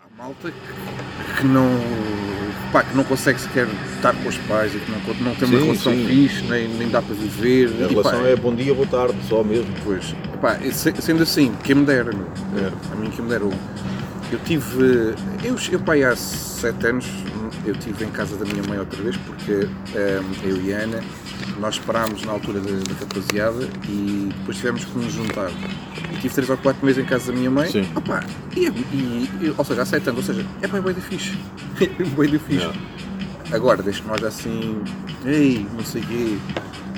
Há malta que, que não. Pá, que não consegue sequer estar com os pais e que não, não tem uma Sim, relação sim. fixe, nem, nem dá para viver. A E, pá, relação é bom dia, boa tarde, só mesmo. Pois, pá, se- sendo assim, quem me dera, meu. É. a mim quem me dera. Eu, tive, eu, eu pá, há sete anos, eu estive em casa da minha mãe outra vez, porque eh, eu e a Ana, nós parámos na altura da, da rapaziada e depois tivemos que nos juntar. E tive três ou quatro meses em casa da minha mãe, Sim. Opa, e, e- e- ou seja, anos, ou seja, é bem, bem difícil. bem difícil. É. Agora, desde que nós assim, ei, não sei o quê.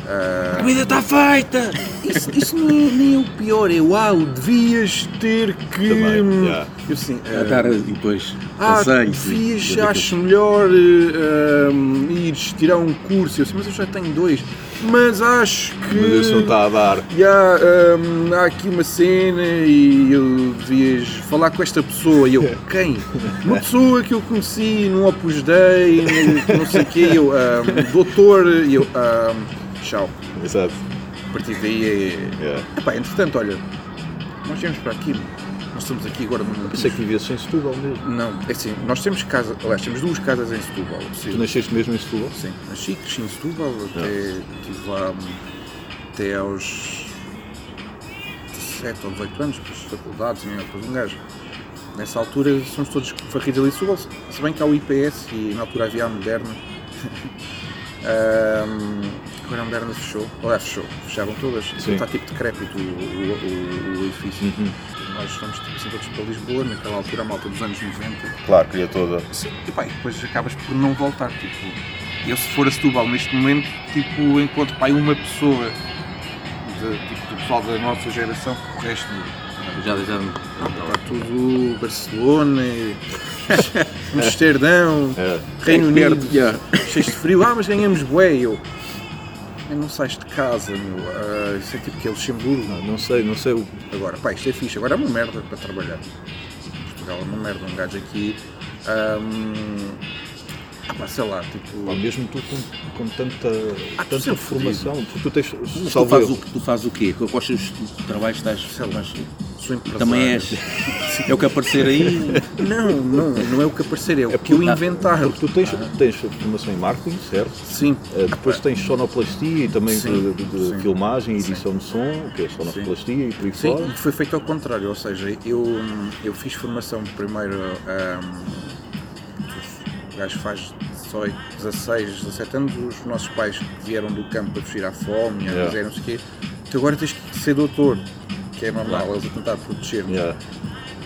Ah, comida está feita! isso, isso não é nem é o pior, é uau, devias ter que. Também, já. Eu assim, A ah, dar e depois ah, devias, e- acho melhor eh, ah, ires tirar um curso. Eu assim, mas eu já tenho dois. Mas acho que. Mas isso não está a dar. Já, hum, há aqui uma cena e eu devias falar com esta pessoa. E eu, quem? Uma pessoa que eu conheci num Opus Dei, no- não sei o quê. Eu, hum, doutor, e eu, hum, tchau. Exato. A partir daí é. É. Epá, entretanto, olha, nós viemos para aqui, nós estamos aqui agora num. Pensei que vivias em Setúbal mesmo. Não, é assim, nós temos casa, aliás, temos duas casas em Setúbal. Tu nasceste mesmo em Setúbal? Sim, nasci, cresci em Setúbal, até estive lá até aos 17 ou 18 anos, depois faculdades e depois um gajo. Nessa altura somos todos varridos ali de Setúbal, se bem que há o IPS e na altura havia a Moderna. Hum, agora a Moderna fechou, aliás fechou, fecharam todas, Sim. está tipo decrépito o, o, o- o edifício. Uhum. Nós fomos tipo, assim, todos para Lisboa, naquela altura, a malta dos anos 90. Claro, queria toda. Sim, e pá, e depois acabas por não voltar. Tipo, eu se for a Setúbal neste momento, tipo, encontro pá, uma pessoa de, tipo, do pessoal da nossa geração, o resto Já, já, está tudo Barcelona, Amsterdão, É. Reino É Unido, já. cheio de frio, ah, mas ganhamos bué, eu. "Eu não sais de casa, meu. Ah, isso é tipo que é Luxemburgo. Não, não sei, não sei. o- Agora, pá, isto é fixe. Agora é uma merda para trabalhar. Portugal é uma merda. Um gajo aqui. hum, ah, pá, sei lá, tipo. Pá, mesmo tu com, com tanta, Ah, tu tanta porque tu tens. Mas tu fazes, o, tu fazes o quê? Com os trabalhos estás. Sei lá, sou empresário. Também és. É o que aparecer aí. Não, não, não é o que aparecer, é o que eu inventar. Porque tu tens, tens formação em marketing, certo? Sim. Uh, depois tens sonoplastia e também Sim, de, de- de sim. filmagem e edição de som, que é sonoplastia e por aí Sim, fora. foi feito ao contrário, ou seja, eu, eu fiz formação primeiro. Um, o gajo faz 18, 16, 17 anos, os nossos pais vieram do campo para fugir à fome, a Yeah. miséria, não sei o quê. Tu agora tens que ser doutor, que é normal, eles a tentar proteger-me. Yeah.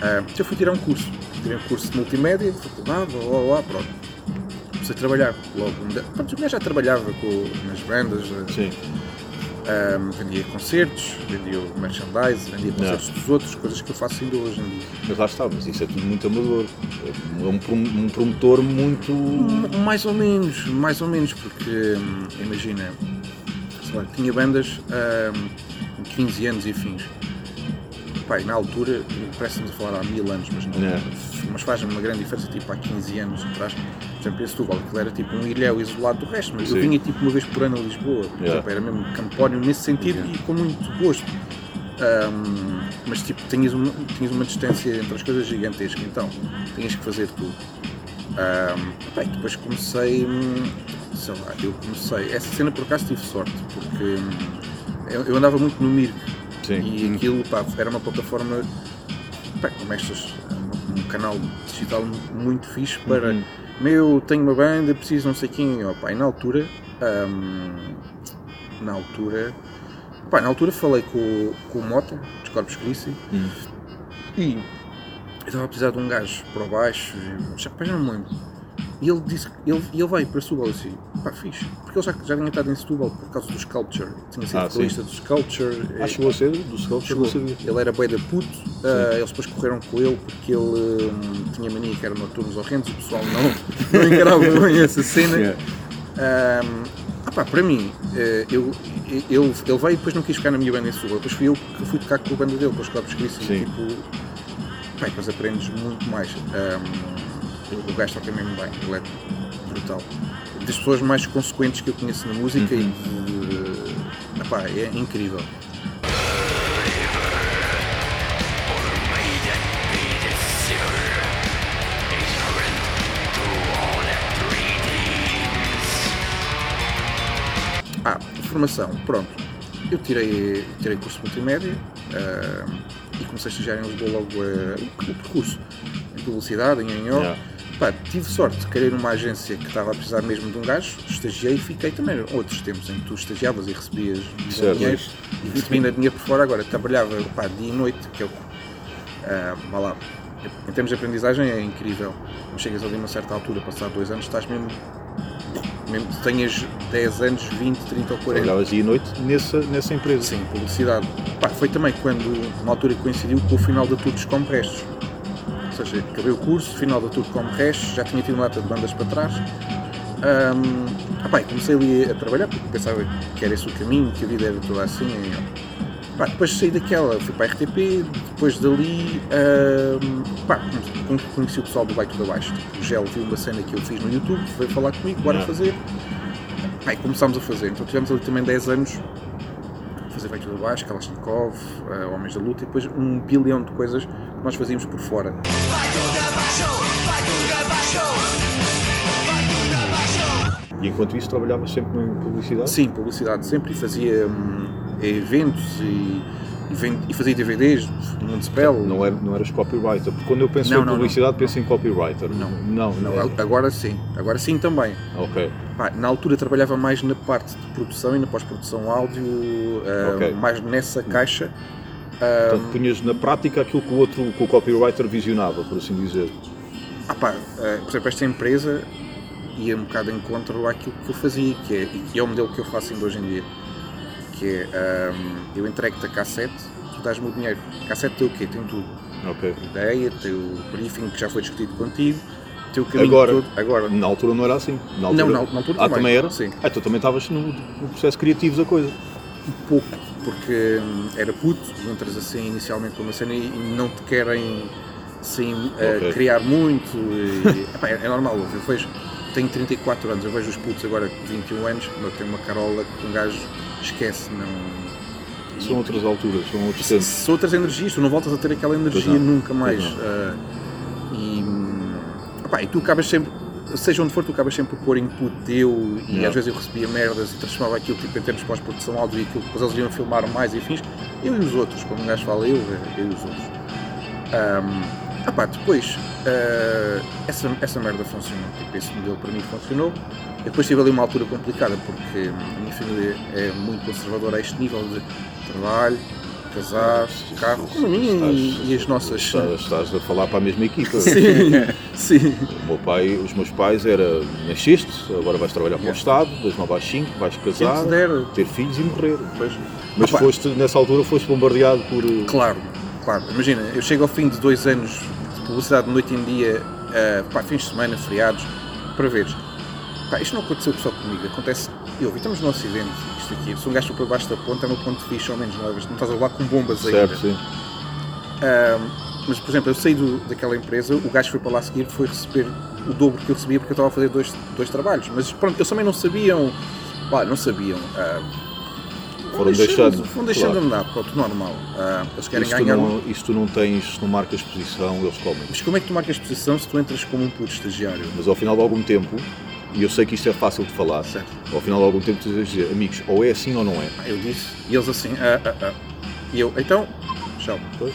Ah, eu fui tirar um curso, tirei um curso de multimédia, faculdade, lá, lá, lá, pronto. Comecei a trabalhar logo. Pronto, eu já trabalhava com, nas bandas, ah, Sim, ah, vendia concertos, vendia merchandise, vendia concertos dos outros, coisas que eu faço ainda hoje em dia. mas lá está, mas isso é tudo muito amador. É um, prom- um promotor muito. Mais ou menos, mais ou menos, porque hum, imagina, sei lá, tinha bandas hum, com 15 anos e fins. Pai, na altura, parece-nos a falar há mil anos, mas não. É. Mas faz uma grande diferença, tipo há 15 anos atrás. Por exemplo, esse Setúbal, aquilo era tipo um ilhéu isolado do resto, mas eu Sim. vinha tipo uma vez por ano a Lisboa. Por Yeah. exemplo, era mesmo campónio nesse sentido e com muito gosto. Hum, mas tipo, tinhas uma, tinhas uma distância entre as coisas gigantesca, então tinhas que fazer tudo. Bem, depois comecei, sei lá, eu comecei, essa cena por acaso tive sorte, porque hum, eu, eu andava muito no Mirk Sim. e aquilo pá, era uma plataforma, pá, como estas, um, canal digital muito fixe para, Uhum. meu, tenho uma banda, preciso não sei quem, pá, e na altura, hum, na altura, pá, na altura falei com, o- com o Mota, dos Corpus Christi, Hum. e eu estava a precisar de um gajo para baixo, já, já não me lembro. E ele disse ele, ele veio para Setúbal assim, pá, fixe. Porque ele já, já tinha estado em Setúbal por causa do Sculpture. Tinha sido Ah, vocalista do Sculpture. Ah, chegou a ser do Sculpture, chegou. não sabia. Ele era bem da puto, ah, eles depois correram com ele porque ele hum, tinha mania que era noturnos horrendos, o pessoal não, não encarava bem essa cena. Yeah. Ahm, ah pá, para mim, eh, eu, ele, ele veio e depois não quis ficar na minha banda em Setúbal, depois fui eu que fui tocar com a banda dele, com os Corpos e tipo, pá, depois aprendes muito mais. Ahm, o gajo toca mesmo bem, ele é brutal. Das pessoas mais consequentes que eu conheço na música Uhum. e de, epá, é incrível. Ah, formação, pronto. Eu tirei, tirei curso multimédia ah, e comecei a estagiar em Lisboa logo ah, o percurso em publicidade, em NO. Yeah. Pá, tive sorte, caí numa agência que estava a precisar mesmo de um gajo, estagiei e fiquei também outros tempos em que tu estagiavas e recebias dinheiro e ainda dinheiro por fora agora, trabalhava pá, dia e noite, que é o ah, vá lá, em termos de aprendizagem é incrível, mas chegas ali a uma certa altura, passado dois anos, estás mesmo, mesmo que tenhas 10 anos, 20, 30 ou 40. Trabalhavas dia e noite nessa, nessa empresa. Sim, publicidade. Pá, foi também quando, na altura que coincidiu com o final da Tour dos Como Restos. Ou seja, acabei o curso, final da Tour Como Restos, já tinha tido uma lata de bandas para trás. Pá, e comecei ali a trabalhar porque pensava que era esse o caminho, que a vida era toda assim. E, pá, depois saí daquela, fui para a RTP, depois dali pá, con- conheci o pessoal do Baito da Baixo. Tipo, o Gel viu uma cena que eu fiz no YouTube, veio falar comigo, bora fazer. E começámos a fazer. Então tivemos ali também 10 anos fazer da Baixo, Kalashnikov, ah, Homens da Luta e depois um bilhão de coisas que nós fazíamos por fora. E enquanto isso trabalhavas sempre em publicidade? Sim, publicidade sempre e fazia hum, eventos e, e, fazia DVDs no Municipal. Não, era, não eras copywriter, porque quando eu penso Não, em não, publicidade penso em copywriter. Não. Não, Não, agora sim, agora sim também. Ok. Pá, na altura trabalhava mais na parte de produção e na pós-produção áudio, Ok. mais nessa caixa. Ah, Portanto, punhas na prática aquilo que o outro, que o copywriter visionava, por assim dizer. ah, pá, ah, por exemplo, esta empresa ia um bocado em contra àquilo que eu fazia, que é, e que é o modelo que eu faço ainda hoje em dia. Que é, ah, eu entrego-te a cassete, tu dás-me o dinheiro. Cassete tem o quê? Tem tudo. Ok. ideia, teu briefing que já foi discutido contigo, teu caminho Agora, todo. Agora, Na altura não era assim. Na Não, altura... na- na altura ah, também. também era? Sim. Ah, tu também estavas no, no processo criativo da coisa. um pouco, porque hum, era puto, entras assim inicialmente para uma cena e não te querem assim, eh, Ok. criar muito. e- epá, é, é normal, eu vejo, tenho 34 anos, eu vejo os putos agora com 21 anos, eu tenho uma carola que um gajo esquece, não. São outras alturas, são outros São, tempos. são outras energias, tu não voltas a ter aquela energia nunca mais. ah, e, epá, e tu acabas sempre, seja onde for, tu acabas sempre por pôr input teu e Yeah. às vezes eu recebia merdas e transformava aquilo tipo, em termos pós-produção áudio e aquilo que depois eles iam filmar mais e fins. Eu e os outros, quando um gajo fala eu, eu e os outros. Ahm, epá, depois, ah, essa, essa merda funcionou, tipo, esse modelo para mim funcionou. Eu depois tive ali uma altura complicada porque a minha família é muito conservadora a este nível de trabalho, casar, carro, como a minha e, e as nossas. Estás, estás a falar para a mesma equipa. Sim, sim. O meu pai, os meus pais era nasceste, agora vais trabalhar para o. Estado, das 9 às 5, vais casar, ter filhos e morrer. Pois. Mas Opa, foste, nessa altura foste bombardeado por. eh, Claro, claro. Imagina, eu chego ao fim de dois anos de publicidade de noite em dia, ah, pá, fins de semana, feriados, para veres. Pá, isto não aconteceu só comigo, acontece. Eu, estamos num acidente, isto aqui, se um gajo para baixo da ponta, é um ponto fixe, ao menos, não é? Não estás a levar com bombas ainda. certo, sim. Ahm, mas, por exemplo, eu saí do- daquela empresa, o gajo foi para lá seguir, foi receber o dobro que eu recebia porque eu estava a fazer dois, dois trabalhos. Mas pronto, eles também não sabiam, pá, não sabiam. vão Foram deixando, deixando claro. andar, pronto, normal. Ah, eles querem Isso tu, ganhar. não, isso tu não tens, não marcas posição, eles comem. Mas como é que tu marcas posição se tu entras como um puro estagiário? Mas ao final de algum tempo, e eu sei que isto é fácil de falar, Certo. ao final de algum tempo tu dizer, amigos, ou é assim ou não é. Eu disse, e eles assim, ah, ah, ah. E eu, então, tchau. Pois.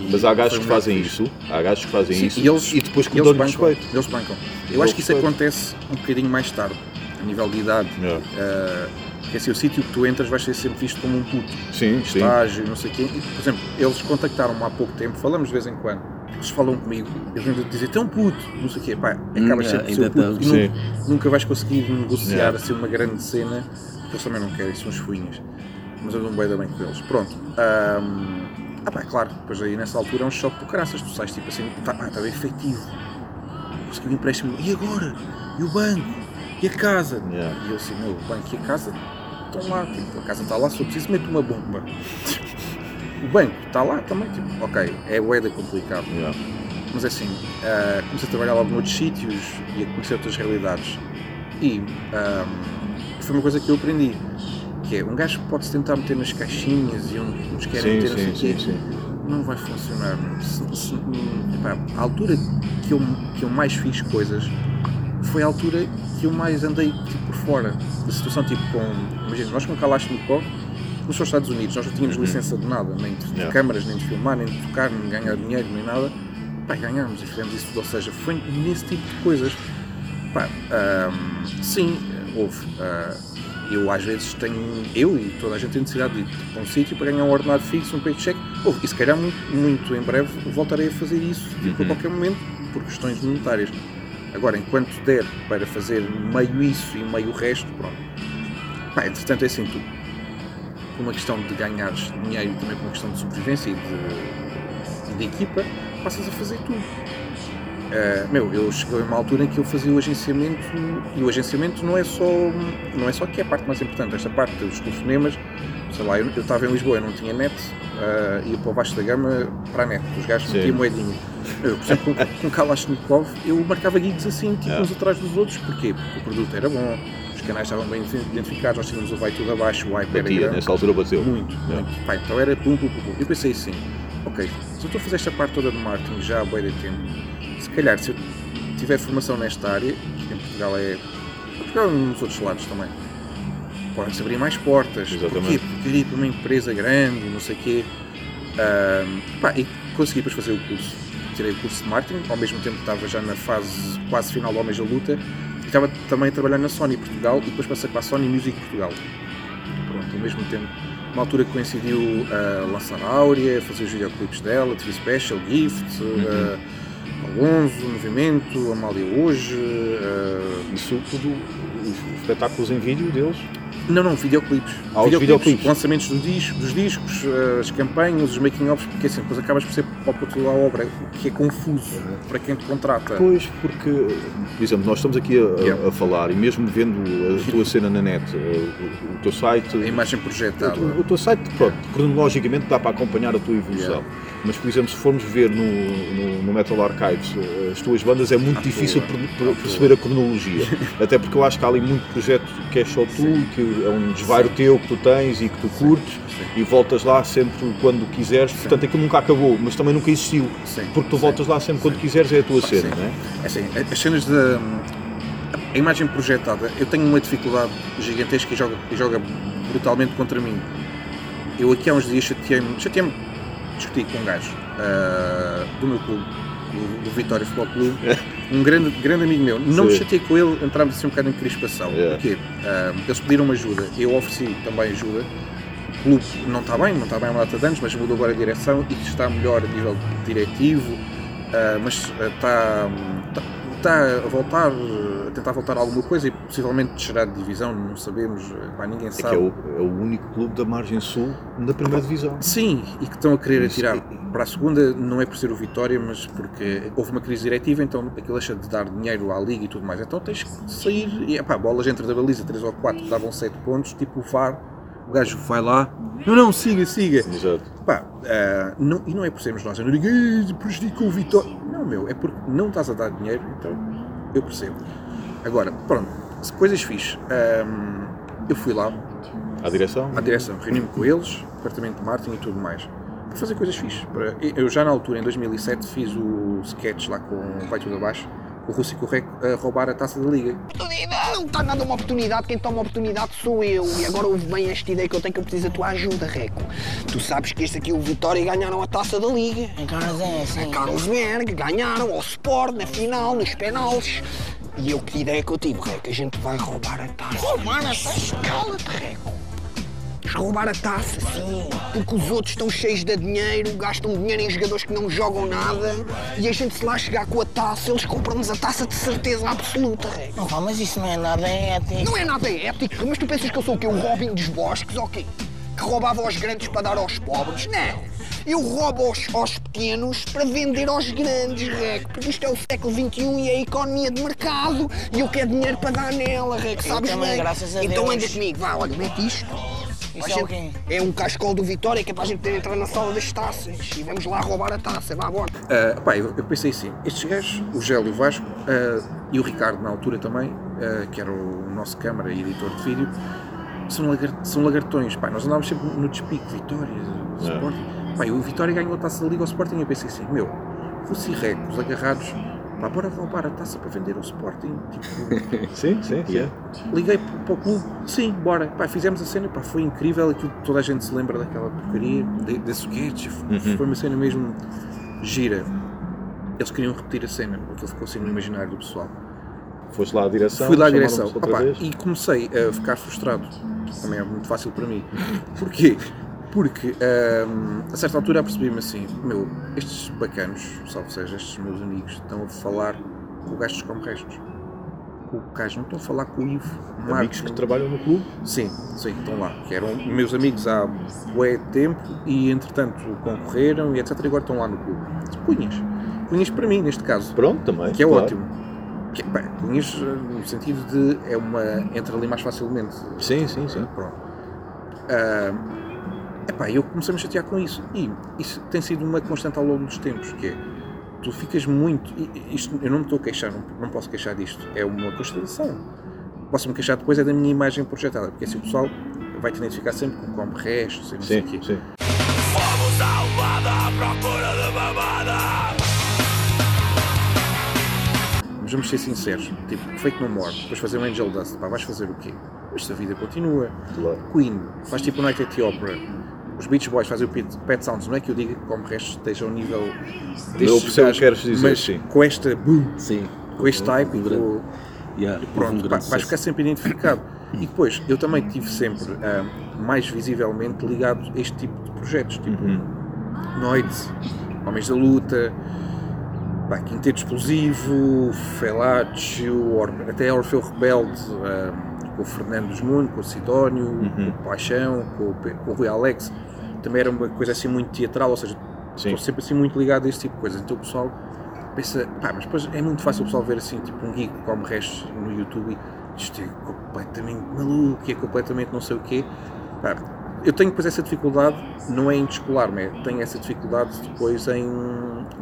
E Mas há gajos que um fazem isso, há gajos que fazem Sim, isso e, eles, depois que bancam, respeito. Eles bancam. Eu Dão acho que isso respeito. acontece um bocadinho mais tarde, a nível de idade. É. Uh, porque assim, o sítio que tu entras vai ser sempre visto como um puto, Sim, sim. estágio, não sei o quê. E, por exemplo, eles contactaram-me há pouco tempo, falamos de vez em quando, eles falam comigo, eles vêm dizer, tão puto, não sei o quê, pá, acabas Hum, sempre ser puto e Sim. nu- nunca vais conseguir negociar Yeah. assim uma grande cena, porque eles também não querem, são os fuinhas. Mas eu dou bem da bem com eles. Pronto. Um, ah pá, claro, depois aí nessa altura é um choque do caraças, tu sais tipo assim, tá, ah, está bem efetivo. Consegui um empréstimo, e agora? E o banco? E a casa? Yeah. E eu assim, meu, o banco e a casa estão lá, tipo, a casa está lá, se eu preciso meto uma bomba. O banco está lá também, tipo, ok, é boeda complicado. Yeah. Mas assim, ah, comecei a trabalhar logo noutros sítios e a conhecer outras realidades. E ahm, foi uma coisa que eu aprendi. Que é, um gajo pode-se tentar meter nas caixinhas e onde nos querem meter, sim, o sim, sim. Não vai funcionar. Se- se- epá, a altura que eu, que eu mais fiz coisas foi a altura que eu mais andei tipo, por fora da situação. Tipo, com. Imagina, nós com Kalashnikov nos Estados Unidos, nós não tínhamos licença de nada, nem de, Yeah. câmaras, nem de filmar, nem de tocar, nem de ganhar dinheiro, nem nada. Pá, ganhámos e fizemos isso tudo. Ou seja, foi nesse tipo de coisas. Pá, ahm, sim, houve. ah, eu às vezes tenho, eu e toda a gente tem necessidade de ir para um sítio para ganhar um ordenado fixo, um paycheck. Houve, e se calhar muito, muito em breve voltarei a fazer isso tipo, a qualquer momento, por questões monetárias. Agora, enquanto der para fazer meio isso e meio o resto, pronto. Pá, entretanto, é assim, tu, por uma questão de ganhares dinheiro e também por uma questão de sobrevivência e de, e de equipa, passas a fazer tudo. Uh, meu, eu cheguei a uma altura em que eu fazia o agenciamento e o agenciamento não é só não é só que é a parte mais importante, esta parte dos telefonemas, sei lá, eu eu estava em Lisboa, eu não tinha net, uh, ia para o baixo da gama para a net, os gajos metiam moedinha. Eu, por exemplo, com, com Kalashnikov, eu marcava gigs assim, tipo É. uns atrás dos outros, porquê? Porque o produto era bom, canais estavam bem identificados, nós tínhamos o vai tudo abaixo, o era Batia, nessa altura bateu. Muito, É. muito. Pá, então era pum, pum, pum, pum. Eu pensei assim, ok, se eu estou a fazer esta parte toda de marketing já há bem de tempo, se calhar se eu tiver formação nesta área, em Portugal é. Portugal e nos outros lados também, podem-se abrir mais portas. Exatamente. Porquê? Porque ir para uma empresa grande, não sei o quê. Ahm, pá, e consegui depois fazer o curso. Tirei o curso de marketing, ao mesmo tempo que estava já na fase quase final do Homens da Luta, estava também a trabalhar na Sony Portugal e depois passei para a Sony Music Portugal. Pronto, ao mesmo tempo, uma altura que coincidiu a lançar a Áurea, fazer os videoclipes dela, TV Special, Gift, uh, Alonso, Movimento, Amália Hoje. uh, Isso tudo, os espetáculos em vídeo deles. Não, não, videoclipes. Ah, videoclipes. Lançamentos dos discos, dos discos uh, as campanhas, os making-ofs, porque assim, depois acabas por ser para toda a obra, o que é confuso para quem te contrata. Pois, porque, por exemplo, nós estamos aqui a, a- Yeah. a falar e mesmo vendo a tua cena na net, eh, o, o teu site. A imagem projetada. O, o teu site, pronto, cronologicamente dá para acompanhar a tua evolução. Yeah. Mas, por exemplo, se formos ver no, no, no Metal Archives eh, as tuas bandas, é muito À difícil toa. perceber a cronologia. Até porque eu acho que há ali muito projeto que é só tu, Sim. que é um desvairo teu que tu tens e que tu curtes, sim. e voltas lá sempre quando quiseres. Portanto, aquilo nunca acabou, mas também nunca existiu. Sim, Porque tu sim. voltas lá sempre quando quiseres, é a tua cena, sim. não é? É assim, as cenas da. A imagem projetada, eu tenho uma dificuldade gigantesca e joga, e joga brutalmente contra mim. Eu aqui há uns dias chateei-me, chateei-me, discuti com um gajo ah, do meu clube, do, do Vitória Futebol Clube, um grande, grande amigo meu. Não me Sim. chateei com ele, entramos assim um bocado em crispação. Yeah. Porquê? Ah, eles pediram-me ajuda, eu ofereci também ajuda. O clube não está bem, não está bem há uma data de anos, mas mudou agora a direção e está melhor a nível diretivo, ah, mas está, está, está a voltar, tentar voltar a alguma coisa e possivelmente descerá de divisão, não sabemos, ah, pá, ninguém É que sabe. é o, é o único clube da margem sul da primeira divisão. Sim, e que estão a querer Isso. atirar para a segunda, não é por ser o Vitória, mas porque houve uma crise diretiva, então aquilo deixa de dar dinheiro à Liga e tudo mais. Então tens que sair, e pá, bolas entre da baliza, 3 ou 4, davam 7 pontos, tipo o VAR, o gajo vai lá, não, não, siga, siga. Exato. Pá, ah, não, e não é por sermos nós, eu não digo, "Ei, prejudicou o Vitória. Não, meu, é porque não estás a dar dinheiro, então eu percebo. Agora, pronto, coisas fixe. ahm, eu fui lá, À direção? à direção, reuni-me com eles, departamento de marketing e tudo mais, para fazer coisas. Para- Eu já na altura, em 2007, fiz o sketch lá com o Vai Tudo Abaixo, com o Rússia e com o Rec a roubar a taça da Liga. Não está nada uma oportunidade, quem toma a oportunidade sou eu. E agora ouve bem esta ideia que eu tenho que eu preciso da tua ajuda, Reco. Tu sabes que este aqui, o Vitória, ganharam a taça da Liga. Em Carnazé, sim. A Carlsberg, ganharam ao Sport, na final, nos penaltis. E eu que ideia que eu tive, Reco, a gente vai roubar a taça. Roubar a taça? Cala-te, Reco. Roubar a taça, sim. Porque os outros estão cheios de dinheiro, gastam dinheiro em jogadores que não jogam nada. E a gente, se lá chegar com a taça, eles compram-nos a taça de certeza absoluta, Reco. Não, mas isso não é nada ético. Não é nada ético, mas tu pensas que eu sou o quê? O Robin dos bosques, ou quê? Que roubava aos grandes para dar aos pobres? Não! Eu roubo aos, aos pequenos para vender aos grandes, Rec. Porque isto é o século XXI e é a economia de mercado e eu quero dinheiro para dar nela, Rec. Eu Sabes também, bem? graças a então Deus. anda comigo, vá, olha, mete isto. É gente- quê? É um cascol do Vitória que é para a gente poder entrar na sala das taças. E vamos lá roubar a taça, vá, bora. Ah, pá, eu, eu pensei assim, estes gajos, o Gélio e o Vasco, ah, e o Ricardo na altura também, ah, que era o nosso câmara e editor de vídeo, são, lagar- são lagartões. Pá, nós andávamos sempre no despique, Vitória, Sporting. E o Vitória ganhou a taça da Liga ao Sporting. Eu pensei assim, meu, fosse recos agarrados, pá, bora roubar a taça para vender ao Sporting. Tipo, Sim, sim, sim. liguei para, o clube, sim, bora. Pá, fizemos a cena, pá, foi incrível. Aquilo, toda a gente se lembra daquela porcaria, de- desse sketch. Foi foi uma cena mesmo gira. Eles queriam repetir a cena, aquilo ficou assim no imaginário do pessoal. Foste lá à direção. Fui lá à direção Opa, e comecei a ficar frustrado. Também é muito fácil para mim. Porquê? Porque hum, a certa altura apercebi-me assim: meu, estes bacanos, salvo seja, estes meus amigos, estão a falar com o gajo dos como restos. Com o gajo, não estão a falar com o Ivo. Amigos Marcos, que trabalham no clube? Sim, sim, estão lá. Que eram meus amigos há bué tempo e entretanto concorreram e etc. E agora estão lá no clube. Cunhas. Cunhas para mim, neste caso Pronto, também. que é claro. ótimo. Que, bem, Cunhas eh, no sentido de é uma. entra ali mais facilmente. Sim, sim, sim. Pronto. Ah, epá, eu comecei a me chatear com isso. E isso tem sido uma constante ao longo dos tempos, que é tu ficas muito. Isto, eu não me estou a queixar, não, não posso queixar disto. É uma constatação. Posso me queixar depois é da minha imagem projetada, porque assim o pessoal vai te identificar sempre com como restos, e não sei o Sim, quê. sim. Mas vamos ser sinceros, tipo, feito no morre, depois fazer um Angel Dust, pá, vais fazer o quê? Mas a vida continua. Claro. Queen faz tipo Night at the Opera. Os Beach Boys fazem o Pet, Pet Sounds, não é que eu diga que como resto esteja ao nível destes percebo o que queres dizer, mas sim. com esta boom, Sim. com este type Um com, Yeah, um pronto, grande pá, vais sucesso. ficar sempre identificado. E depois, eu também tive sempre ah, mais visivelmente ligado a este tipo de projetos, tipo Uhum. Noites, Homens da Luta, pá, Quinteto Explosivo, Felatio, Or- até Orfeu Rebelde, ah, com o Fernando dos Mundo, com o Sidónio, Uhum. com o Paixão, com o, com o Rui Alex. Também era uma coisa assim muito teatral, ou seja, Sim. estou sempre assim muito ligado a esse tipo de coisas. Então o pessoal pensa, pá, mas depois é muito fácil o pessoal ver assim, tipo um geek como restos no YouTube e isto é completamente maluco, é completamente não sei o quê. Pá, eu tenho depois essa dificuldade, não é em descolar-me, é, tenho essa dificuldade depois em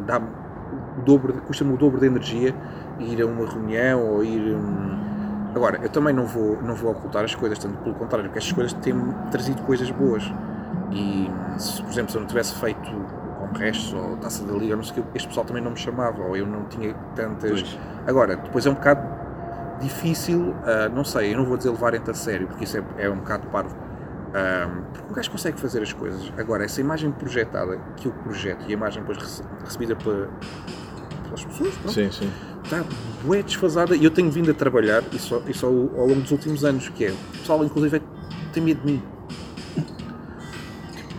dar o dobro, custa-me o dobro de energia ir a uma reunião ou ir. hum, Agora, eu também não vou, não vou ocultar as coisas, tanto pelo contrário, porque estas coisas têm-me trazido coisas boas. E se, por exemplo, se eu não tivesse feito com restos ou taça da liga, não sei o que, este pessoal também não me chamava, ou eu não tinha tantas. Pois. Agora, depois é um bocado difícil, ah, não sei, eu não vou dizer levarem-te a sério, porque isso é, é um bocado parvo. Ah, porque um gajo consegue fazer as coisas. Agora, essa imagem projetada que eu projeto e a imagem depois rece- recebida pela- pelas pessoas, pronto, Sim, sim. está bué desfasada e eu tenho vindo a trabalhar isso, isso ao, ao longo dos últimos anos, que é, o pessoal inclusive é- tem medo de mim.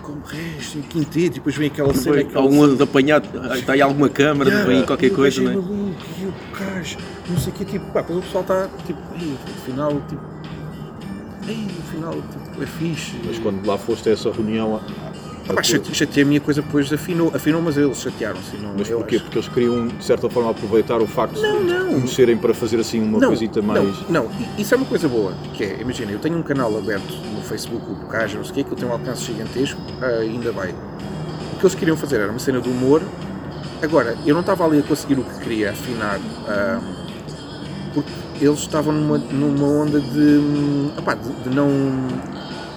Como resto, e quinteto, e depois vem aquela cena, aquela algum de apanhado, está aí alguma câmara, Yeah, vem qualquer e coisa, não é maluco, e o gajo, não sei o que, tipo, pá, o pessoal está, tipo, ei, afinal, tipo, ei, afinal, tipo, é fixe. Mas quando lá foste a essa reunião. A- Ah, a minha coisa, depois afinou, afinou, mas eles chatearam-se. não- Mas eu porquê? acho. Porque eles queriam, de certa forma, aproveitar o facto Não, de não. conhecerem para fazer assim uma coisita mais. Não, não, isso é uma coisa boa, que é, imagina, eu tenho um canal aberto no Facebook, o Bocage, não sei o quê, que ele tem um alcance gigantesco, ah, ainda vai. O que eles queriam fazer era uma cena de humor, agora, eu não estava ali a conseguir o que queria, afinar, ah, porque eles estavam numa, numa onda de, hum, epá, de, de não...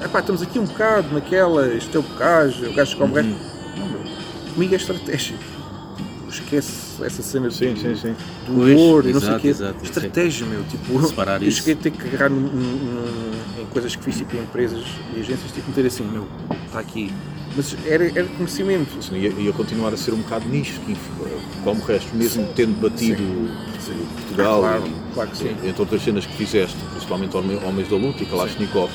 Epá, estamos aqui um bocado naquela, este é o Bocage, o gajo come o gajo... Não, meu, comigo é estratégia. Esquece essa cena Sim, do- sim, sim. do Pois, e não sei o quê. exato, Estratégia, meu. Tipo, Separar eu isso. cheguei a ter que agarrar num- num- em coisas que fiz tipo, em empresas e agências, tipo, meter assim, meu, está aqui. Mas era, era conhecimento. Assim, ia, ia continuar a ser um bocado nicho, como o resto, mesmo tendo batido Portugal, Claro, e- claro que sim. entre outras cenas que fizeste, principalmente Homens da Luta e Kalashnikov,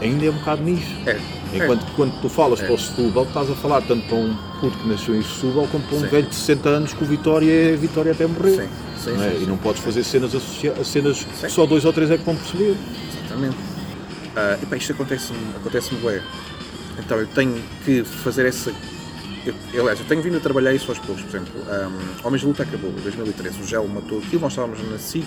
ainda é um bocado nicho. É. Enquanto quando tu falas É. para o Setúbal, estás a falar tanto para um puto que nasceu em Setúbal como para um Sim. velho de 60 anos que o Vitória é Vitória até morrer. Sim, sim, não é? sim, E não podes fazer cenas associadas, cenas que só dois ou três é que vão perceber. Exatamente. Ah, epá, isto acontece-me acontece bué. Então eu tenho que fazer essa. Eu, aliás, eu tenho vindo a trabalhar isso aos poucos. Por exemplo, um, Homens de Luta acabou em 2013. O Gel matou aquilo, nós estávamos na SIC.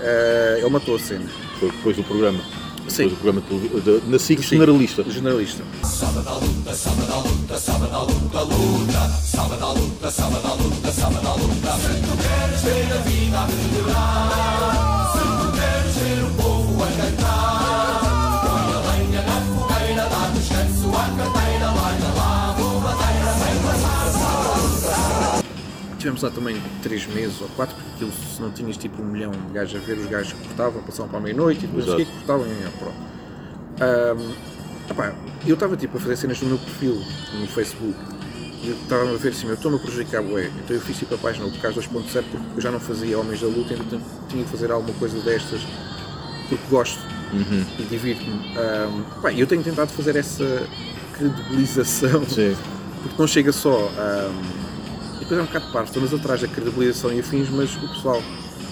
ah, ele matou a cena. Foi depois do programa. Sim. Depois o programa de, de, de, na SIC generalista. Generalista. Sábado à luta, sábado à luta, sábado à luta, luta. Sábado à luta, sábado à luta, sábado à luta. Se tu queres ver a vida a melhorar, se tu queres ver o povo a cantar, põe a lenha na fogueira, dá descanso a cantar. Tivemos lá também 3 meses ou 4, porque aquilo, se não tinhas tipo um milhão de gajos a ver, os gajos cortavam, passavam para a meia-noite e depois o que cortavam e pronto. Epá, eu estava tipo a fazer cenas no meu perfil no Facebook e eu estava a ver assim, eu estou-me a prejudicar bué, então eu fiz tipo a página do Cais 2.0 porque eu já não fazia Homens da Luta, então tinha que fazer alguma coisa destas porque gosto e divirto-me. Pá, eu tenho tentado fazer essa credibilização Sim. porque não chega só a. Depois é um bocado parvo, estamos atrás da credibilização e afins, mas o pessoal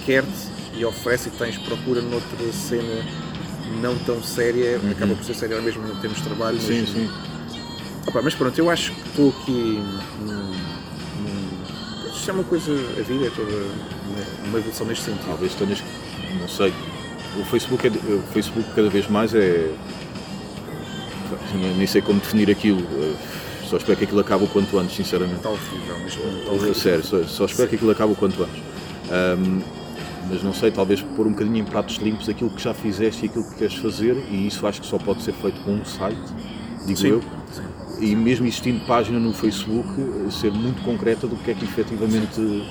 quer-te e oferece e tens procura noutra cena não tão séria, acaba por ser séria mesmo em termos de trabalho. Sim, mas, sim. Opa, mas pronto, eu acho que estou aqui num. Isto é uma coisa, a vida é toda uma, uma evolução neste sentido. Talvez tenhas. Não sei. O Facebook, é, o Facebook cada vez mais é. Nem sei como definir aquilo. Só espero que aquilo acabe o quanto antes, sinceramente. Está A horrível. sério, só, só espero que aquilo acabe o quanto antes. Ahm, mas não sei, talvez pôr um bocadinho em pratos limpos aquilo que já fizeste e aquilo que queres fazer, e isso acho que só pode ser feito com um site, digo Sim, eu. sim. E mesmo existindo página no Facebook, ser muito concreta do que é que efetivamente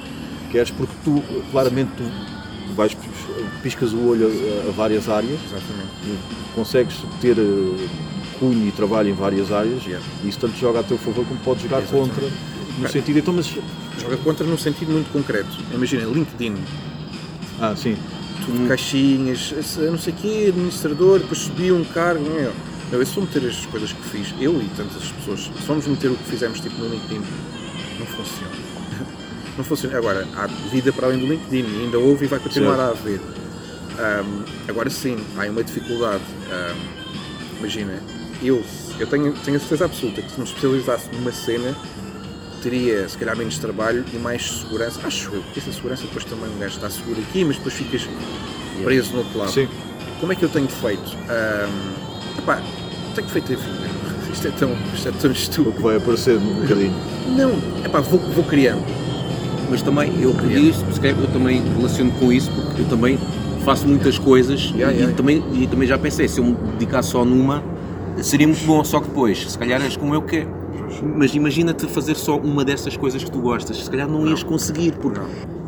queres, porque tu, claramente, tu vais, piscas o olho a, a várias áreas, Exatamente. consegues ter eh, cunho e trabalho em várias áreas, Yeah. e isso tanto joga a teu favor como pode jogar Exatamente. contra, no sentido, então, mas. Joga contra num sentido muito concreto. Imagina, LinkedIn, Ah, sim. tudo caixinhas, esse, não sei o quê, administrador, depois subi um cargo. Não, é? não, eu se for meter as coisas que fiz, eu e tantas pessoas, se vamos meter o que fizemos tipo no LinkedIn, não funciona. Não funciona. Agora, há vida para além do LinkedIn, e ainda houve e vai continuar Certo. a haver. Ahm, agora sim, há uma dificuldade. Ahm, imagina, eu, eu tenho, tenho a certeza absoluta que se me especializasse numa cena, teria se calhar menos trabalho e mais segurança. Acho eu, porque essa segurança depois também um gajo está seguro aqui, mas depois ficas preso no outro lado. Sim. Como é que eu tenho feito? Ahm, epá, tenho feito a vida. Isto é tão, isto é tão O estúpido. que vai aparecer um bocadinho. Não, epá, vou, vou criando. Mas também, eu acredito, se calhar eu também relaciono com isso, porque eu também faço muitas coisas Yeah, e, yeah. Também, e também já pensei, se eu me dedicar só numa, seria muito bom, só que depois, se calhar és como eu que Mas imagina-te fazer só uma dessas coisas que tu gostas, se calhar não ias conseguir, porque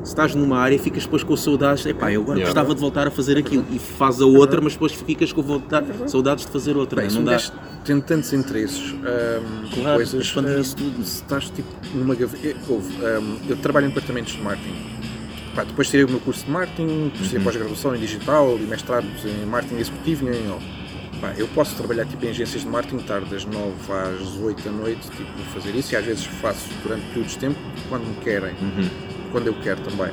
se estás numa área ficas depois com saudades, epá, eu agora Yeah. gostava de voltar a fazer aquilo, e faz a outra, mas depois ficas com vontade, saudades de fazer outra, Bem, não dá... tem tantos interesses, ahm, Claro, coisas, expandir ahm, isso tudo. se estás tipo numa gaveta. Houve, ahm, eu trabalho em departamentos de marketing. Pá, depois tirei o meu curso de marketing, depois Uhum. tirei pós-graduação em digital e mestrados em marketing executivo e em. Pá, eu posso trabalhar tipo, em agências de marketing, estar das 9 às 8 da noite, tipo, fazer isso, e às vezes faço durante períodos de tempo, quando me querem, Uhum. quando eu quero também.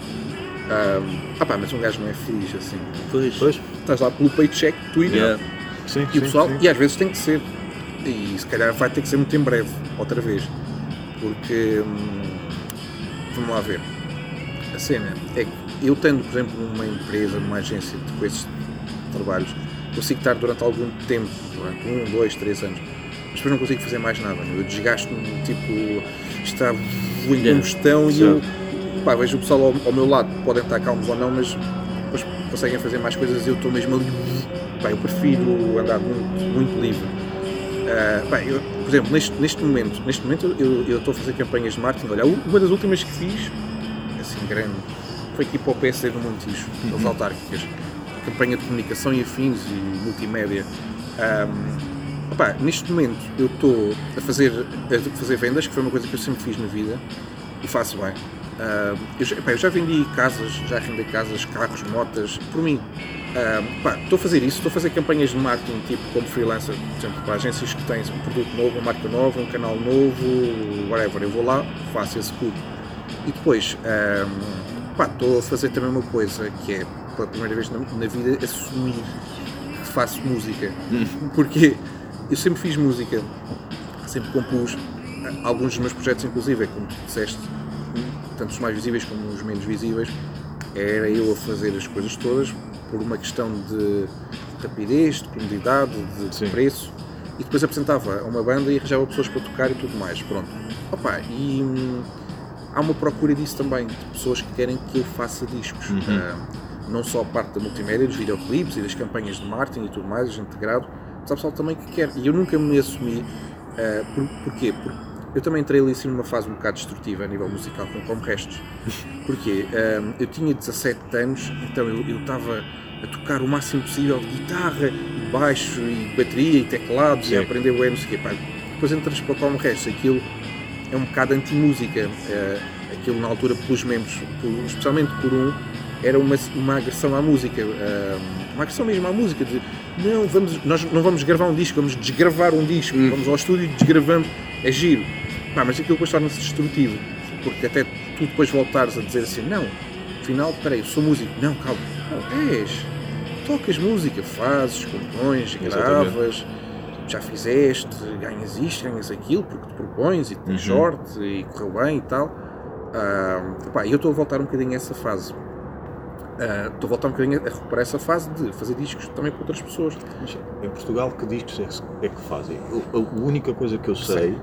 Ah pá, mas um gajo não é feliz assim. Pois. Pois, Estás lá pelo paycheck, tu e Yeah. sim, e o sim, pessoal, sim. e às vezes tem que ser. E se calhar vai ter que ser muito em breve, outra vez. Porque, hum, vamos lá ver. A cena é que eu tendo, por exemplo, numa empresa, numa agência de, com esses trabalhos, consigo estar durante algum tempo, durante um, dois, três anos, mas depois não consigo fazer mais nada. meu. Eu desgasto-me, tipo, está em Yeah. combustão e eu pá, vejo o pessoal ao, ao meu lado, podem estar calmos ou não, mas depois conseguem fazer mais coisas e eu estou mesmo ali. Pá, eu prefiro andar muito, muito livre. Ah, pá, eu, por exemplo, neste, neste momento, neste momento eu, eu estou a fazer campanhas de marketing. Olha, uma das últimas que fiz, assim, grande, foi aqui para o PSD do Montijo, das autárquicas. Campanha de comunicação e afins e multimédia. Ahm, opá, neste momento eu estou a fazer, a fazer vendas, que foi uma coisa que eu sempre fiz na vida e faço bem. Eu, já, eu já vendi casas, já arrendei casas, carros, motas, por mim. Estou a fazer isso, estou a fazer campanhas de marketing tipo como freelancer, por exemplo, para agências que têm um produto novo, uma marca nova, um canal novo, whatever. Eu vou lá, faço esse cubo. E depois, estou a fazer também uma coisa que é, pela primeira vez na, na vida, assumir que faço música. Porque eu sempre fiz música, sempre compus. ah, Alguns dos meus projetos, inclusive, é como tu disseste, tanto os mais visíveis como os menos visíveis, era eu a fazer as coisas todas por uma questão de rapidez, de comodidade, de, Sim. preço. E depois apresentava a uma banda e arranjava pessoas para tocar e tudo mais. Pronto. Opa, e hum, há uma procura disso também, de pessoas que querem que eu faça discos. Ah, não só a parte da multimédia, dos videoclipes e das campanhas de marketing e tudo mais, integrado, mas há pessoal também que quer. E eu nunca me assumi. ah, por, porquê? Porque eu também entrei ali assim numa fase um bocado destrutiva a nível musical, como, como restos. Porque um, eu tinha 17 anos, então eu estava a tocar o máximo possível de guitarra, e baixo, e bateria, e teclados, e a Sim. aprender o não sei o quê. Pá, depois entras para o como restos, aquilo é um bocado anti-música. eh, aquilo na altura pelos membros, por- especialmente por um, era uma, uma agressão à música. eh, uma agressão mesmo à música. De, não, vamos, nós não vamos gravar um disco, vamos desgravar um disco. Vamos ao estúdio e desgravamos. É giro. Pá, mas aquilo depois torna-se destrutivo. Porque até tu depois voltares a dizer assim, não, afinal, peraí, eu sou músico. Não, calma. Não, és. Tocas música, fazes, compões, gravas, já fizeste, ganhas isto, ganhas aquilo, porque te propões e tens Uhum. sorte e correu bem e tal. Ah, pá, eu estou a voltar um bocadinho a essa fase. Ah, Estou a voltar um bocadinho a recuperar essa fase de fazer discos também para outras pessoas. Mas Em Portugal, que discos é que, é fazem? Eu- A única coisa que eu sei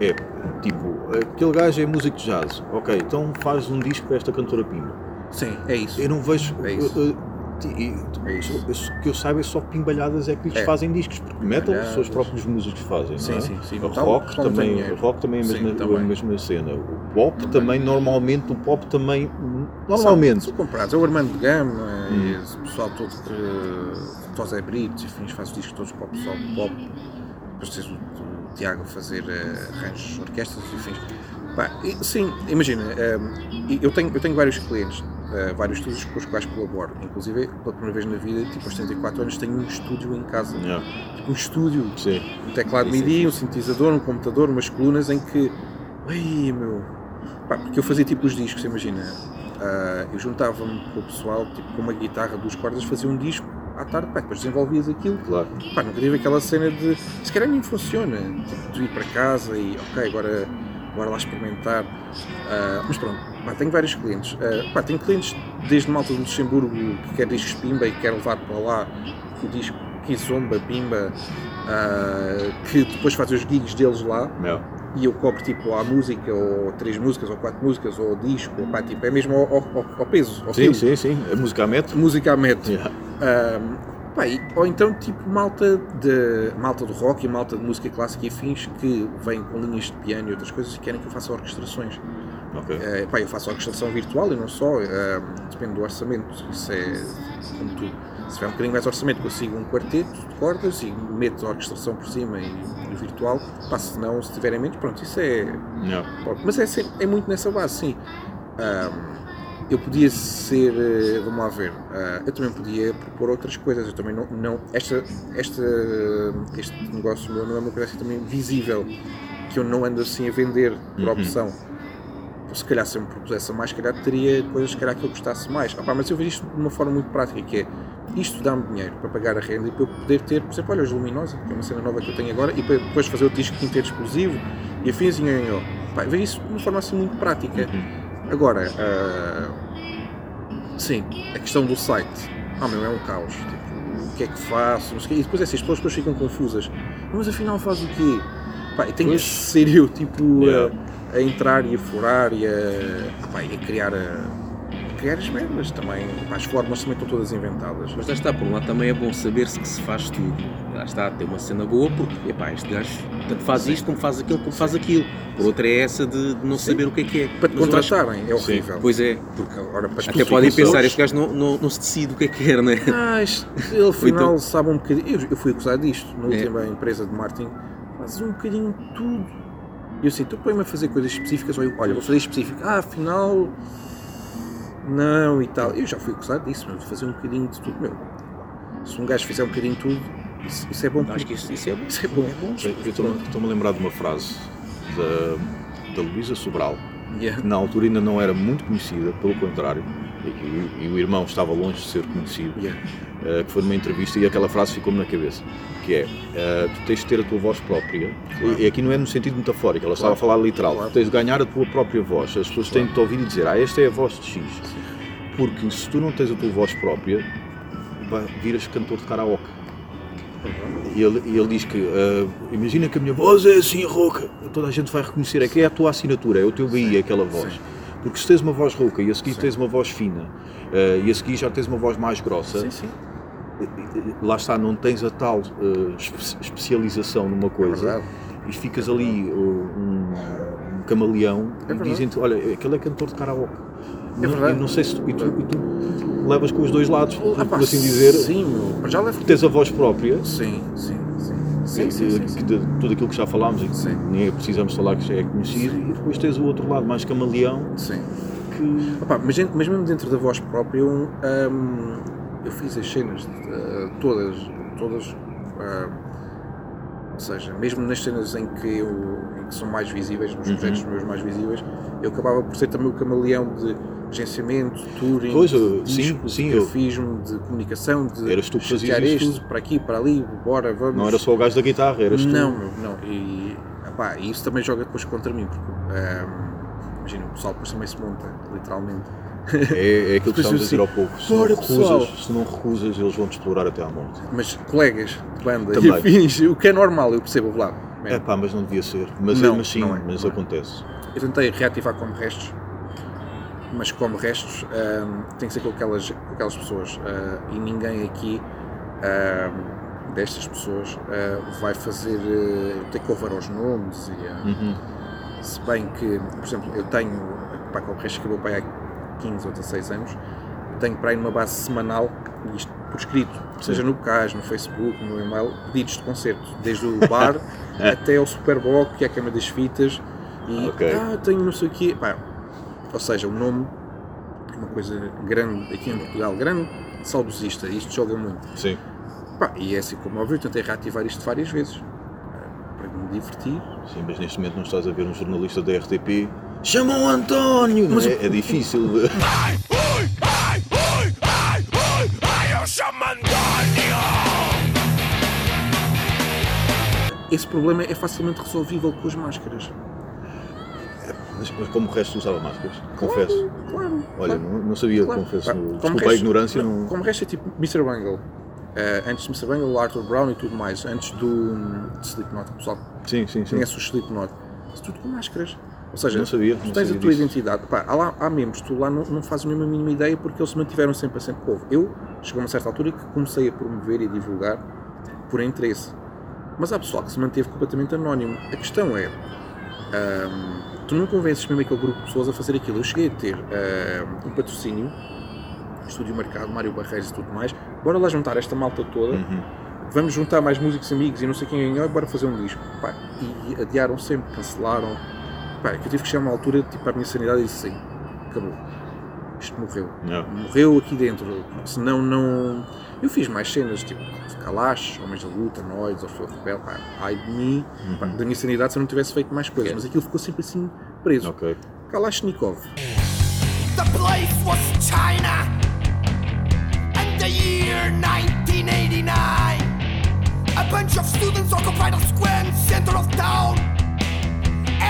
é, tipo, aquele gajo é músico de jazz. Ok, então faz um disco para esta cantora Pimba. Sim, é isso. Eu não vejo. É isso. E- É eu- que eu saiba é só pimbalhadas é que lhes É. fazem discos, porque metal são os próprios músicos que fazem. Sim, é? sim, sim. O rock então também, rock também é a Sim, mesma, também. a mesma cena. O pop também. Também. normalmente, o pop também, normalmente. São, comprados. É o Armando Gama Hum. esse pessoal todo que. Tosé Brito, enfim, faz os discos todos para o pessoal pop. Depois tens o, o Tiago fazer eh, arranjos, orquestras, enfim. Pá, sim, imagina, eh, eu, tenho, eu tenho vários clientes, eh, vários estúdios com os quais colaboro. Inclusive, pela primeira vez na vida, tipo aos 74 anos, tenho um estúdio em casa. Yeah, Tipo, um estúdio sim. um teclado é MIDI, um sintetizador, um computador, umas colunas em que. Ai meu. Pá, porque eu fazia tipo os discos, imagina. Ah, eu juntava-me com o pessoal, tipo com uma guitarra, duas cordas, fazia um disco à tarde, pá, depois desenvolvias aquilo. Claro. Pá, nunca tive aquela cena de. Se calhar nem funciona. Tipo, de ir para casa e ok, agora, agora lá experimentar. Ah, mas pronto, pá, tenho vários clientes. Ah, pá, tenho clientes desde Malta do Luxemburgo que quer discos Pimba e quer levar para lá o disco Kizomba, Pimba, ah, que depois faz os gigs deles lá Yeah. e eu cobro tipo a música, ou três músicas, ou quatro músicas, ou disco, ou pá, tipo, é mesmo ao, ao- ao peso, ao Sim, quilo. sim, sim. A música a metro. Música a metro. Yeah. Ahm, pá, e- ou então tipo malta de malta do rock e malta de música clássica e afins que vêm com linhas de piano e outras coisas e querem que eu faça orquestrações. Ok. Eh, pá, eu faço orquestração virtual e não só, ahm, depende do orçamento, isso é como tudo. Se tiver um bocadinho mais orçamento, consigo um quarteto de cordas e meto a orquestração por cima e, e virtual. Pá, se não, se tiverem menos, pronto, isso é, Yeah. Mas é, é muito nessa base, sim. Ahm, eu podia ser, eh, vamos lá ver, ah, eu também podia propor outras coisas. Eu também não, não esta, esta, este negócio meu não é uma coisa assim também visível, que eu não ando assim a vender por Uhum. opção. Se calhar se eu me propusesse mais, se calhar teria coisas se calhar que eu gostasse mais. Ah, pá, mas eu vejo isto de uma forma muito prática, que é isto dá-me dinheiro para pagar a renda e para eu poder ter, por exemplo, olha, os Luminosa, que é uma cena nova que eu tenho agora, e para depois fazer o disco inteiro exclusivo e afins e nho, Pá, vejo isso de uma forma assim muito prática. Agora, ah, sim, a questão do site, ah meu, é um caos. Tipo, o que é que faço? E depois essas pessoas depois ficam confusas. Mas afinal faz o quê? Pá, tenho que ser eu, tipo, Yeah. a, a entrar e a furar e a, ah, pá, e a criar a, a criar as merdas também. Pá, as formas também estão todas inventadas. Mas lá está, por um lado também é bom saber-se que se faz tudo. Lá está, ter uma cena boa, porque epá, este gajo tanto faz isto como faz aquilo, como faz aquilo. Por outra é essa de de não saber o que é que é. Para te Mas contratarem é horrível. Pois é, Porque para até podem pensar, este gajo não, não, não se decide o que é que quer, não é? Ah, isto, ele afinal então- sabe um bocadinho. Eu, eu fui acusado disto na É. última empresa de marketing. Fazes um bocadinho de tudo. E eu assim, tu põe-me a fazer coisas específicas. Ou eu, olha, vou fazer específico. Ah, afinal. Não e tal. Eu já fui acusado disso, de fazer um bocadinho de tudo. Meu, se um gajo fizer um bocadinho de tudo, isso, isso é bom. Acho que isso, isso é bom. Isso é bom. Eu estou-me a lembrar de uma frase da, da Luísa Sobral, Yeah. que na altura ainda não era muito conhecida, pelo contrário, e, e- e o irmão estava longe de ser conhecido, Yeah. eh, que foi numa entrevista e aquela frase ficou-me na cabeça, que é, eh, tu tens de ter a tua voz própria, Claro. e, e aqui não é no sentido metafórico, ela estava a falar literal, Claro. tu tens de ganhar a tua própria voz, as pessoas têm de te ouvir e dizer, ah, esta é a voz de X, porque se tu não tens a tua voz própria, viras cantor de karaoke. E ele, e ele diz que, ah, imagina que a minha voz é assim rouca, toda a gente vai reconhecer, é que é a tua assinatura, é o teu BI, aquela voz. Porque se tens uma voz rouca e a seguir tens uma voz fina ah, e a seguir já tens uma voz mais grossa, Sim, sim. lá está, não tens a tal ah, espe- especialização numa É coisa verdade. e ficas ali uh, um, camaleão É e dizem-te, olha, aquele é cantor de karaoke. É. E não sei se tu, e tu, e tu levas com os dois lados, por, Ah, por assim dizer, Sim, meu. Já levo. tens a voz própria, Sim, sim, sim. Sim, sim, sim, de tudo aquilo que já falámos e que nem precisamos falar que já é conhecido, e depois tens o outro lado mais camaleão Sim. que. Opa, mas, mas mesmo dentro da voz própria, eu, hum, eu fiz as cenas eh, todas, todas, ah, ou seja, mesmo nas cenas em que, eu, em que são mais visíveis, nos projetos meus mais visíveis, eu acabava por ser também o camaleão de agenciamento, touring, Pois, de eu- disco, sim, de eu- grafismo, de comunicação, de Eras tu que isto, para aqui, para ali, bora, vamos. Não era só o gajo da guitarra, eras tu. Não, não. E epá, isso também joga depois contra mim, porque ehm, imagina, o pessoal depois também se monta, literalmente. É, é aquilo que estávamos a dizer ao pouco. Se "Bora, não, pessoal." recusas, se não recusas, eles vão te explorar até à morte. Mas colegas de banda Também. e afins, o que é normal, eu percebo o lado. É pá, mas não devia ser. Mas, Não, mas sim, não é, mas não é. acontece. Eu tentei reativar como restos, mas como restos tem que ser com aquelas, com aquelas pessoas eh, e ninguém aqui ehm, destas pessoas eh, vai fazer uh, takeover aos nomes e Uhum. Se bem que, por exemplo, eu tenho, pá, com o resto que o meu pai há 15 ou 16 anos, tenho para aí numa base semanal, isto por escrito, seja no Bocage, no Facebook, no e-mail, pedidos de concerto, desde o bar até ao Superboc, que é a Câmara das Fitas, e Ok. ah, tenho não sei o quê, pá, ou seja, o nome é uma coisa grande aqui em Portugal, grande, saudosista, isto joga muito. Sim. Pá, e é assim como óbvio, eu tentei reativar isto várias vezes, para me divertir, Sim, mas neste momento não estás a ver um jornalista da RTP. Chama o António! Mas é, é difícil. de- esse problema é facilmente resolvível com as máscaras. Mas, mas como o resto usava máscaras, confesso. Claro. Olha, claro. não, não sabia, Claro. confesso. Como Desculpa a resto- ignorância. não, Não... Como resto é tipo Mr. Bungle. Eh, antes de Mr. Bungle, Arthur Brown e tudo mais. Antes do de Slipknot. O pessoal Sim, sim, sim. conhece o Slipknot. Tudo com máscaras. Ou seja, Não sabia, tu não tens sabia a tua disso. identidade. Pá, há, lá, há membros, tu lá não, não fazes mesmo a mínima ideia porque eles se mantiveram sempre a sempre povo. Eu, chegou a uma certa altura que comecei a promover e a divulgar por interesse. Mas há pessoal que se manteve completamente anónimo. A questão é, ahm, tu não convences mesmo aquele grupo de pessoas a fazer aquilo. Eu cheguei a ter ahm, um patrocínio, estúdio marcado, Mário Barreiros e tudo mais. Bora lá juntar esta malta toda. Uhum. Vamos juntar mais músicos amigos e não sei quem e bora fazer um disco. Pá, e adiaram sempre, cancelaram. Pá, que eu tive que chegar a uma altura, tipo, à minha sanidade e disse assim, acabou. Isto morreu. Não. Morreu aqui dentro. Senão não. Eu fiz mais cenas, tipo, Kalash, Homens da Luta, Noides, Orfeu Rebel, pá, ai de mim, pá, da minha sanidade se eu não tivesse feito mais coisas, mas aquilo ficou sempre assim preso. Ok. Kalashnikov. The place was China. And the year 1989. A bunch of students occupied a square in the center of town.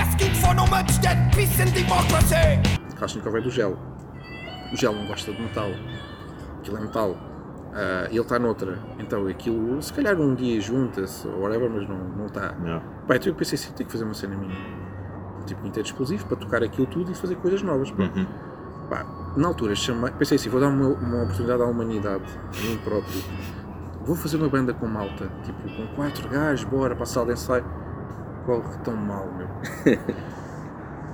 Asking for no much than peace and democracy. Kalashnikov é do gel. O gel não gosta de metal. Aquilo é metal. E ele está noutra. Então aquilo, se calhar um dia junta-se ou whatever, mas não não está. Não. Pá, então eu pensei assim, tenho que fazer uma cena minha. Tipo, quinteto explosivo para tocar aquilo tudo e fazer coisas novas. pá. Uhum. Pá, na altura chamei, pensei assim, vou dar uma, uma oportunidade à humanidade, a mim próprio. Vou fazer uma banda com malta, tipo, com quatro gajos, bora para a sala de ensaio. Corre tão mal, meu.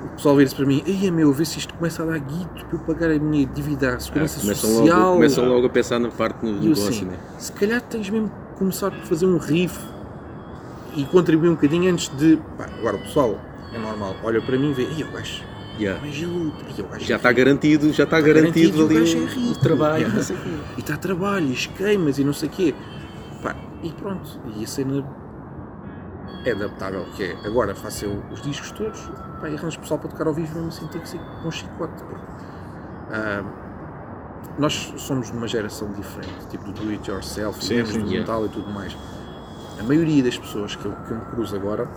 O pessoal vira-se para mim, ei meu, vê se isto começa a dar guito para eu pagar a minha dívida à segurança Ah, começam, social. logo, começam logo a pensar na parte eu negócio, assim, né? se calhar tens mesmo que começar por fazer um riff e contribuir um bocadinho antes de. Pá, agora o pessoal é normal, olha para mim e vê, ei, o gajo, Yeah. mas ele, ei, o gajo Já é está rico." garantido, já está Tá garantido, garantido, o ali gajo é o, o trabalho, Yeah. o. E está trabalho, e esquemas e não sei o quê. Pá, e pronto, e a cena é adaptável, que é, agora faço eu os discos todos, pá, e arranjo pessoal para tocar ao vivo, assim tem que ser com um chicote. porque, ah, nós somos de uma geração diferente, tipo do do it yourself, Sim, metal e tudo mais. A maioria das pessoas que eu, que eu me cruzo agora,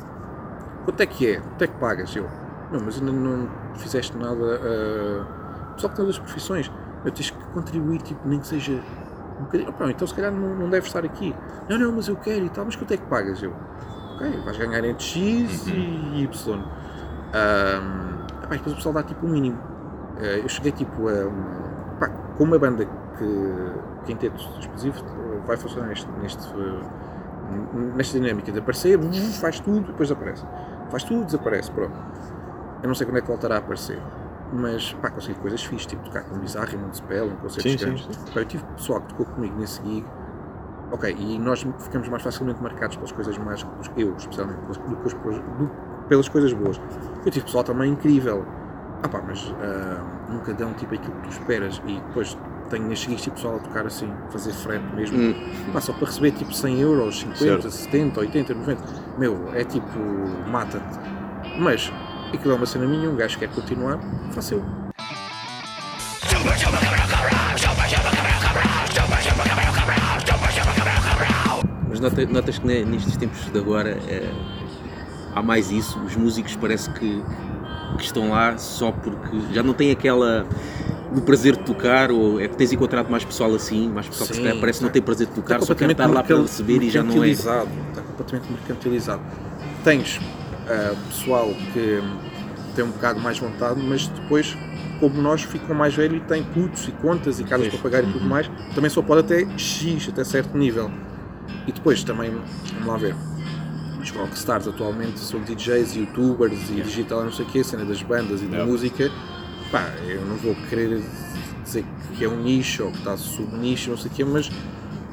quanto é que é? Quanto é que pagas? Eu, não, mas ainda não fizeste nada. ah, pessoal que tem outras profissões, eu tens que contribuir, tipo, nem que seja um bocadinho. Opa, então se calhar não, não deves estar aqui. Não, não, mas eu quero e tal, mas quanto é que pagas? Eu, ok, vais ganhar entre X e Y. E depois o pessoal dá tipo o mínimo. Eh, eu cheguei tipo a. um, pá, com uma banda que quinteto explosivo vai funcionar neste, neste, nesta dinâmica de aparecer, faz tudo e depois desaparece. Faz tudo, desaparece, pronto. Eu não sei quando é que voltará a aparecer. Mas, pá, consegui coisas fixes, tipo tocar com Bizarre, Municipal, em concertos Sim, sim, grandes. sim. Pá, eu tive pessoal que tocou comigo nesse gig. Ok, e nós ficamos mais facilmente marcados pelas coisas mais. Eu, especialmente, pelas, pelas coisas boas. Eu tive pessoal também incrível. Ah pá, mas ah, nunca dão tipo aquilo que tu esperas. E depois tenho gigs tipo pessoal a tocar assim, fazer frete mesmo. Hum. Pá, só para receber tipo 100 euros, 50, Certo. 70, 80, 90. Meu, é tipo, mata-te. Mas aquilo é uma cena minha, um gajo quer continuar, faça eu. Notas que ne- nestes tempos de agora eh, há mais isso, os músicos parece que, que estão lá só porque já não têm aquela do prazer de tocar, ou é que tens encontrado mais pessoal assim, mais pessoal que se Sim, calhar parece tá. não ter prazer de tocar, Está só quer estar lá para receber e já não é. mercantilizado, Está completamente mercantilizado. Tens ah, pessoal que tem um bocado mais vontade, mas depois, como nós, ficam mais velhos e têm putos e contas e casas para pagar e Uhum. tudo mais, também só pode até X, até certo nível. E depois também, vamos lá ver, os rockstars atualmente são DJs, youtubers e digital não sei o quê, a cena das bandas e da música. Pá, eu não vou querer dizer que é um nicho ou que está sub-nicho, não sei o quê, mas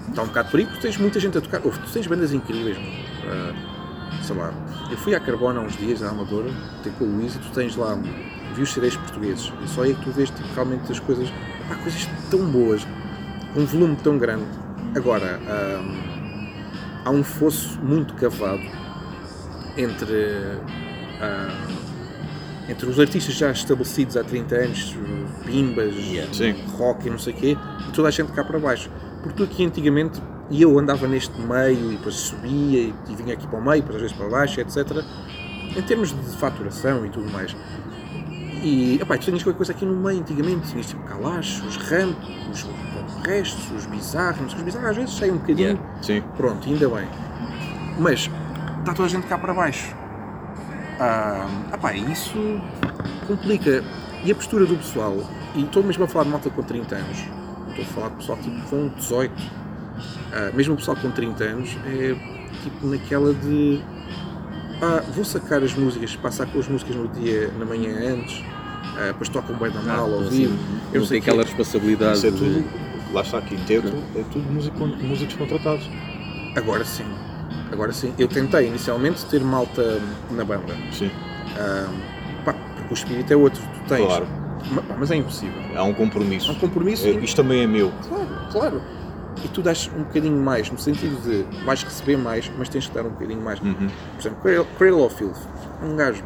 está um bocado por aí porque tens muita gente a tocar. Ouve, tu tens bandas incríveis, meu. Ah, sei lá, eu fui à Carbona há uns dias, na Amadora, tem com o Luís e tu tens lá, vi os CDs portugueses e só aí é que tu vês tipo, realmente as coisas, pá, coisas tão boas, com um volume tão grande. Agora, ah, há um fosso muito cavado entre, ah, entre os artistas já estabelecidos há 30 anos, pimbas, Sim. rock e não sei o quê, e toda a gente cá para baixo. Porque tu aqui antigamente, e eu andava neste meio e depois subia e, e vinha aqui para o meio, depois às vezes para baixo, etc. Em termos de faturação e tudo mais. E epá, tu tinhas qualquer coisa aqui no meio antigamente, tinhas tipo Kalash, os Ramp, os o restos, os bizarros, sei, os bizarros às vezes saem um bocadinho, Yeah. Sim. pronto, ainda bem. Mas está toda a gente cá para baixo. Ah, epá, isso complica. E a postura do pessoal, e estou mesmo a falar de malta com 30 anos, estou a falar de pessoal tipo com 18, ah, mesmo o pessoal com 30 anos, é tipo naquela de ah, vou sacar as músicas, passar com as músicas no dia, na manhã antes, ah, depois tocam bem da mal ao assim, vivo. Eu não sei aquela responsabilidade. Isso é tudo, lá está quinteto, é tudo músico, músicos contratados. Agora sim, agora sim. Eu tentei inicialmente ter malta na banda. Sim, Ah, pá, porque o espírito é outro, tu tens. claro. Ma- pá, Mas é impossível. Há um compromisso. Há um compromisso. É, Isto também é meu. Claro, claro. E tu dás um bocadinho mais, no sentido de vais receber mais, mas tens que dar um bocadinho mais. Uhum. Por exemplo, Cradle of Filth, um gajo,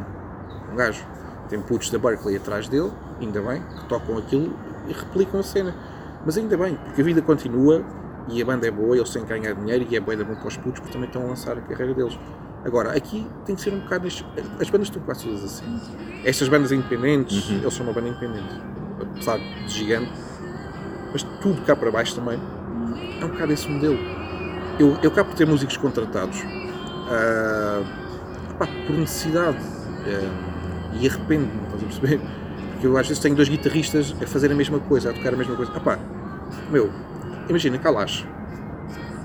um gajo, tem putos da Berkeley atrás dele, ainda bem, que tocam aquilo e replicam a cena. Mas ainda bem, porque a vida continua e a banda é boa, eles têm que ganhar dinheiro e é da bom para os putos porque também estão a lançar a carreira deles. Agora, aqui tem que ser um bocado. nestes- As bandas estão quase todas assim. Estas bandas independentes, eles são uma banda independente, apesar de gigante, mas tudo cá para baixo também é um bocado esse modelo. Eu, eu cá por ter músicos contratados pá, por necessidade ah, e arrependo-me, estás a perceber? Porque eu às vezes tenho dois guitarristas a fazer a mesma coisa, a tocar a mesma coisa. Ah, pá, meu, imagina, Kalash,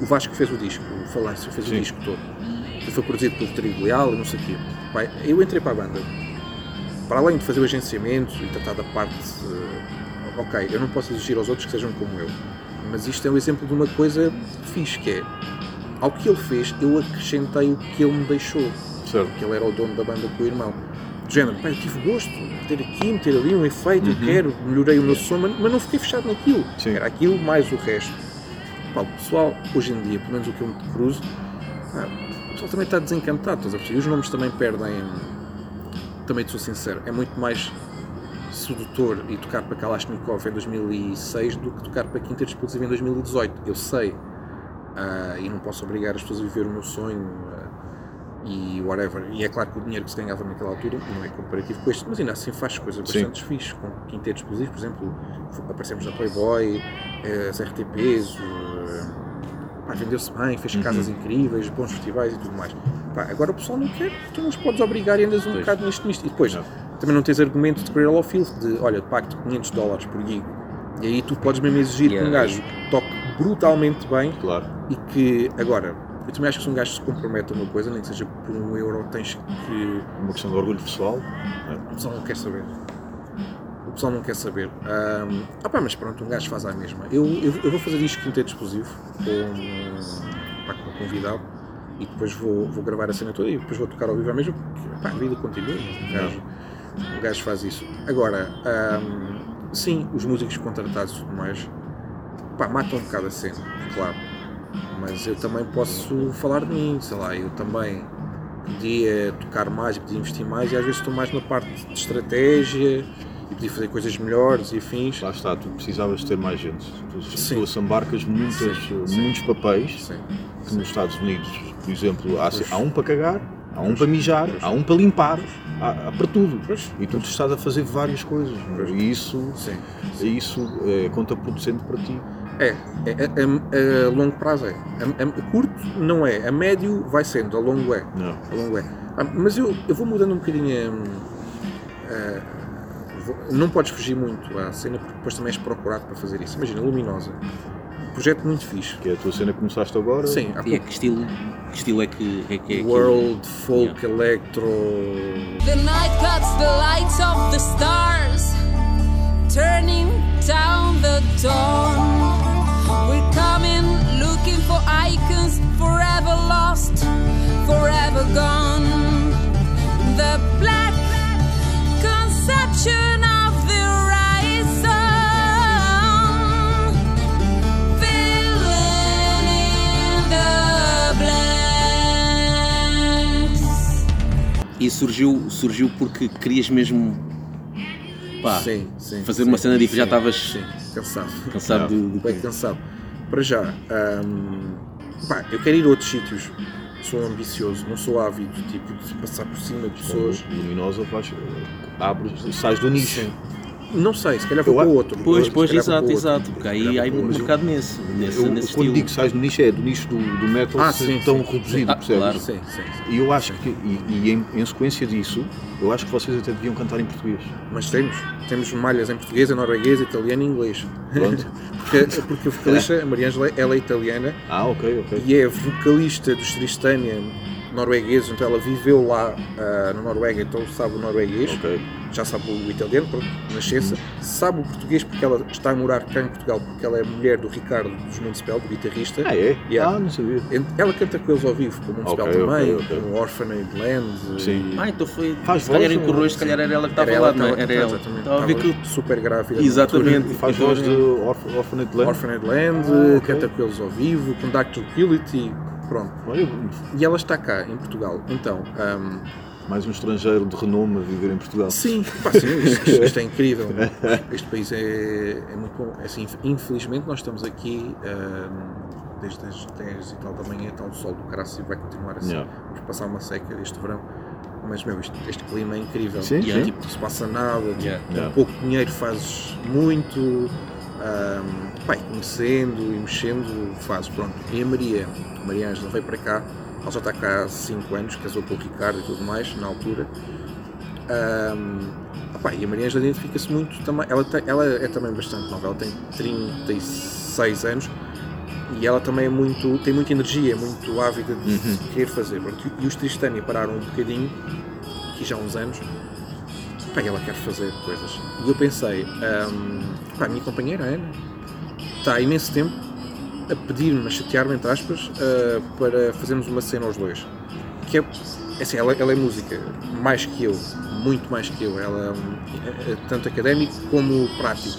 o Vasco fez o disco, o Falância fez Sim. o disco todo, que foi produzido pelo Trigo Leal e não sei o quê. Pá, eu entrei para a banda, para além de fazer o agenciamento e tratar da parte. eh, ok, eu não posso exigir aos outros que sejam como eu, mas isto é um exemplo de uma coisa fixe que é. Ao que ele fez, eu acrescentei o que ele me deixou, Certo. porque ele era o dono da banda com o irmão. Do género, eu tive gosto de meter aqui, meter ali um efeito, eu quero, melhorei o meu som, mas não fiquei fechado naquilo. Sim. Era aquilo mais o resto. Pá, o pessoal, hoje em dia, pelo menos o que eu me cruzo, pá, o pessoal também está desencantado, estás a perceber? E os nomes também perdem. Também te sou sincero, é muito mais sedutor e tocar para Kalashnikov em 2006 do que tocar para Quinteto Explosivo em 2018. Eu sei. Ah, e não posso obrigar as pessoas a viver o meu sonho ah, e whatever. E é claro que o dinheiro que se ganhava naquela altura não é comparativo com este, mas ainda assim faz coisas bastante fixe. Com Quinteto Explosivo, por exemplo, aparecemos na Playboy, eh, as RTPs, eh, vendeu-se bem, fez casas incríveis, bons festivais e tudo mais. Pá, agora o pessoal não quer, tu não os podes obrigar e andas um Pois. bocado nisto, nisto. E depois, Não. também não tens argumento de Cradle of Filth, de olha, pacto 500 dólares por gig. E aí tu podes mesmo exigir que um Yeah. gajo toque brutalmente bem Claro. e que, agora, eu também acho que se um gajo se compromete a uma coisa, nem que seja por um euro, tens que. Uma questão de orgulho pessoal. é. O pessoal não quer saber. O pessoal não quer saber. Ahm, ah pá, mas pronto, um gajo faz a mesma. Eu, eu, eu vou fazer isto quinteto explosivo com, pá, com um convidado e depois vou, vou gravar a cena toda e depois vou tocar ao vivo à mesma porque pá, a vida continua. Um gajo, um gajo faz isso. Agora, ahm, sim, os músicos contratados e tudo mais pá, matam um bocado a cena, claro. Mas eu também posso falar de mim, sei lá, eu também podia tocar mais podia investir mais e às vezes estou mais na parte de estratégia e podia fazer coisas melhores e afins. Lá está, tu precisavas ter mais gente. Tu, Sim. tu muitas, Sim, sim. muitos papéis Sim. que nos Estados Unidos, por exemplo, há, há um para cagar, há um para mijar, há um para limpar, há, há para tudo. E tu estás a fazer várias coisas. meu. E isso, isso é contraproducente para ti. É, é, é, a, a longo prazo é. A, a- a curto não é, a médio vai sendo, a longo é. Não. A longo é. Ah, mas eu, eu vou mudando um bocadinho. hum, ah, vou- não podes fugir muito à cena porque depois também és procurado para fazer isso. Imagina, Luminosa. Um projeto muito fixe. Que é a tua cena que começaste agora. Sim, há E é que estilo, que estilo é que é, que é aquilo? World, folk, electro. The night cuts the lights of the stars, turning down the dawn. Icons, forever lost, forever gone. The black conception of the horizon, filling in the blanks. E surgiu, surgiu porque querias mesmo pá, sim, sim, fazer sim, uma cena diferente, já estavas cansado. cansado de, de- Bem cansado. Para já, hum, pá, eu quero ir a outros sítios. Sou ambicioso, não sou ávido, tipo, de passar por cima de pessoas. Luminosa, vais, abres, sais do nicho. Não sei, se calhar vou Eu para acho- outro. Pois, pois, exato, exato. Porque aí há muito mercado nesse, nesse, Eu, nesse quando estilo. digo sais do nicho é do nicho do, do metal Ah, sim, tão sim. reduzido, Ah, percebes? claro. Sim, sim, sim. E eu acho que, e, e em, em sequência disso, eu acho que vocês até deviam cantar em português. Mas temos, temos malhas em português, em norueguês, italiano e inglês. Pronto. porque, porque o vocalista, a Maria Ângela, ela é italiana Ah, ok, ok. e é vocalista dos Tristânia noruegueses, então ela viveu lá ah, na Noruega, então sabe o norueguês, Ok. já sabe o italiano, pronto, nascença, sabe o português porque ela está a morar cá em Portugal, porque ela é mulher do Ricardo dos Municipal, do guitarrista. Ah, é? Yeah. Ah, não sabia. Ela canta com eles ao vivo, com o Municipal Ok, também, ok, ok. com o Orphanage Land. Sim. Ah, então foi. Faz se calhar voz, incorreu, ou- se calhar era ela que estava lá, não é? Era ela. exatamente, Estava a ver que. super grávida. Exatamente. Faz voz de Orph Orphaned Land. Orphaned Land, canta com eles ao vivo, com Dark Tranquility, pronto. E ela está cá, em Portugal. Então, ahm, mais um estrangeiro de renome a viver em Portugal. sim, pá, sim isto, isto é incrível. Este país é, é muito bom. Assim, infelizmente, nós estamos aqui ahm, desde as 10 e tal da manhã, está um sol do caraço e vai continuar assim. Yeah. Vamos passar uma seca este verão. Mas, meu, isto- este clima é incrível. Sim, E, sim. Tipo, não se passa nada, tipo, Yeah. com Yeah. pouco dinheiro fazes muito, pá, e conhecendo e mexendo, fazes, pronto. E a Maria, Maria Ângela veio para cá, ela já está cá há 5 anos, casou com o Ricardo e tudo mais, na altura. Ahm, opá, e a Maria Ângela identifica-se muito também, ela, tem- ela é também bastante nova, ela tem 36 anos e ela também é muito, tem muita energia, é muito ávida de Uhum. querer fazer. E os Tristânia pararam um bocadinho, aqui já há uns anos, pá, ela quer fazer coisas. E eu pensei, ahm, pá, a minha companheira, Ana, está há imenso tempo a pedir-me, a chatear-me, entre aspas, ah, para fazermos uma cena aos dois. Que é, é assim, ela, ela é música, mais que eu, muito mais que eu. Ela é, é tanto académico como prático.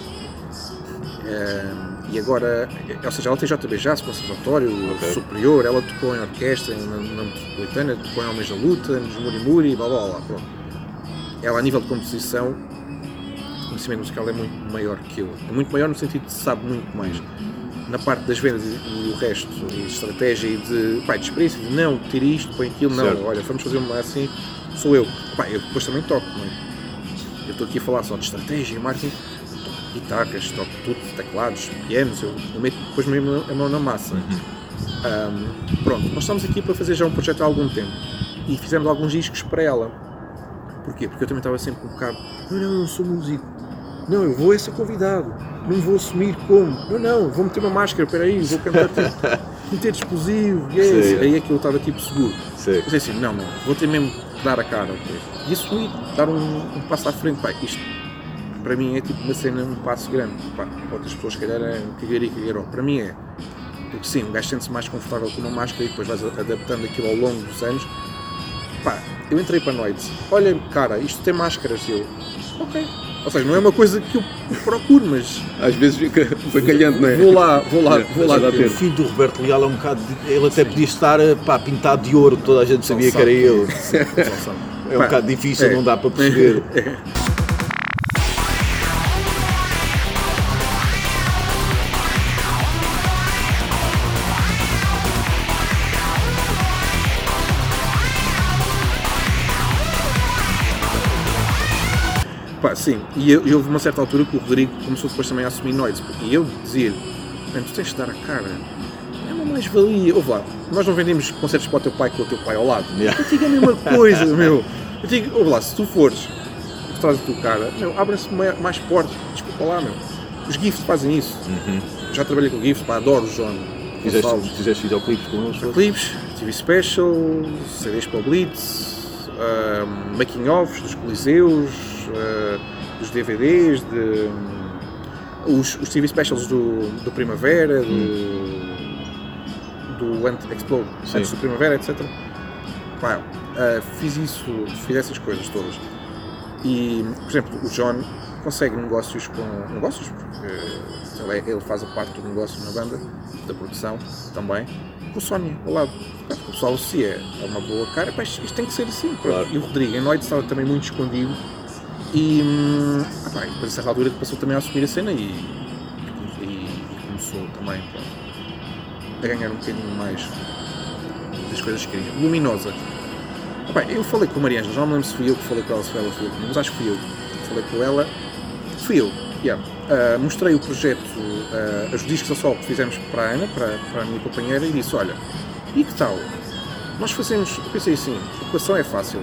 Ah, e agora, é- ou seja, ela tem JB Jazz, conservatório Ok. superior, ela tocou em orquestra, na, na metropolitana, tocou em Homens da Luta, nos Muri Muri, blá blá blá, pronto. Ela, a nível de composição, de conhecimento musical, é muito maior que eu. É muito maior no sentido de sabe muito mais. Na parte das vendas e, o resto, e estratégia e de, pá, de experiência, de não, tira isto, põe aquilo, não, Certo. olha, vamos fazer uma assim, sou eu. Pá, eu depois também toco, não é? Eu estou aqui a falar só de estratégia e marketing, toco guitarras, toco tudo, teclados, pianos, eu, eu meto depois mesmo a mão na massa. Ahm, pronto, nós estamos aqui para fazer já um projeto há algum tempo e fizemos alguns discos para ela. Porquê? Porque eu também estava sempre um bocado, não, não, eu não sou músico, não, eu vou a ser convidado, não vou assumir como, não, não, vou meter uma máscara, espera aí, vou cantar tudo. meter explosivo, yes. Sim. aí é que eu estava tipo seguro. Sim. Mas é assim, não, não, vou ter mesmo que dar a cara. ok? E assumir, dar um, um passo à frente, pá, isto para mim é tipo uma cena, um passo grande. Pá, outras pessoas, se calhar, é cagar e. Para mim é, porque sim, um gajo sente-se mais confortável com uma máscara e depois vais adaptando aquilo ao longo dos anos. Pá, eu entrei para a noite, olha, cara, isto tem máscaras, eu, ok. Ou seja, não é uma coisa que eu procuro, mas Às vezes fica, foi calhante, não é? vou lá, vou lá, vou lá O filho do Roberto Leal é um bocado. de- Ele até podia estar eh, pá, pintado de ouro, toda a gente sabia que era ele. É um Pá, bocado difícil, é. não dá para perceber. sim, e, eu- e houve uma certa altura que o Rodrigo começou depois também a assumir noites, e eu dizia-lhe, "Man, tu tens de dar a cara, é uma mais-valia, ouve lá, nós não vendemos concertos para o teu pai com o teu pai ao lado, Yeah. eu digo a mesma coisa, meu, eu digo, ouve lá, se tu fores, traz a tua cara, meu, abrem-se mai- mais portas, desculpa lá, meu, os GIFs fazem isso, já trabalhei com GIFs, pá, adoro o João. Fizeste, fizeste videoclipes com eles? clipes, TV special, CDs para o Blitz, ahm, making offs dos Coliseus, ah, dos DVDs, de, os, os TV specials do, do Primavera, do, do Ant Explode, Sim. antes do Primavera, etc. Pá, ah, fiz isso, fiz essas coisas todas. E, por exemplo, o John consegue negócios com. negócios, porque ele faz a parte do negócio na banda, da produção também, com o Sónia ao lado. O pessoal associa, é uma boa cara, pá, isto isto tem que ser assim. Claro. E o Rodrigo, em noite estava também muito escondido. E, hum, ah, pá, depois a certa altura que passou também a assumir a cena e, e, e começou também pronto, a ganhar um bocadinho mais das coisas que queria. Luminosa. Ah, pá, eu falei com a Maria Ângela, já não me lembro se fui eu que falei com ela, se foi ela falou comigo, mas acho que fui eu. Falei com ela, fui eu. yeah. Ah, mostrei o projeto, os discos a sol que fizemos para a Ana, para, para a minha companheira, e disse: Olha, e que tal? Nós fazemos, eu pensei assim, a equação é fácil.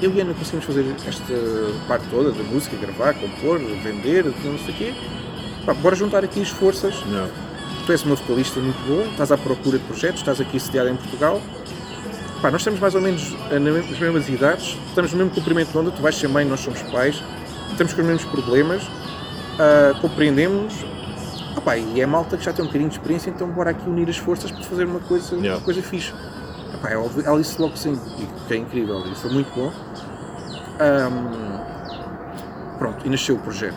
Eu e a Ana conseguimos fazer esta parte toda da música, gravar, compor, vender, não sei o quê. Pá, bora juntar aqui as forças. Não. Tu és uma vocalista muito boa, estás à procura de projetos, estás aqui sediada em Portugal. Pá, nós temos mais ou menos na me- nas mesmas idades, estamos no mesmo comprimento de onda, tu vais ser mãe, nós somos pais, temos com os mesmos problemas, ah, compreendemos. Pá, e é malta que já tem um bocadinho de experiência, então bora aqui unir as forças para fazer uma coisa, Yeah. uma coisa fixe. Ah, pá, é óbvio, ela disse logo sim, que é incrível, e foi muito bom. Ahm, pronto, e nasceu o projeto.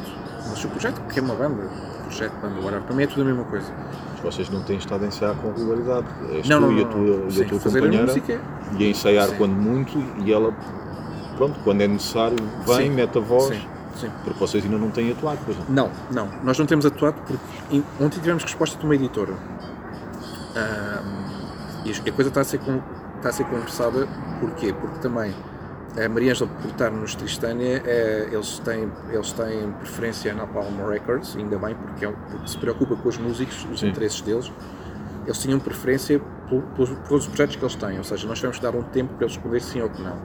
Nasceu o projeto, que é uma banda, projeto, banda, whatever. Para mim é tudo a mesma coisa. Mas vocês não têm estado a ensaiar com regularidade. És Não, tu não, e a tua, não. e Sim, a tua fazer a companheira música. e a ensaiar Sim. quando muito e ela, pronto, quando é necessário, vem, Sim. mete a voz, Sim, sim. porque vocês ainda não têm atuado, pois não. Não, não. Nós não temos atuado porque ontem tivemos resposta de uma editora. Ahm, e a coisa está a ser, está a ser conversada, porquê? Porque também a Maria Ângela, por estar nos Tristânia, eh, eles, têm, eles têm preferência na Palm Records, ainda bem, porque, é um- porque se preocupa com os músicos, os Sim. interesses deles. Eles tinham preferência por, por, por todos os projetos que eles têm, ou seja, nós tivemos que dar um tempo para eles responder sim ou que não.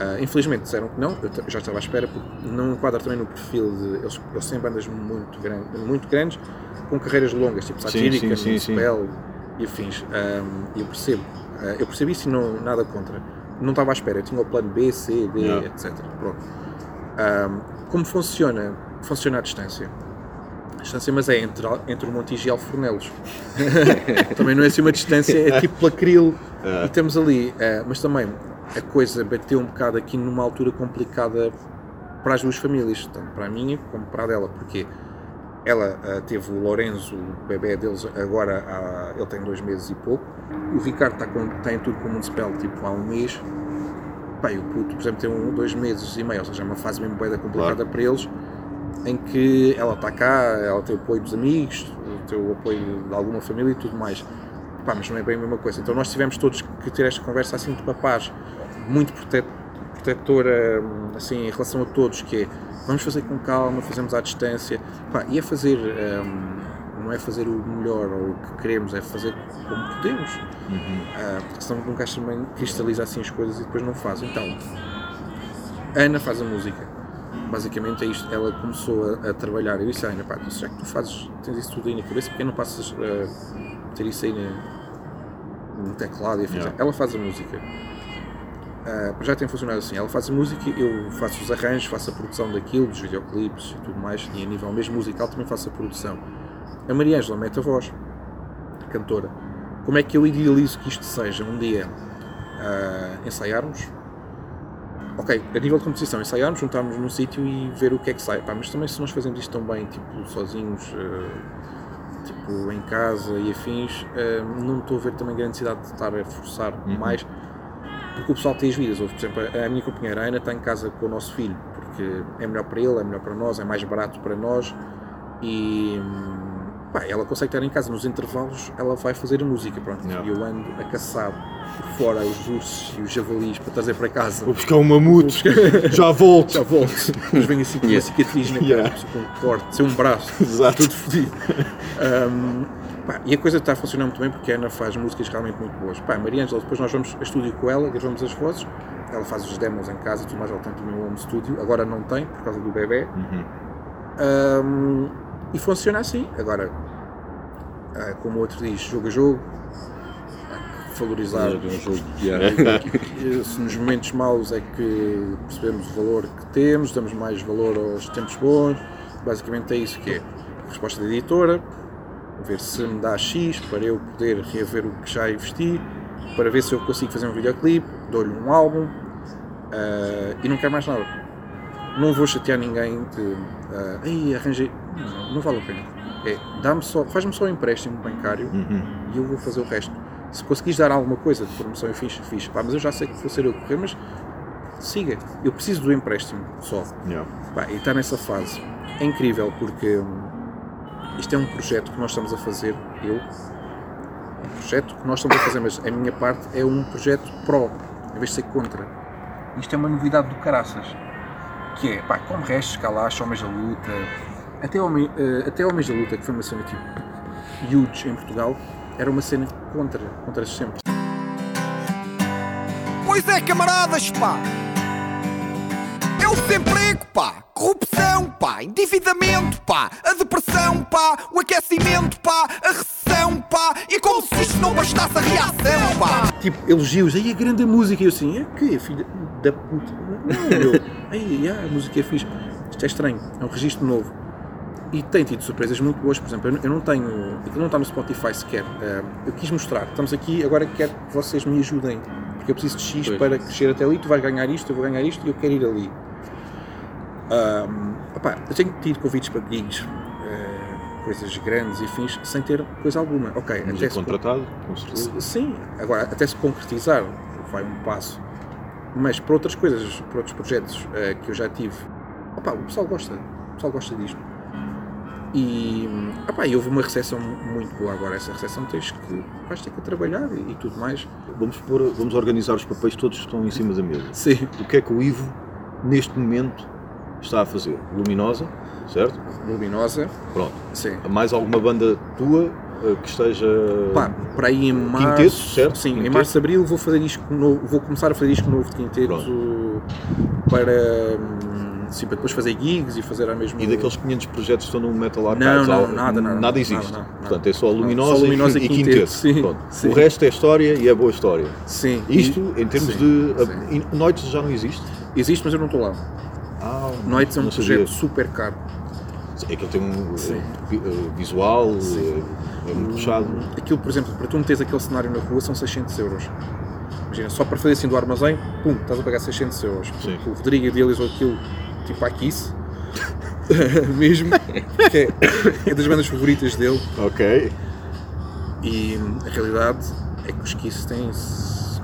Ah, infelizmente disseram que não, eu já estava à espera, porque não enquadra também no perfil de. Eles, eles têm bandas muito, gran- muito grandes, com carreiras longas, tipo Satírica. Spell e afins. Ahm, eu percebo. Ah, eu percebi isso e não, nada contra. Não estava à espera, eu tinha o plano B, C, D, Yeah. etc. Pronto. Ahm, como funciona? Funciona à distância. A distância, mas é entre, entre o Montijo e Alfornelos. também não é assim uma distância, é tipo Lacril. É. E estamos ali. eh, mas também a coisa bateu um bocado aqui numa altura complicada para as duas famílias, tanto para a minha como para a dela, porque ela eh, teve o Lorenzo, o bebê deles, agora há- ele tem dois meses e pouco. O Ricardo está, com, está em tudo com o Municipal tipo há um mês. E o puto, por exemplo, tem um, dois meses e meio, ou seja, é uma fase mesmo bem complicada Claro. para eles, em que ela está cá, ela tem o apoio dos amigos, tem o apoio de alguma família e tudo mais. Pá, mas não é bem a mesma coisa. Então nós tivemos todos que ter esta conversa assim de papás, muito prote- protetora assim, em relação a todos, que é vamos fazer com calma, fazemos à distância. Pá, e é fazer, hum, não é fazer o melhor ou o que queremos, é fazer como podemos. Ah, porque senão um gajo também cristaliza assim as coisas e depois não faz. Então, a Ana faz a música. Basicamente é isto. Ela começou a, a trabalhar. Eu disse à Ana, pá, já que tu fazes, tens isso tudo aí na cabeça, porque não passas. ah, meter isso aí na- no teclado e afins. Yeah. Ela faz a música. Ah, já tem funcionado assim. Ela faz a música, eu faço os arranjos, faço a produção daquilo, dos videoclipes e tudo mais. E a nível mesmo musical também faço a produção. A Maria Ângela mete a voz, a cantora. Como é que eu idealizo que isto seja um dia ah, ensaiarmos? Ok, a nível de composição, ensaiarmos, juntarmos num sítio e ver o que é que sai. Pá, mas também se nós fazemos isto tão bem, tipo, sozinhos, ah, tipo, em casa e afins, não estou a ver também grande necessidade de estar a forçar mais, porque o pessoal tem as vidas. Por exemplo, a minha companheira Ana está em casa com o nosso filho, porque é melhor para ele, é melhor para nós, é mais barato para nós e pá, ela consegue estar em casa nos intervalos, ela vai fazer a música, pronto. Yeah. E eu ando a caçar por fora os ursos e os javalis para trazer para casa. Vou buscar um mamute, já volto. Já volto. Depois venho assim com uma cicatriz na cara, Yeah. com um corte, sem um braço, Exato. tudo fodido. Um, pá, e a coisa está a funcionar muito bem porque a Ana faz músicas realmente muito boas. Pá, Maria Ângela, depois nós vamos a estúdio com ela, gravamos as vozes, ela faz os demos em casa e tudo mais, ela tem também um home studio, agora não tem por causa do bebê. Um, e funciona assim. Agora, ah, como o outro diz, jogo a jogo, valorizar um jogo. Yeah. e se nos momentos maus é que percebemos o valor que temos, damos mais valor aos tempos bons. Basicamente é isso que é. Resposta da editora, ver se me dá X para eu poder reaver o que já investi, para ver se eu consigo fazer um videoclipe, dou-lhe um álbum ah, e não quero mais nada. Não vou chatear ninguém de ah, ei, arranjei. Não, não vale a pena. É, dá-me só, faz-me só um empréstimo bancário e eu vou fazer o resto. Se conseguires dar alguma coisa de promoção e fixe, fixe. Pá, mas eu já sei que vou ser eu correr, mas siga. Eu preciso do empréstimo só. Yeah. Pá, e está nessa fase. É incrível porque hum, isto é um projeto que nós estamos a fazer, eu, um projeto que nós estamos a fazer, mas a minha parte é um projeto pró, em vez de ser contra. Isto é uma novidade do caraças, que é, pá, como restos, Kalash, Homens da Luta, até, Homem, eh, até Homens da Luta, que foi uma cena tipo huge em Portugal, era uma cena contra, contra sempre. Pois é, camaradas, pá! É o desemprego, pá! Corrupção, pá! Endividamento, pá! A depressão, pá! O aquecimento, pá! A recessão, pá! E como se isto não bastasse a reação, pá! tipo, elogios, aí a grande música, e eu assim, é que filha da puta, não, meu, aí, a música é fixe, isto é estranho, é um registro novo. E tem tido surpresas muito boas, por exemplo, eu não- tenho, aquilo não está no Spotify sequer, ah, eu quis mostrar, estamos aqui, agora quero que vocês me ajudem, porque eu preciso de X Pois. para crescer até ali, tu vais ganhar isto, eu vou ganhar isto e eu quero ir ali. Ah, opá, eu tenho tido convites para gigs, ah, coisas grandes e fins, sem ter coisa alguma. Ok, Mas até é contratado, com certeza. Sim, agora até se concretizar vai um passo. Mas para outras coisas, para outros projetos eh, que eu já tive, opá, o pessoal gosta, o pessoal gosta disto. E, opá, e houve uma recepção muito boa agora. Essa recepção tens que, vais ter que trabalhar e, e tudo mais. Vamos, pôr, vamos organizar os papéis todos que estão em cima da mesa. Sim, O que é que o Ivo, neste momento, está a fazer? Luminosa, certo? luminosa, Pronto. sim. Mais alguma banda tua eh, que esteja. Pá, para aí em março, Quinteto, certo? Sim, em Quinteto. março, abril vou fazer disco novo, vou começar a fazer disco novo de quinteto para, hum, sim, para depois fazer gigs e fazer a mesma E daqueles 500 projetos que estão no Metal Não, Archives? não, há- nada, nada, Nada existe. nada, nada, Portanto, é só Não, Luminosa, só Luminosa e, e Quinteto, Quinteto. sim, Pronto. sim. O resto é história e é boa história. Sim. Isto, E- em termos sim, de. sim. Noites já não existe? Existe, mas eu não estou lá. Ah, Noites é um não sabia. projeto super caro. É que ele tem um eh, eh, visual, eh, é muito puxado. Aquilo, por exemplo, para tu meteres aquele cenário na rua são 600 euros. Imagina, só para fazer assim do armazém, pum, estás a pagar 600 euros. Sim. O Rodrigo idealizou aquilo tipo a Kiss, mesmo, que é, é das bandas favoritas dele. Ok. E a realidade é que os Kiss têm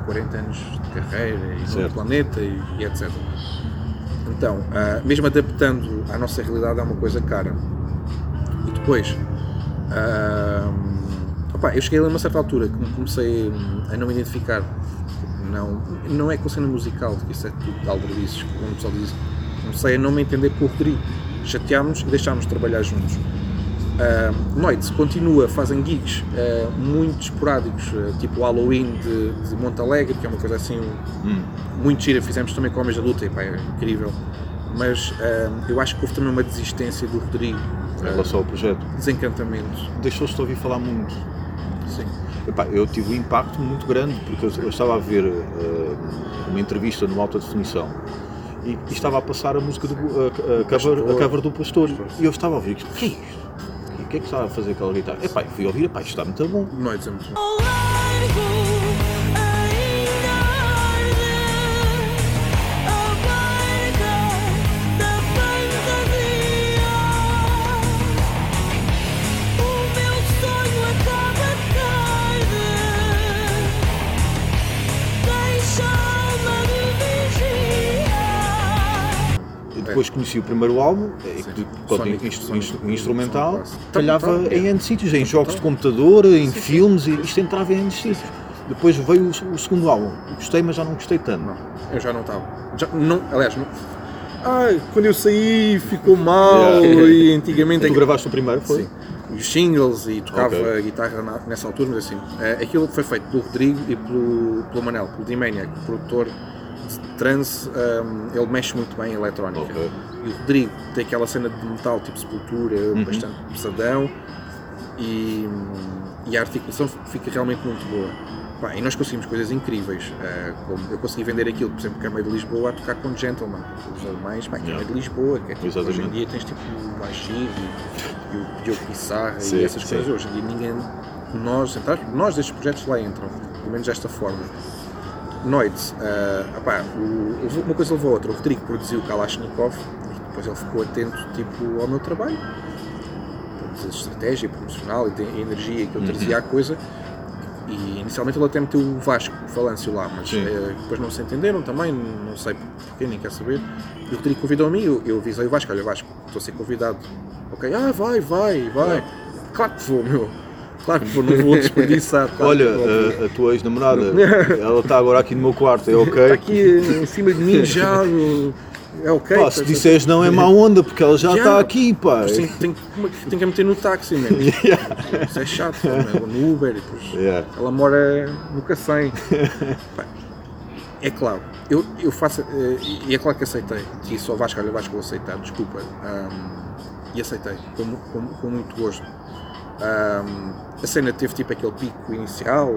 40 anos de carreira e no planeta e, e etc. Então, ah, mesmo adaptando à nossa realidade é uma coisa cara. E depois, ah, opá, eu cheguei a uma certa altura que me comecei a não me identificar. Não, não é com cena musical, que isso é tudo de aldrabices, como o pessoal diz. Comecei a não me entender com o Rodrigo. Chateámos e deixámos de trabalhar juntos. Uh, Noites continua, fazem gigs uh, muito esporádicos, uh, tipo o Halloween de, de Monte Alegre, que é uma coisa assim muito gira. Fizemos também com Homens da Luta, e, pá, é incrível. Mas eu acho que houve também uma desistência do Rodrigo, Em relação ao projeto. desencantamento. Deixou-se de ouvir falar muito. Sim. Epá, eu tive um impacto muito grande porque eu, eu estava a ver uma entrevista numa alta definição e, e estava a passar a música do a, a cover, a cover do Pastor e eu estava a ouvir o que é isto? O que é que estava a fazer aquela guitarra? Epá, fui ouvir, epá, isto está muito bom. Noites é muito bom. Depois conheci o primeiro álbum, eh, Sonic- instru- instrumental, calhava tá, em. N sítios, em jogos de computador, em filmes, e isto entrava em N sítios. Depois veio o, segundo álbum, gostei, mas já não gostei tanto. Não, eu já não estava. Já, não, aliás, não. Ai, quando eu saí ficou mal Yeah. e antigamente. Tu gravaste o primeiro, foi? Sim. Os singles e tocava Ok. guitarra na- nessa altura, mas assim, eh, aquilo foi feito pelo Rodrigo e pelo, pelo Manel, pelo D-Maniac, produtor trance, ehm, ele mexe muito bem em eletrónica. Ok. E o Rodrigo tem aquela cena de metal tipo sepultura, Uhum. bastante pesadão e, e a articulação fica realmente muito boa. Pá, e nós conseguimos coisas incríveis, eh, como eu consegui vender aquilo, por exemplo, que é meio de Lisboa a tocar com Gentleman, os alemães, pá, que é Yeah. meio de Lisboa, que é tipo, hoje em Exatamente. dia tens tipo o Baixir e, e o Diogo Pissarra Sim, e essas sim. coisas, hoje em dia ninguém, nós, nós destes projetos lá entram, pelo menos desta forma. Noites, opá, o- uma coisa levou a outra, o Rodrigo produziu o Kalashnikov e depois ele ficou atento tipo, ao meu trabalho, a estratégia promocional e a energia que eu trazia à coisa. E inicialmente ele até meteu o Vasco, o Falâncio lá, mas eh, depois não se entenderam também, não sei porquê, nem quer saber. E o Rodrigo convidou-me, eu, eu avisei o Vasco, olha Vasco, estou a ser convidado. Ok, ah, vai, vai, vai. Claro que vou, meu. Claro que vou, não vou desperdiçar. claro Olha, a, a tua ex-namorada, ela está agora aqui no meu quarto, é ok? Está aqui em cima de mim já, é ok. Pá, se portanto, disseres não é má onda, porque ela já está aqui, pá. Tem, tem, tem que a meter no táxi mesmo. Isso é chato, mesmo, no Uber e depois. Yeah. Ela mora no Cacém. Pá, é claro, eu, eu faço. eh, E é claro que aceitei. Disse ao Vasco, olha, Vasco, vou aceitar, desculpa. Ahm, e aceitei, com, com, com muito gosto. Ahm, a cena teve tipo aquele pico inicial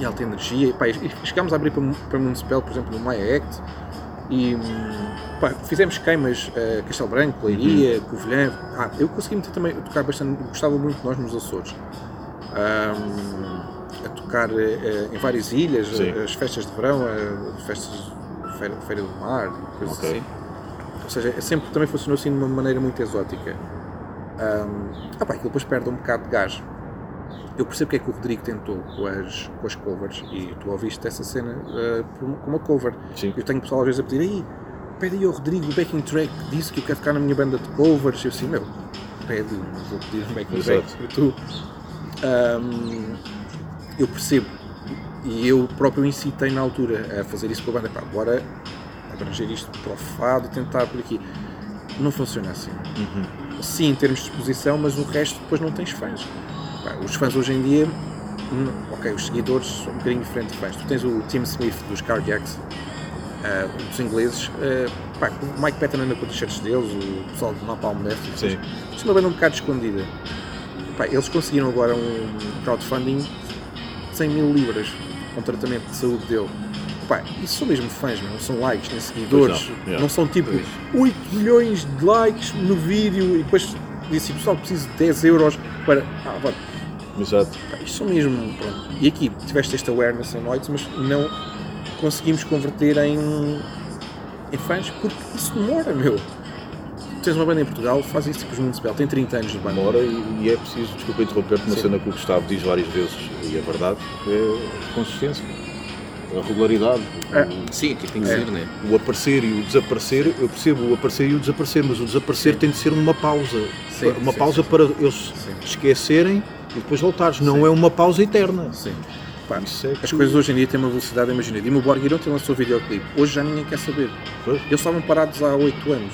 e alta energia. Pá, e chegámos a abrir para, para Municipal, por exemplo, no Maia Act. E pá, fizemos queimas a Castelo Branco, Leiria, Covilhã. Ah, eu consegui meter também, tocar bastante, gostava muito de nós nos Açores. Ahm, a tocar eh, em várias ilhas, Sim. as festas de verão, as festas de feira, feira do mar, coisas Ok. assim. Ou seja, é sempre também funcionou assim de uma maneira muito exótica. Ahm, ah pá, aquilo depois perde um bocado de gás. Eu percebo que é que o Rodrigo tentou com as, com as covers e tu ouviste essa cena por- com uma cover. Sim. Eu tenho pessoal às vezes a pedir aí, pede aí ao Rodrigo o backing track, disse que eu quero ficar na minha banda de covers. Eu assim, meu, pede, vou pedir um backing track Exato. para tu. Ahm, eu percebo e eu próprio incitei na altura a fazer isso com a banda, pá, bora abranger isto para o fado, tentar por aqui. Não funciona assim. Sim, em termos de exposição, mas o resto depois não tens fãs. Pá, os fãs hoje em dia, hum, ok, os seguidores são um bocadinho diferentes de fãs. Tu tens o Tim Smith dos Cardiacs, ah, dos ingleses, ah, pá, o Mike Patton anda com t-shirts deles, o pessoal do Napalm Death, Sim. isto é uma banda um bocado escondida. Pá, eles conseguiram agora um crowdfunding de 100 mil libras com tratamento de saúde dele. Pá, isso são mesmo fãs, não são likes, nem seguidores. Pois não, não, yeah. são tipo 8 milhões de likes no vídeo e depois disse pessoal preciso de 10 euros para. Ah, vá, Exato. pá, isto são mesmo. Pronto. E aqui tiveste este awareness em noites, mas não conseguimos converter em, em fãs porque isso demora, meu. Tens uma banda em Portugal, faz isso tipo os Municipal, tem 30 anos de banda. Demora e, e é preciso, desculpa interromper-te, uma Sim. cena que o Gustavo diz várias vezes, e é verdade, é consistência, a regularidade, É. Sim, aqui tem que É. ser, né? o, o aparecer e o desaparecer, eu percebo o aparecer e o desaparecer, mas o desaparecer tem de ser uma pausa, Sim, uma sim, pausa sim. para eles Sim. esquecerem e depois voltares, não é uma pausa eterna. Sim. Pá, Isso é as que- coisas hoje em dia têm uma velocidade, imagina. Dimo Borgir ontem lançou o videoclipe, hoje já ninguém quer saber. Pois. Eles estavam parados há 8 anos.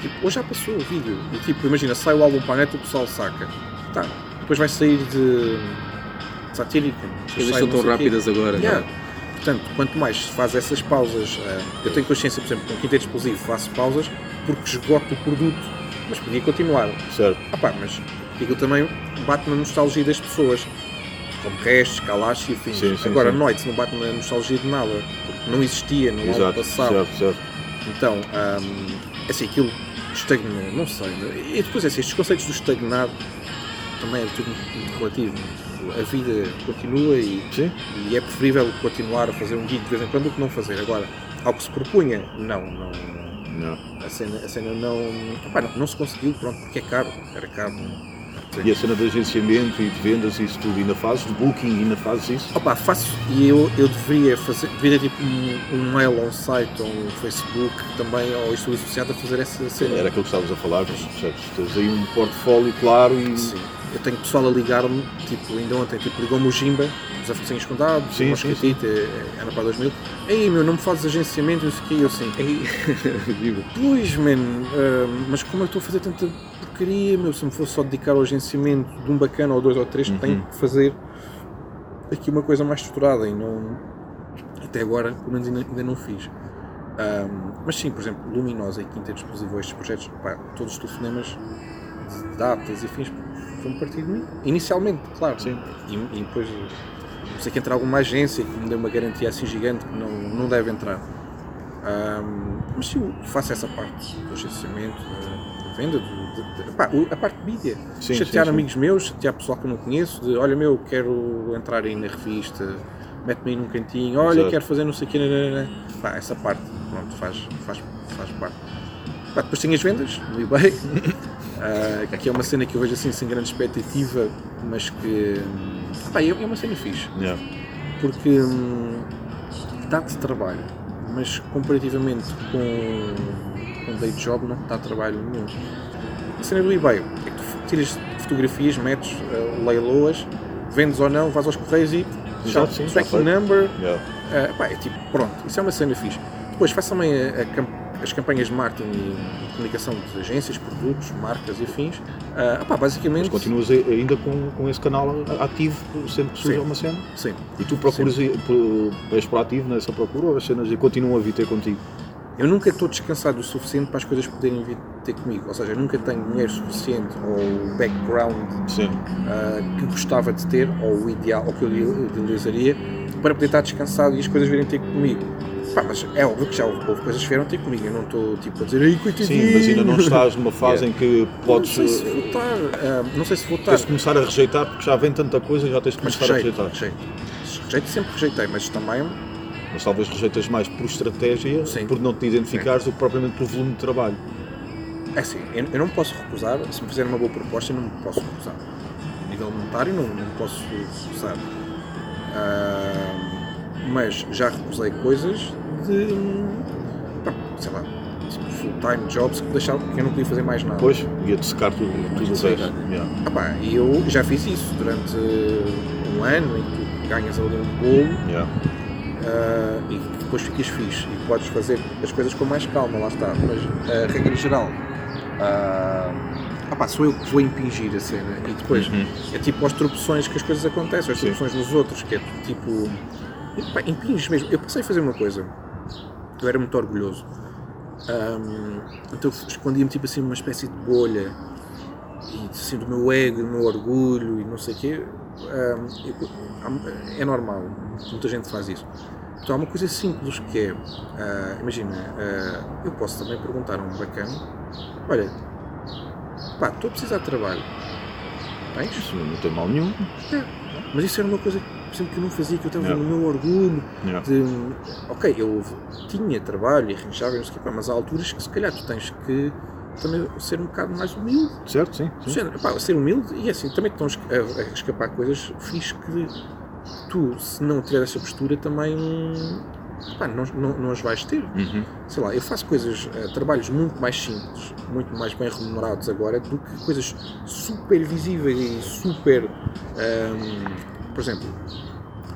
Tipo, hoje já passou o vídeo. E tipo, imagina, sai o álbum para a net, o pessoal saca. Tá, depois vai sair de satírica. As depois coisas sai são não tão o rápidas agora. Yeah. né? Portanto, quanto mais se faz essas pausas, eh, eu tenho consciência, por exemplo, com o quinteto explosivo faço pausas porque esgoto o produto, mas podia continuar. Certo. Ah pá, mas aquilo também bate na nostalgia das pessoas. como restos, calachos e afins. Sim, sim, Agora, sim. Noites não bate na nostalgia de nada, porque não existia no ano passado. certo, certo. Então, hum, assim, aquilo estagnou, não sei. E depois, assim, estes conceitos do estagnado também é tudo muito relativo. A vida continua e, Sim. e é preferível continuar a fazer um gig de vez em quando do que não fazer. Agora, ao que se propunha, não, não. Não. A cena, a cena não, epá, não. Não se conseguiu, pronto, porque é caro. Era caro. E a cena de agenciamento e de vendas e isso tudo, ainda fazes de booking, ainda fazes isso? Opa, faço e eu, eu deveria fazer, deveria tipo um, um mail ou um site ou um Facebook também ou estou associado a fazer essa cena. Era aquilo que estavas a falar, percebes? Tens aí um portfólio claro e. Sim. Eu tenho pessoal a ligar-me, tipo, ainda ontem, tipo, ligou-me o Jimba, os afetinhos contados, Sim, o sim, Moscatita, era para 2000. Ei, meu, não me fazes agenciamento, não sei o quê, eu assim, ei, Digo, pois, man, ah, mas como que estou a fazer tanta porcaria, meu, se me fosse só dedicar ao agenciamento de um bacana ou dois ou três, Uhum. tenho que fazer aqui uma coisa mais estruturada e não, até agora, pelo menos ainda, ainda não fiz. Ahm, mas sim, por exemplo, Luminosa e Quinta Explosivo, estes projetos, pá, todos os telefonemas de datas e fins partir de mim. Inicialmente, claro. Sim. E, e depois, não sei que entrar alguma agência que me dê uma garantia assim gigante que não, não deve entrar. Ahm, mas sim, eu faço essa parte do agenciamento, da, da venda, de- de- pá, a parte de mídia. Sim, chatear sim, sim. amigos meus, chatear pessoal que eu não conheço, de olha meu, quero entrar aí na revista, mete-me aí num cantinho, olha, Exato. quero fazer não sei o quê, nananana. Pá, essa parte, pronto, faz, faz, faz parte. Pá, depois tem as vendas no eBay. Ah, aqui é uma cena que eu vejo assim sem grande expectativa, mas que pá, é é uma cena fixe yeah. porque hum, dá-te trabalho, mas comparativamente com com um day job não dá trabalho nenhum. A cena do eBay é que tu tiras fotografias, metes, uh, leiloas, vendes ou não, vais aos correios e Exato, sim, tracking number, Yeah. Uh, pá, é tipo, pronto, isso é uma cena fixe. Depois faço também a- a cam- as campanhas de marketing e comunicação de agências, produtos, marcas e afins. Uh, basicamente. Mas continuas ainda com, com esse canal ativo sempre que surge uma cena? Sim. E tu procuras, pro- és proativo nessa procura ou as cenas e continuam a vir ter contigo? Eu nunca estou descansado o suficiente para as coisas poderem vir ter comigo. Ou seja, eu nunca tenho dinheiro suficiente ou background uh, que gostava de ter, ou o ideal, ou que eu idealizaria, para poder estar descansado e as coisas virem ter comigo. Pá, mas é óbvio que já houve, houve coisas que vieram ter comigo. Eu não estou tipo a dizer, ai, coitadinho. Sim, mas ainda não estás numa fase em que podes. Não sei se vou estar. ah, não sei se vou estar. Tens de começar a rejeitar porque já vem tanta coisa, já tens de começar a rejeito, rejeitar. rejeito. Rejeito sempre rejeitei, mas também Mas talvez rejeitas mais por estratégia, Sim. por não te identificares, do que propriamente por volume de trabalho. é assim, eu, eu não posso recusar, se me fizerem uma boa proposta, eu não me posso recusar. A nível monetário, não, não posso recusar. Ah, mas já recusei coisas de. pá, sei lá, tipo full-time jobs que deixavam que eu não podia fazer mais nada. Depois ia-te secar tudo, tudo o resto. Ah pá, e eu já fiz isso durante um ano em que tu ganhas ali um bolo Yeah. ah, e depois ficas fixe e podes fazer as coisas com mais calma, lá está. Mas a regra geral, ah, ah pá, sou eu que vou impingir a cena e depois Uhum. é tipo as tropeções que as coisas acontecem, as Sim. tropeções dos outros, que é tipo. Pá, impinges mesmo. Eu passei a fazer uma coisa, eu era muito orgulhoso. Ahm, então eu escondia-me tipo assim numa espécie de bolha e assim do meu ego, do meu orgulho e não sei o quê. Há- é normal, muita gente faz isso. Então há uma coisa simples que é, ah, imagina, ah, eu posso também perguntar a um bacana, olha, pá, estou a precisar de trabalho, tens? Isso não tem mal nenhum. Mas isso era uma coisa por exemplo, que eu não fazia, que eu estava Yeah. no meu orgulho Yeah. de, ok, eu tinha trabalho e arranjava, mas há alturas que se calhar tu tens que também ser um bocado mais humilde. Certo? Sim. sim. Pá, ser humilde e assim, também estão a a, escapar coisas fixe que tu, se não tiver essa postura, também pá, não, não, não as vais ter. Uhum. Sei lá, eu faço coisas, eh, trabalhos muito mais simples, muito mais bem remunerados agora do que coisas super visíveis e super. ahm, por exemplo,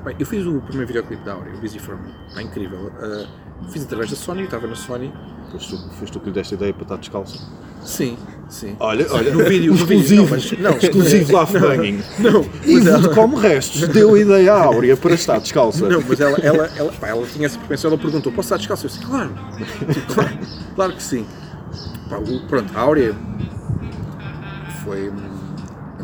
bem, eu fiz o primeiro videoclipe da Áurea, o Busy For Me, é incrível. Ah, fiz através da Sony, estava na Sony. Foste tu, foste tu que lhe deste a ideia para estar descalça. Sim, sim. Olha, olha, No vídeo, no vídeo, não, mas- não, exclusivo lá não, banging. Não, de como restos, deu a ideia à Áurea para estar descalça. Não, mas ela, ela, ela, pá, ela tinha essa propensão, ela perguntou, posso estar descalço? Eu disse, claro, Tipo, claro, claro que sim. Pá, o- pronto, a Áurea foi,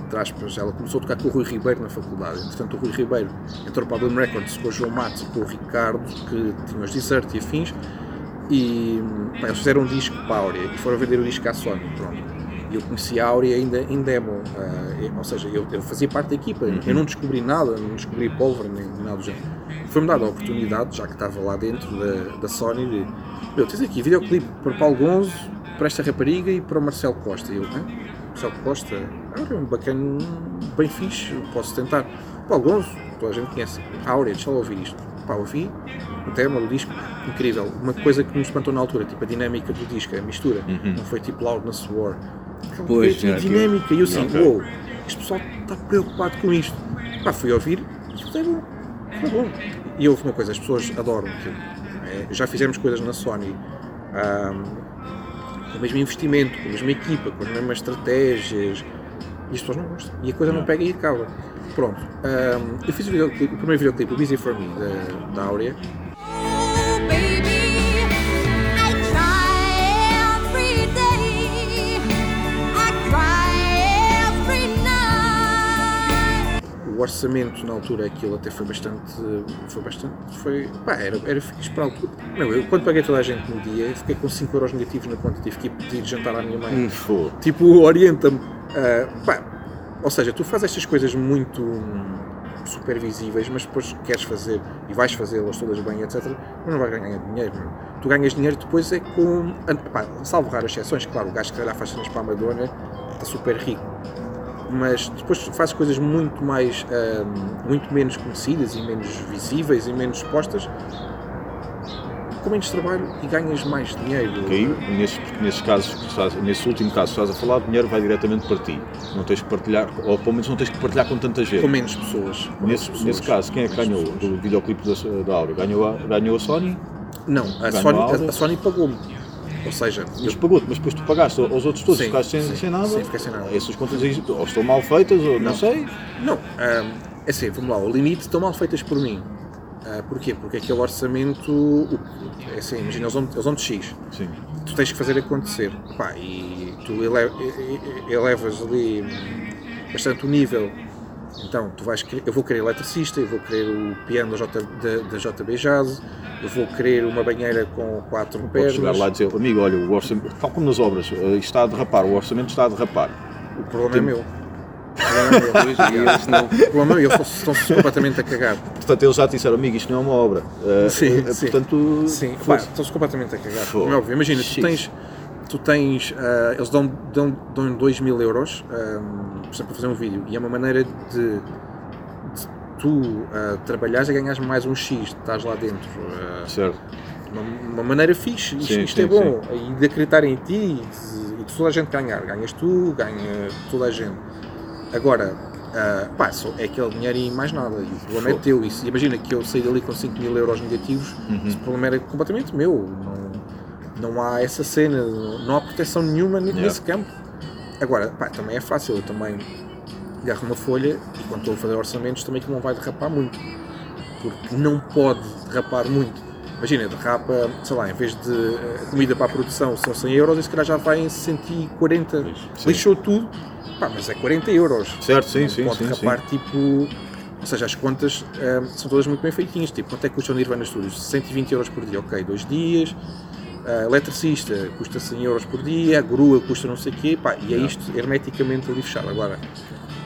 entre aspas, ela começou a tocar com o Rui Ribeiro na faculdade. Entretanto, o Rui Ribeiro entrou para a Bloom Records com o João Matos e com o Ricardo, que tinham os Desert e afins, e pá, eles fizeram um disco para a Áurea e foram vender o disco à Sony. Pronto. E eu conheci a Áurea ainda em demo, e- ou seja, eu, eu fazia parte da equipa, eu não descobri nada, não descobri pólvora nem nada do género. Foi-me dada a oportunidade, já que estava lá dentro da, da Sony, de meu, tens aqui videoclipe para Paulo Gonzo, para esta rapariga e para o Marcelo Costa. E eu, Hã? Marcelo Costa, é um bacana, bem fixe, posso tentar. Paulo Gonzo, toda a gente conhece. A Áurea, deixa lá ouvir isto. Pá, ouvi, o tema do disco, incrível. Uma coisa que me espantou na altura, tipo a dinâmica do disco, a mistura. Não foi tipo Loudness War. Pois, aquilo. dinâmica. E eu assim, Ok. uou, este pessoal está preocupado com isto. Pá, fui ouvir, isto é bom, é bom. E houve uma coisa, as pessoas adoram aquilo. É, já fizemos coisas na Sony ahm, com o mesmo investimento, com a mesma equipa, com as mesmas estratégias. E as pessoas não gostam. E a coisa não pega e acaba. Pronto. ahm, eu fiz o, o primeiro videoclipe, o Busy For Me, da, da Áurea. O orçamento na altura, aquilo até foi bastante. Foi bastante. Foi. Pá, era, era fixe para a altura. Não, eu quando paguei toda a gente no dia, fiquei com 5 euros negativos na conta, tive que ir pedir jantar à minha mãe. Hum. Tipo, orienta-me. Pá, ou seja, tu fazes estas coisas muito hum, supervisíveis, mas depois queres fazer e vais fazê-las todas bem, etc. Mas não vais ganhar dinheiro. meu. Tu ganhas dinheiro depois é com. Pá, salvo raras exceções, claro, o gajo que calhar faz cenas para a Madonna está super rico. Mas depois fazes coisas muito mais. hum, muito menos conhecidas e menos visíveis e menos expostas com menos trabalho e ganhas mais dinheiro. Ok? Nesses, nesses casos, que estás, nesse último caso que estás a falar, o dinheiro vai diretamente para ti. Não tens que partilhar, ou pelo menos não tens que partilhar com tanta gente. Com menos pessoas. com Nesse, pessoas. nesse caso, quem é que ganhou pessoas. do videoclipe da, da Áurea? Ganhou a, ganhou a Sony, Não, a Ganhou Sony, a, a Sony pagou-me. Ou seja, mas eu- pagou-te, mas depois tu pagaste aos outros todos, Sim, ficaste sem, sim, sem nada. sim, fiquei sem nada. Essas contas aí ou estão mal feitas, ou não, Não. sei. não, hum, é assim, vamos lá, o limite estão mal feitas por mim. Ah, porquê? Porque aquele orçamento, é assim, imagina, eles eles dão-te X, Sim. tu tens que fazer acontecer. Pá, e tu ele- elevas ali bastante o nível. Então, tu vais querer, eu vou querer eletricista, eu vou querer o piano da, J, da, da JB Jazz, eu vou querer uma banheira com quatro Podes pernas. chegar lá e dizer, amigo, olha, o orçamento, tal como nas obras, eh, isto está a derrapar, o orçamento está a derrapar. O problema é meu. O problema é meu. E eles não. O problema é meu, eles estão-se completamente a cagar. Portanto, eles já te disseram, amigo, isto não é uma obra. Eh, Sim, eh, sim. Portanto, Sim, estão-se completamente a cagar. É óbvio. Imagina, tu Xis. tens, tu tens ah, eles dão, dão, dão 2 mil euros ah, por exemplo, para fazer um vídeo e é uma maneira de, de tu ah, trabalhares e ganhares mais um X, estás lá dentro. ah, certo. uma, uma maneira fixe, isto, Sim, isto sim, é bom, e de acreditar em ti e de, e de toda a gente ganhar. Ganhas tu, ganha toda a gente. Agora, ah, pá, só é aquele dinheiro e mais nada, e o problema é Fogo. teu. E se- imagina que eu saí dali com 5 mil euros negativos, Uhum. esse problema era completamente meu. Não, não há essa cena, não há proteção nenhuma ne- Yeah. nesse campo. Agora, pá, também é fácil, eu também agarro uma folha e quando estou a fazer orçamentos também que não vai derrapar muito. Porque não pode derrapar muito. Imagina, derrapa, sei lá, em vez de eh, comida para a produção são 100 euros, e se calhar já vai em 140. Sim. Lixou tudo, pá, mas é 40 euros. Certo, sim, não sim, pode sim, derrapar tipo. Ou seja, as contas eh, são todas muito bem feitinhas. Tipo, quanto é que custa o Nirvana Studios? 120 euros por dia, ok, dois dias. Ah, eletricista custa 100 euros por dia, a grua custa não sei o quê, pá, e é isto hermeticamente ali fechado. Agora,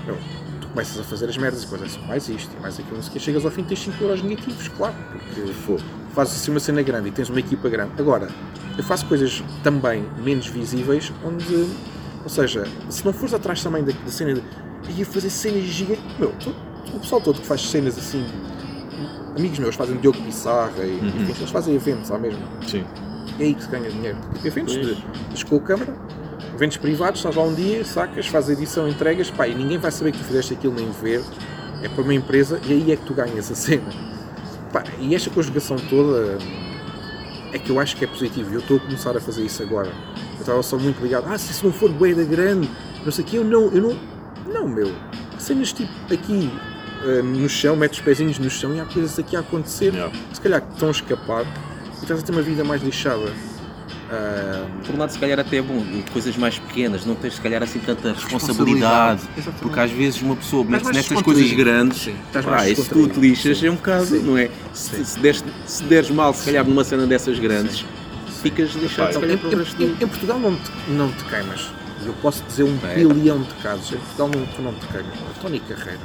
meu, tu começas a fazer as merdas e depois é só mais isto e mais aquilo, não sei o quê, chegas ao fim tens 5 euros negativos, claro, porque Fogo. fazes assim uma cena grande e tens uma equipa grande. Agora, eu faço coisas também menos visíveis, onde, ou seja, se não fores atrás também da, da cena de ia fazer cenas gigantes, meu, tu- o pessoal todo que faz cenas assim, amigos meus fazem Diogo Pissarra e Uhum. eles fazem eventos à mesma. Sim. É aí que se ganha dinheiro. Eventos de, de com a câmara, eventos privados, estás lá um dia, sacas, fazes edição, entregas, pá, e ninguém vai saber que tu fizeste aquilo nem ver. É para uma empresa e aí é que tu ganhas a cena. Pá, e esta conjugação toda é que eu acho que é positivo. E eu estou a começar a fazer isso agora. Eu estava só muito ligado, ah, se isso não for bué da grande, não sei o quê, eu não, eu não. Não, meu. Cenas tipo aqui eh, no chão, metes os pezinhos no chão e há coisas aqui a acontecer Yeah. se calhar que estão a escapar e estás a ter uma vida mais lixada. Ah, Por um lado, se calhar até é bom, coisas mais pequenas, não tens se calhar assim tanta Responsabilidade. responsabilidade. Porque às vezes uma pessoa mais nestas coisas grandes, Sim, pá, e se tu te lixas Sim. é um bocado, Sim. não é? Se, se, deres, se deres mal, se calhar numa cena dessas grandes, ficas lixado se Em, em- em Portugal não te, não te queimas. Eu posso dizer um É. bilhão de casos. Em Portugal não, tu não te queimas. Tony Carreira.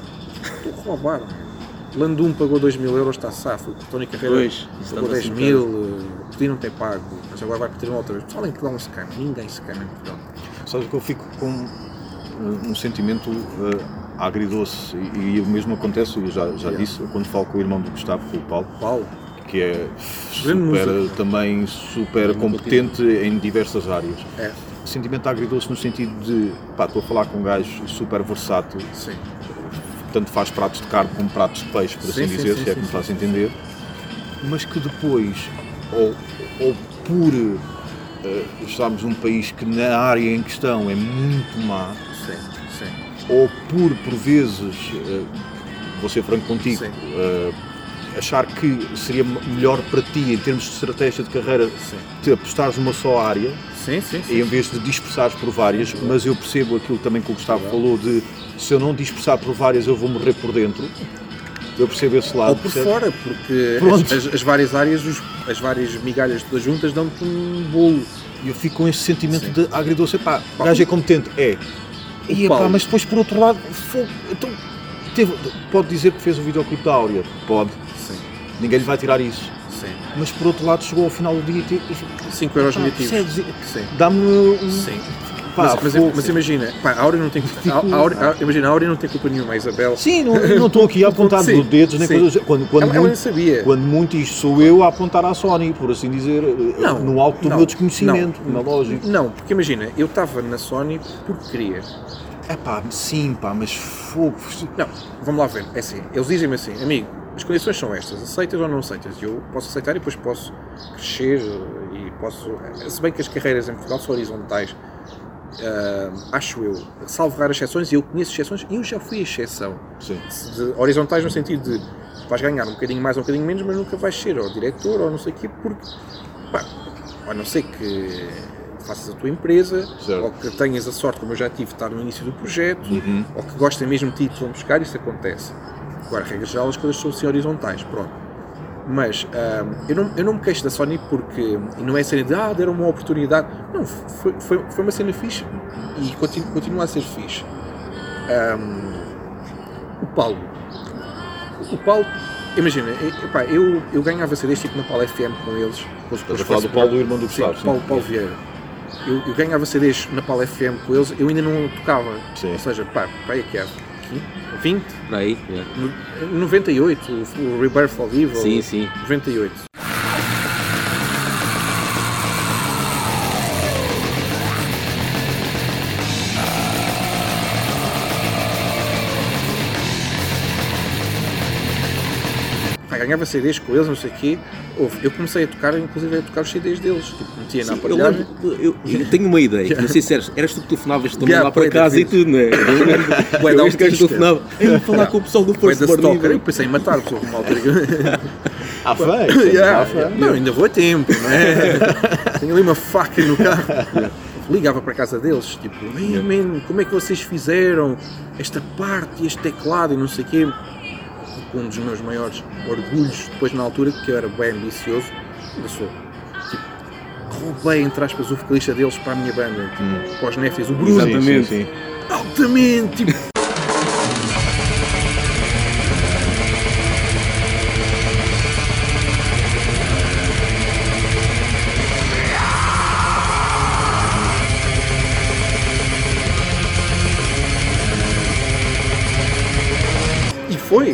Tu roubaram. Landum pagou 2 mil euros, está safo. Tony Carreira Pois, pagou anda 10 assim, mil. eh, Podia não ter pago, mas agora vai pedir uma outra vez. Pessoal em Portugal não se queima. Ninguém se queima em Portugal. Sabes que eu fico com um, um sentimento uh, agridoce e, e o mesmo acontece, eu já, já Yeah. disse, quando falo com o irmão do Gustavo, com o Paulo, Paulo, que é super, também super competente em diversas áreas. é. Sentimento agridoce no sentido de, pá, estou a falar com um gajo super versátil, Sim. Tanto faz pratos de carne como pratos de peixe, por Sim, assim sim, dizer, sim, se é que me faz entender, mas que depois, ou, ou por eh, estarmos num país que na área em questão é muito má, ou por, por vezes, eh, vou ser franco contigo, eh, achar que seria melhor para ti, em termos de estratégia de carreira, Sim. te apostares numa só área, Sim, sim, sim. em vez de dispersares por várias, mas eu percebo aquilo também que o Gustavo falou de se eu não dispersar por várias eu vou morrer por dentro. Eu percebo esse lado. Ou por percebe? fora, porque as, as- as várias áreas, os- as várias migalhas das juntas dão-te um bolo. E eu fico com esse sentimento Sim. de agridoce. Pá, o gajo é competente, é. E, epá, mas depois por outro lado, fogo, então, teve- pode dizer que fez o videoclipe da Áurea? Pode. Sim, Ninguém lhe vai tirar isso. sim. Mas por outro lado chegou ao final do dia e te- e 5 euros negativos. Sim. Dá-me um. Sim. Pá, mas, mas, fogo. mas imagina, pá, a Áurea não tem culpa. A, a Áurea- a- imagina, a Áurea não tem culpa nenhuma, a Isabel. Sim, não, não estou aqui a apontar Sim, dedos nem sim. coisas. Quando, quando, Ela, ela muito, sabia. quando muito isto sou eu a apontar à Sony, por assim dizer, Não, no alto do não, meu desconhecimento, não. na lógica. Não, porque imagina, eu estava na Sony porque queria. É pá, sim, pá, mas fogo. Não, vamos lá ver. É assim, eles dizem-me assim, amigo, as condições são estas, aceitas ou não aceitas? Eu posso aceitar e depois posso crescer eh, e posso. Se bem que as carreiras em Portugal são horizontais, ah, acho eu, salvo raras exceções, e eu conheço exceções, e eu já fui exceção. Sim. de horizontais no sentido de vais ganhar um bocadinho mais ou um bocadinho menos, mas nunca vais ser ou diretor ou não sei o quê, porque pá, a não ser que faças a tua empresa, Certo. ou que tenhas a sorte, como eu já tive, de estar no início do projeto, Uhum. ou que gostem mesmo de ti e te vão buscar, isso acontece. Agora, regra geral, as coisas são assim horizontais, pronto. Mas eu, não, eu não me queixo da Sony porque não é cena de ah, deram uma oportunidade. Não, foi, foi, foi uma cena fixe e continua, continua a ser fixe. Ahm, o Paulo. O Paulo, imagina, eu, epá, eu, eu ganhava CDs tipo na Paulo FM com eles. Com os, com os falar do Paulo, Blood. o irmão do Gustavo, sim. Paulo, Paulo Vieira. Eu, eu ganhava CDs na Paulo FM com eles, eu ainda não tocava. Sim. Ou seja, pá, pá, é que há 20, Por aí, é. no- 98, o, Rebirth ao vivo. Sim, sim. 98. Ganhava CDs com eles, não sei o quê. Eu comecei a tocar, inclusive a tocar os CDs deles. Tipo, metia na Sim, eu, aparelhagem. lembro- eu- eu tenho uma ideia, que não sei se eras, eras tu que telefonavas também Yeah, lá para casa e tudo, não é? Eu lembro, eu gajo autista. telefonava, "Ei, falar com o pessoal do Born Stalker, eu Evil." pensei em matar, pessoa uma altura. À feita. Yeah, à feita. Não, ainda vou a tempo, não é? Tenho ali uma faca no carro. Ligava para a casa deles, tipo, "Ei, man, como é que vocês fizeram esta parte e este teclado e não sei o quê? Um dos meus maiores orgulhos, depois na altura, que eu era bem ambicioso, ainda sou. Tipo, roubei, entre aspas, o vocalista deles para a minha banda, tipo, para os Nefis, o Bruno. Sim. Altamente, tipo,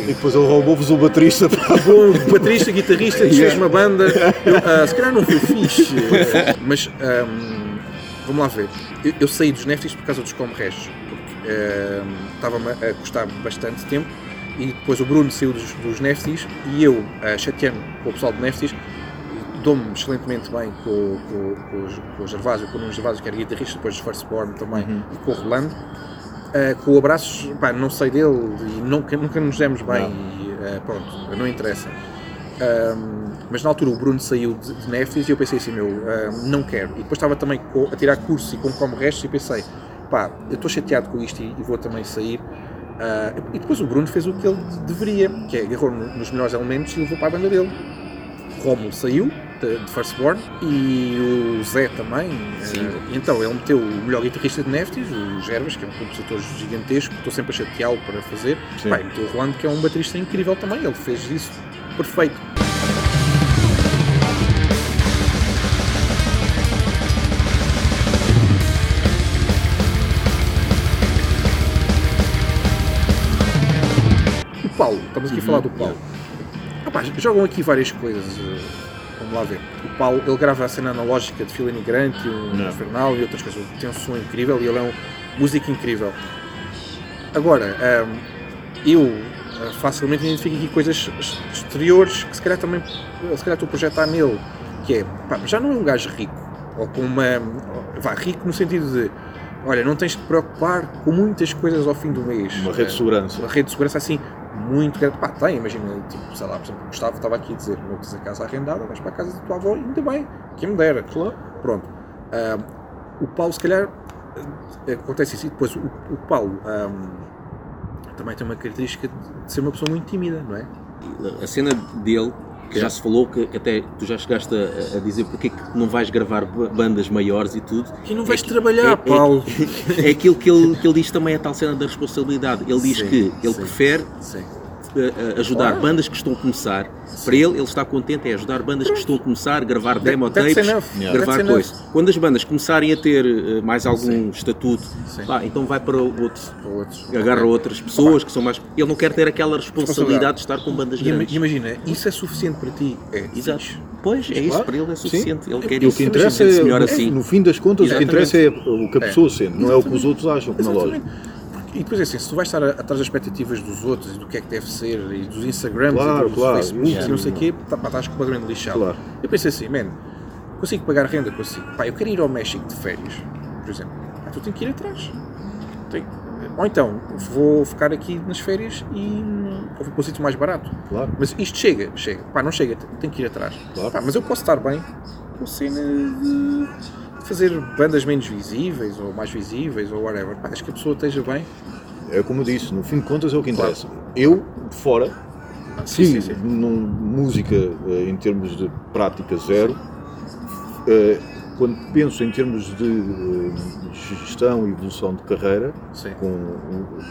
e depois ele roubou-vos o baterista para bom, baterista, guitarrista, desfez uma banda. Eu, ah, se calhar não foi fixe, mas ahm, vamos lá ver. Eu, eu saí dos Neftis por causa dos Comrestos, porque estava-me a custar bastante tempo. E depois o Bruno saiu dos, dos Neftis e eu, uh, chateando com o pessoal de Neftis, dou-me excelentemente bem com, com, com, o- com o Gervásio, com o Nuno Gervásio, que era guitarrista, depois dos Firstborn também, e com o Rolando. Uh, com o abraços, pá, não sei dele e nunca, nunca nos demos bem e uh, pronto, não interessa. Um, Mas na altura o Bruno saiu de, de Neftis e eu pensei assim, meu, não quero. E depois estava também a tirar curso e com como restos e pensei, pá, eu estou chateado com isto e, e vou também sair. Ah, e depois o Bruno fez o que ele deveria, que é agarrou no- nos melhores elementos e levou para a banda dele. Romulo saiu de, Firstborn e o Zé também. e então ele meteu o melhor guitarrista de Neftis, o Gervas, que é um compositor gigantesco, estou sempre a chateá-lo para fazer. Sim. Meteu o Rolando, que é um baterista incrível também. Ele fez isso perfeito. O Paulo, estamos aqui a falar do Paulo. Rapaz, jogam aqui várias coisas. eh, Vamos lá ver. O Paulo, ele grava a cena analógica de Filani Grant e o Não. Infernal e outras coisas. Tem um som incrível e ele é um músico incrível. Agora, ahm, eu ah, facilmente identifico aqui coisas ex- exteriores que se calhar também se calhar estou a projetar nele. Que é, pá, já não é um gajo rico. Ou com uma. Vá, rico no sentido de. Olha, não tens de te preocupar com muitas coisas ao fim do mês. Uma rede de Eh, segurança. uma rede de segurança assim muito grande. Pá, tem, imagina, tipo, sei lá, por exemplo, o Gustavo estava aqui a dizer: não tens a casa arrendada, vais para a casa da tua avó, ainda bem, quem me dera. Claro. Pronto. O Paulo, se calhar, ah, acontece isso. E depois, o, o Paulo ah, também tem uma característica de ser uma pessoa muito tímida, não é? A cena dele, que já se falou, que até tu já chegaste a, a dizer porque é que não vais gravar ba- bandas maiores e tudo. E não vais É trabalhar, é- Paulo. É, aquilo que ele, que ele diz também, a tal cena da responsabilidade. Ele diz Sim, que ele sim. prefere Sim. Eh, ajudar Claro. bandas que estão a começar. Para ele, ele está contente é ajudar bandas que estão a começar, gravar demo tapes, gravar coisas. Quando as bandas começarem a ter eh, mais algum Sim. estatuto, Sim. pá, então vai para outros. Agarra outras pessoas que são mais. Ele não quer ter aquela responsabilidade de estar com bandas E grandes. imagina, isso é suficiente para ti? É. Exato. Pois, é isso, Claro. para ele é Sim. suficiente. Ele quer E o isso. que interessa é, assim. no fim das contas, o que interessa é o que a É. pessoa sente, não é o que os outros acham, como é lógico. E depois é assim, se tu vais estar atrás das expectativas dos outros e do que é que deve ser, e dos Instagrams Claro, e dos claro, Facebooks isso. e não sei o quê, tá, pá, estás completamente lixado. Claro. Eu pensei assim, man, consigo pagar renda, consigo. Pá, eu quero ir ao México de férias, por exemplo. Pá, tu tens que ir atrás. Tem- Ou então, vou ficar aqui nas férias e hum, vou para um sítio mais barato. Claro. Mas isto chega, chega. Pá, não chega, tenho que ir atrás. Claro. Pá, mas eu posso estar bem com cena de fazer bandas menos visíveis ou mais visíveis ou whatever. Pá, acho que a pessoa esteja bem. É como eu disse, no fim de contas é o que interessa. Eu, de fora, Sim, sim, sim, num- música eh, em termos de prática zero, eh, quando penso em termos de eh, gestão e evolução de carreira, com,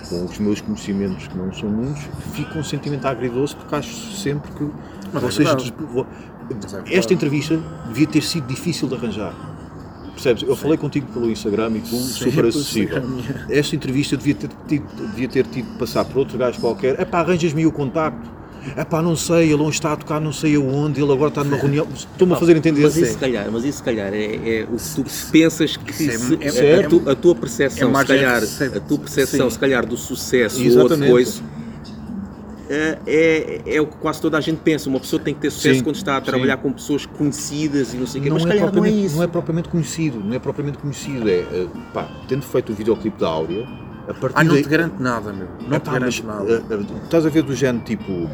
com os meus conhecimentos que não são muitos, fico com um sentimento agridoce porque acho sempre que Mas é vocês. é esta entrevista devia ter sido difícil de arranjar. Percebes? Eu falei contigo pelo Instagram e tu Sim, super acessível. Esta entrevista devia ter, tido, devia ter tido de passar por outro gajo qualquer. É pá, arranjas-me aí o contacto. É pá, não sei, ele onde está a tocar, não sei aonde, ele agora está numa reunião. Estou-me a fazer entender. Mas isso, se calhar, mas isso, se calhar, é, é o que tu pensas que Isso é- se- é- a, é- tu- a tua percepção, é se calhar, a tua percepção, sim. se calhar, do sucesso ou Exatamente. outra coisa, é, é, é o que quase toda a gente pensa. Uma pessoa tem que ter sucesso Sim, quando está a sim. trabalhar com pessoas conhecidas e não sei o quê. Não Mas, é, calhar, não é propriamente, isso. não é propriamente conhecido, não é propriamente conhecido. É, eh, pá, tendo feito o videoclipe da Áurea, a partir Ah, não daí- te garanto nada, meu. Não É te pá, garanto mas, nada. eh, eh, estás a ver do género tipo,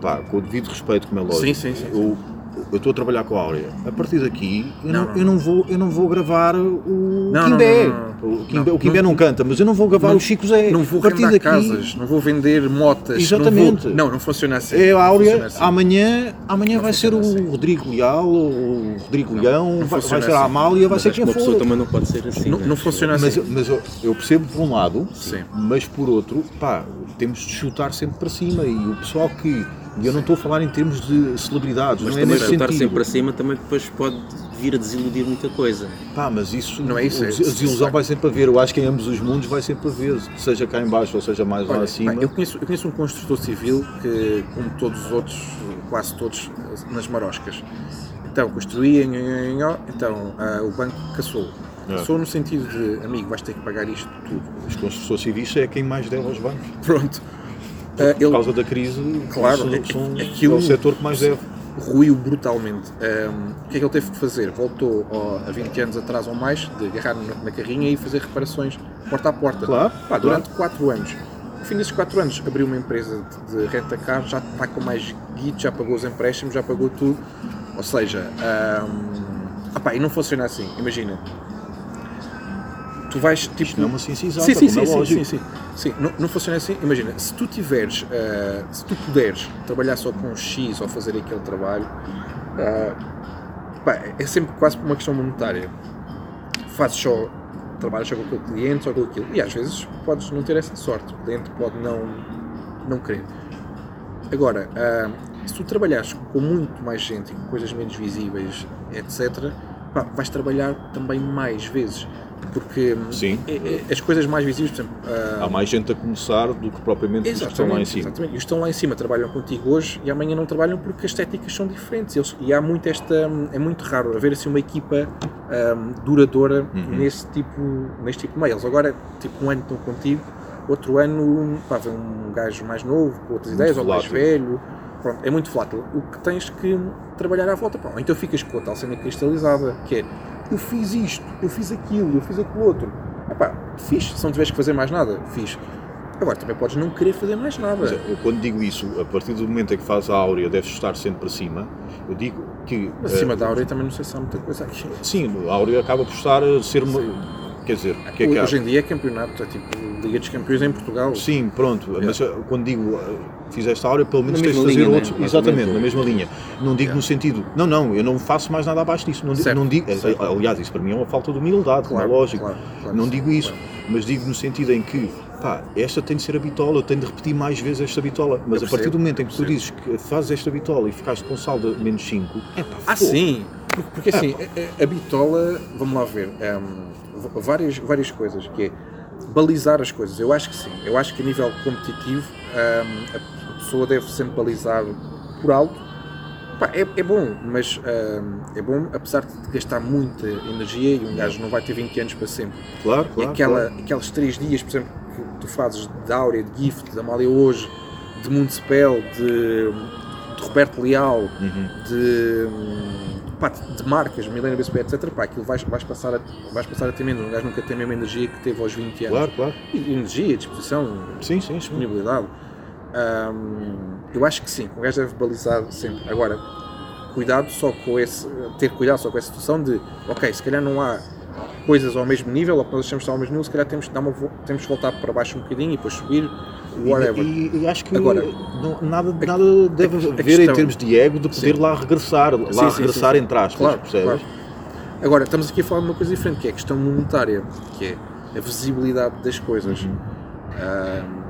pá, com o devido respeito, como é lógico. Sim, sim, sim. Eu, eu estou a trabalhar com a Áurea. A partir daqui, eu Não, não, não, eu não vou, eu não vou gravar o Kimbé. O Kimbé, Não, o não- canta, mas eu não vou gravar não- o Chico Zé. Não vou a partir daqui, casas, não vou vender motas. Exatamente. Não, vou... não, não funciona assim. É a Áurea, assim. amanhã, amanhã vai ser o assim. Rodrigo Leal, o Rodrigo Leão, não vai, vai funciona ser a assim. Amália, vai ser quem uma pessoa for. também não pode ser assim. Não, né? não funciona assim. Mas, eu- mas eu, eu percebo por um lado, Sim. mas por outro, pá, temos de chutar sempre para cima e o pessoal que. E eu não estou a falar em termos de celebridades, Mas não é nesse sentido. sempre para cima também depois pode vir a desiludir muita coisa. Pá, mas isso, Não é isso, é- a desilusão vai sempre haver. Eu acho que em ambos os mundos vai sempre haver, seja cá em baixo ou seja mais lá Olha, acima. pá, eu, conheço, eu conheço um construtor civil que, como todos os outros, quase todos, nas maroscas. Então, construía, então ah, o banco caçou. É. Caçou no sentido de, amigo, vais ter que pagar isto tudo. Os construtores civis é quem mais deve aos bancos. Pronto. Ah, Por ele causa da crise, Claro, são, é- são- aquilo- é o setor que mais deve. ruiu brutalmente. Um, o que é que ele teve que fazer? Voltou ó, há 20 anos atrás ou mais, de agarrar na, na carrinha e fazer reparações porta a porta. Claro, Pá, durante 4 anos. fim desses 4 anos abriu uma empresa de, de renta-car, já está com mais guito, já pagou os empréstimos, já pagou tudo. Ou seja, ahm, opá, e não funciona assim. Imagina, tu vais tipo. Isto não é uma ciência exata, sim, sim, como sim, é sim, lógico. sim, sim, sim. Não, não funciona assim. Imagina, se tu tiveres, ah, se tu puderes trabalhar só com X ou fazer aquele trabalho, ah, pá, é sempre quase uma questão monetária. Fazes só, trabalhas só com aquele cliente, só com aquilo. E às vezes podes não ter essa sorte. O cliente pode não, não querer. Agora, ah, se tu trabalhares com muito mais gente e com coisas menos visíveis, etc., pá, vais trabalhar também mais vezes. Porque Sim. é- é- as coisas mais visíveis, por exemplo, ah, Há mais gente a começar do que propriamente os que estão lá em cima. Exatamente. E os que estão lá em cima trabalham contigo hoje e amanhã não trabalham porque as estéticas são diferentes. Eles- e há muito esta. É muito raro haver assim uma equipa ahm, duradoura Uhum. nesse tipo, neste tipo de meio. Eles agora, tipo, um ano estão contigo, outro ano pá, vem um gajo mais novo, com outras Muito ideias, ou mais velho. Pronto, é muito volátil. O que tens que trabalhar à volta. Pá, então ficas com a tal cena cristalizada, que é eu fiz isto, eu fiz aquilo, eu fiz aquilo outro. Epá, fiz. Se não tiveres que fazer mais nada, fiz. Agora também podes não querer fazer mais nada. Mas eu, quando digo isso, a partir do momento em que faz a áurea, deves estar sempre para cima, eu digo que. Mas acima eh, da áurea também não sei se há muita coisa aqui. Sim, a áurea acaba por estar a ser uma. Quer dizer, o que é que há? Hoje em dia é campeonato, é tipo Liga dos Campeões em Portugal. Sim, pronto, mas eh, quando digo eh, fizeste a áurea, pelo menos Na tens de fazer linha, né? outros. Ou Exatamente, na mesma linha. Não digo no sentido, não, não, eu não faço mais nada abaixo disso. Não, Certo, não digo, certo. aliás, isso para mim é uma falta de humildade, como Claro, é lógico. claro, claro não digo isso, claro. mas digo no sentido em que, pá, esta tem de ser a bitola, eu tenho de repetir mais vezes esta bitola. Mas Eu a partir do momento em que tu percebo. dizes que fazes esta bitola e ficaste com saldo menos 5, é pá, Ah, pô, sim! Porque, porque assim, a, a- a bitola, vamos lá ver, hum, v- várias, várias coisas, que é balizar as coisas. Eu acho que sim. Eu acho que a nível competitivo hum, a pessoa deve sempre balizar por alto. Pá, é, é bom, mas hum, é bom apesar de gastar muita energia e um gajo não vai ter 20 anos para sempre. Claro, E claro. aquela, claro. aqueles três dias, por exemplo, que tu fazes de Áurea, de Gift, de Amália Hoje, de Municipal, de, de Roberto Leal, Uhum. de, hum, pá, de marcas, Milena BSP, etc. Pá, aquilo vais, vais, passar a, vais passar a ter menos. Um gajo nunca tem a mesma energia que teve aos 20 anos. Claro, claro. E energia, disposição, Sim, sim, sim. disponibilidade. Hum, eu acho que sim, o gajo deve balizar sempre. Agora, cuidado só com esse, ter cuidado só com essa situação de, ok, se calhar não há coisas ao mesmo nível, ou que nós achamos que estão ao mesmo nível, se calhar temos que, dar uma, temos que voltar para baixo um bocadinho e depois subir, whatever. E, e- e acho que Agora, não- nada, nada deve a haver em termos de ego de poder Sim. lá regressar, lá Sim, sim, regressar entre aspas, Claro, percebes? claro. Agora, estamos aqui a falar de uma coisa diferente, que é a questão monetária, que é a visibilidade das coisas. Uhum. Ahm,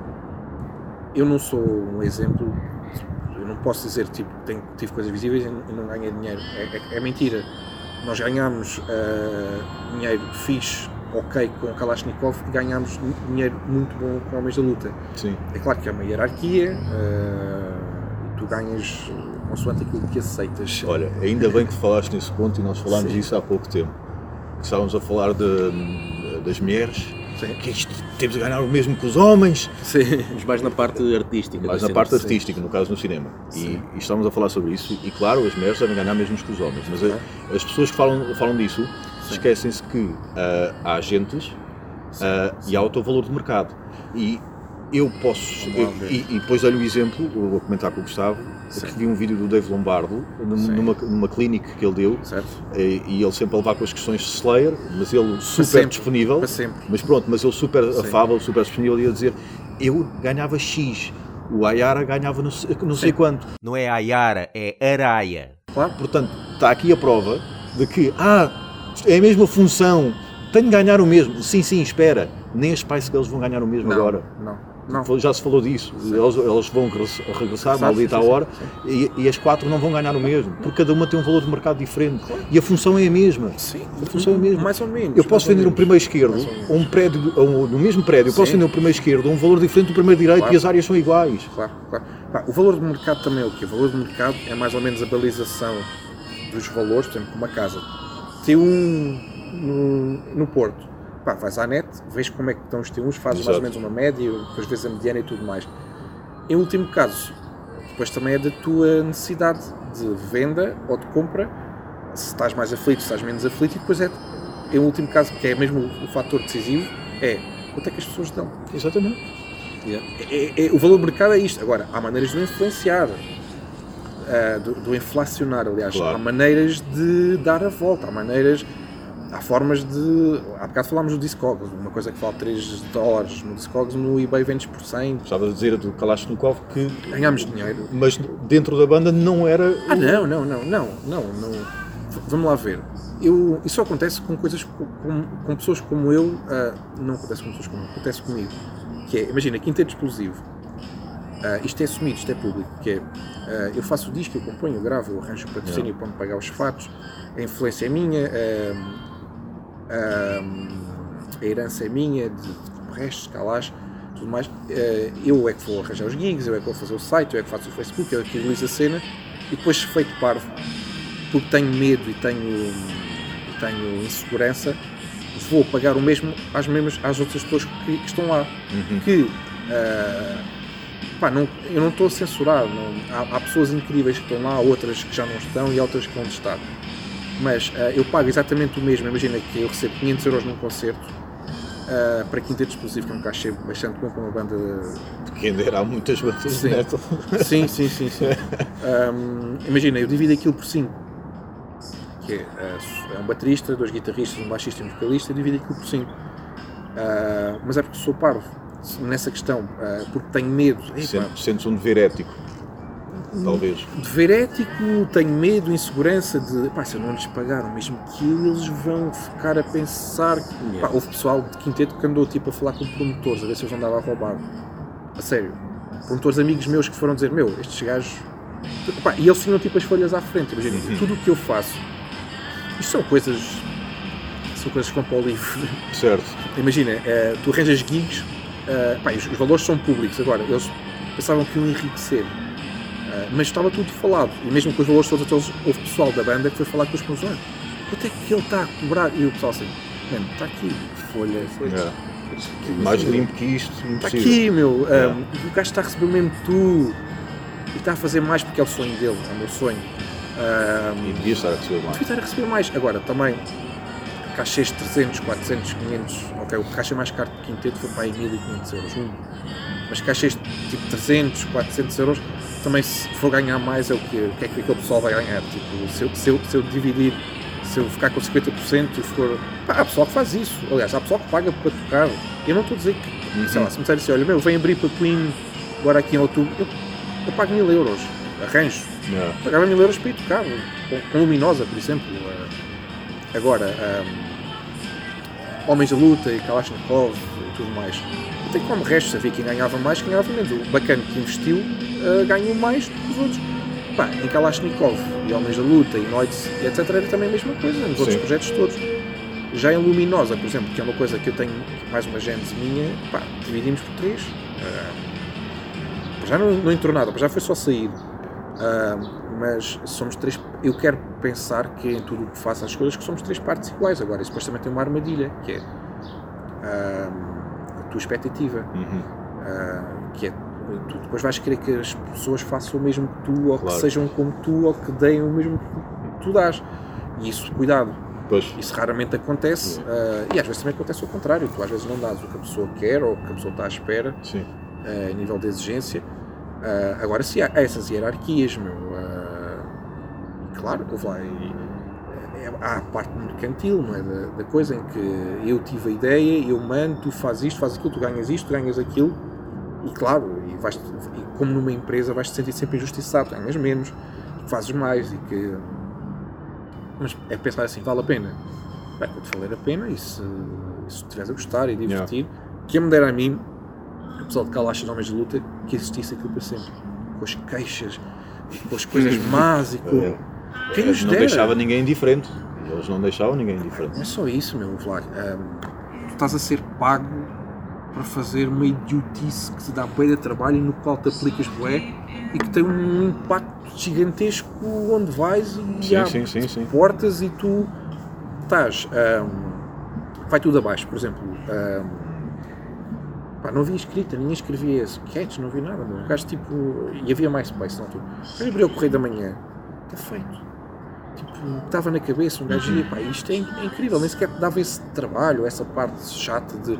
eu não sou um exemplo, eu não posso dizer tipo, tenho, tive coisas visíveis e não- e não ganhei dinheiro. É, é- é mentira. Nós ganhámos ah, dinheiro fixe, ok, com o Kalashnikov e ganhámos dinheiro muito bom com Homens da Luta. Sim. É claro que é uma hierarquia e tu ganhas consoante aquilo que aceitas. Olha, ainda bem que falaste nesse ponto e nós falámos Sim. disso há pouco tempo. Estávamos a falar de- das mulheres, Sim. que temos de ganhar o mesmo que os homens, Sim. Mas mais na parte artística. da na parte sim. artística, no caso no cinema. E, e estávamos a falar sobre isso, e claro, as mulheres devem ganhar mesmo que os homens, mas a- as pessoas que falam, falam disso esquecem-se que ah, há agentes ah, e há o teu valor de mercado. E eu posso, eu- e, e depois olho o exemplo, eu vou comentar com o Gustavo, Sim. que vi um vídeo do Dave Lombardo, numa, numa clínica que ele deu, Certo? e, ele sempre a levar com as questões de Slayer, mas ele super disponível, mas pronto, mas ele super Sim. afável, super disponível, e a dizer, eu ganhava X, o Ayara ganhava não sei, não sei quanto. Não é Ayara, é Araia. Claro. Portanto, está aqui a prova de que, ah, é a mesma função, tenho de ganhar o mesmo. Sim, sim, espera, nem as Spice Girls vão ganhar o mesmo Não, agora. não. Não. Já se falou disso, eles, eles vão regress- regressar, maldita a sim, hora, e, e as quatro não vão ganhar o mesmo, porque cada uma tem um valor de mercado diferente e a função é a mesma. Sim, A função é a mesma. Mais ou menos. Eu posso vender um primeiro esquerdo um prédio, um- no mesmo prédio, eu posso vender um primeiro esquerdo um valor diferente do primeiro direito Claro. e as áreas são iguais. Claro, claro. O valor de mercado também é o quê? O valor de mercado é mais ou menos a balização dos valores, por exemplo, uma casa. T1 no, no Porto. Pá, vais à net, vês como é que estão os T1s, fazes mais Exato. ou menos uma média, depois vês a mediana e tudo mais. Em último caso, depois também é da tua necessidade de venda ou de compra, se estás mais aflito, se estás menos aflito, e depois é, em último caso, que é mesmo o, o fator decisivo, é quanto é que as pessoas dão. Exatamente. Yeah. É- é- o valor de mercado é isto. Agora, há maneiras de o influenciar, ah, do, do inflacionar, aliás. Claro. Há maneiras de dar a volta, há maneiras. Há formas de. Há bocado falámos do Discogs, uma coisa que vale 3 dólares no Discogs, no eBay vendes por 100, Estava a dizer do Kalashnikov que. ganhamos dinheiro. Mas dentro da banda não era. Ah, não, não, não, não, não, não. V- Vamos lá ver. Eu, isso acontece com coisas co- com, com pessoas como eu. ah, não acontece com pessoas como eu, acontece comigo. Que é, imagina, quinteto explosivo. Ah, isto é assumido, isto é público. Que é, ah, eu faço o disco, eu componho, eu gravo, eu arranjo o patrocínio para me pagar os fatos. A influência é minha, ah, a herança é minha, de, de restos, calás, tudo mais. Ah, eu é que vou arranjar os gigs, eu é que vou fazer o site, eu é que faço o Facebook, eu é que realizo a cena. E depois, feito parvo, porque tenho medo e tenho, e tenho insegurança, vou pagar o mesmo às, mesmas, às outras pessoas que, que estão lá. Que ah, pá, não, eu não estou a censurar. não- há, há pessoas incríveis que estão lá, outras que já não estão e outras que vão estar. Mas ah, eu pago exatamente o mesmo. Imagina que eu recebo 500 euros num concerto ah, para quinteto explosivo, que é um cachê bastante bom para uma banda Que ainda era há muitas bandas de Sim. metal. Sim, sim, sim. sim. Ahm, imagina, eu divido aquilo por 5. Que é, ah, é um baterista, dois guitarristas, um baixista e um vocalista, eu divido aquilo por 5. mas é porque sou parvo nessa questão, ah, porque tenho medo. Sentes um dever ético. Talvez. dever ético, tenho medo, insegurança de pá, se eu não lhes pagar o mesmo que eu, eles vão ficar a pensar. que- Pá, houve pessoal de quinteto que andou tipo, a falar com promotores, a ver se eles andavam a roubar. A sério. Promotores amigos meus que foram dizer: Meu, estes gajos. Pá, e eles tinham tipo as folhas à frente. Imagina, tudo o que eu faço. Isto são coisas. São coisas com para o livro. Certo. Imagina, eh, tu arranjas gigs, eh, pá, os, os valores são públicos. Agora, eles pensavam que iam enriquecer, mas estava tudo falado. E mesmo com os valores todos, houve pessoal da banda que foi falar com os promotores: quanto é que ele está a cobrar? E o pessoal assim: Mano, está aqui, folha, folha. É. Mais limpo que isto, Está aqui, meu. É. um, o gajo está a receber mesmo tu. E está a fazer mais porque é o sonho dele, é o meu sonho. Um, E devia estar a receber mais. devia estar a receber mais. Agora, também, cachês de 300, 400, 500. Ok, o caixa mais caro de quinteto foi para aí 1500 euros. Um. Mas cachês de tipo 300, 400 euros, também se for ganhar mais é o que, o que é que aquele pessoal vai ganhar. Tipo, se eu, se eu, se eu dividir, se eu ficar com 50% e for. Pá, há pessoal que faz isso. Aliás, há pessoal que paga para tocar. Eu não estou a dizer que, sei lá, se me disser assim, olha, meu, vem abrir para Queen agora aqui em outubro, eu, eu pago mil euros. Arranjo. É. Pagava mil euros para ir tocar, com, com Luminosa, por exemplo. Agora, ahm, Homens da Luta e Kalashnikov e tudo mais. Até como resto, havia quem ganhava mais, quem ganhava menos. O bacana que investiu eh, ganhou mais do que os outros. Pá, em Kalashnikov e Homens da Luta e Noites e etc. era também a mesma coisa, nos outros Sim. projetos todos. Já em Luminosa, por exemplo, que é uma coisa que eu tenho mais uma gênese minha, pá, dividimos por três. Ah, já não, não entrou nada, já foi só sair. Ah, mas somos três. Eu quero pensar que em tudo o que faço as coisas que somos três partes iguais. Agora, isso depois também tem uma armadilha, que é ah, a tua expectativa. Uhum. Ah, que é tu depois vais querer que as pessoas façam o mesmo que tu, ou Claro. que sejam como tu, ou que deem o mesmo que tu dás. E isso, cuidado, Pois. isso raramente acontece. ah, e às vezes também acontece o contrário. Tu às vezes não dás o que a pessoa quer ou o que a pessoa está à espera Sim. eh, a nível de exigência. Ah, agora, se há essas hierarquias, meu, ah, claro, houve lá. E, eh, há a parte mercantil não é, da, da coisa em que eu tive a ideia, eu mando, tu fazes isto, fazes aquilo, tu ganhas isto, tu ganhas aquilo, e claro, e vais, e como numa empresa vais te sentir sempre injustiçado, ganhas menos, fazes mais, e que. Mas é pensar assim, vale a pena? Bem, quando valer a pena, e se, se estiveres a gostar e divertir, que me dera a mim apesar de Kalash de Homens de Luta, que existisse aquilo para sempre. Com as queixas, com as coisas más e com. É. Quem nos não dera? deixava ninguém indiferente. Eles não deixavam ninguém indiferente. Não é só isso, meu Vlad. Ahm, tu estás a ser pago para fazer uma idiotice que te dá bué de trabalho e no qual te aplicas bué e que tem um impacto gigantesco onde vais e Sim, há sim, sim, sim. portas e tu estás. ahm, vai tudo abaixo, por exemplo. ahm, pá, não havia escrita, ninguém escrevia sketches, não havia nada. Meu. O gajo tipo. E havia MySpace na altura. Mas abriu o correio da manhã. Está feito. tipo, estava na cabeça, um gajo ia, pá, isto é, é incrível, nem sequer dava esse trabalho, essa parte chata de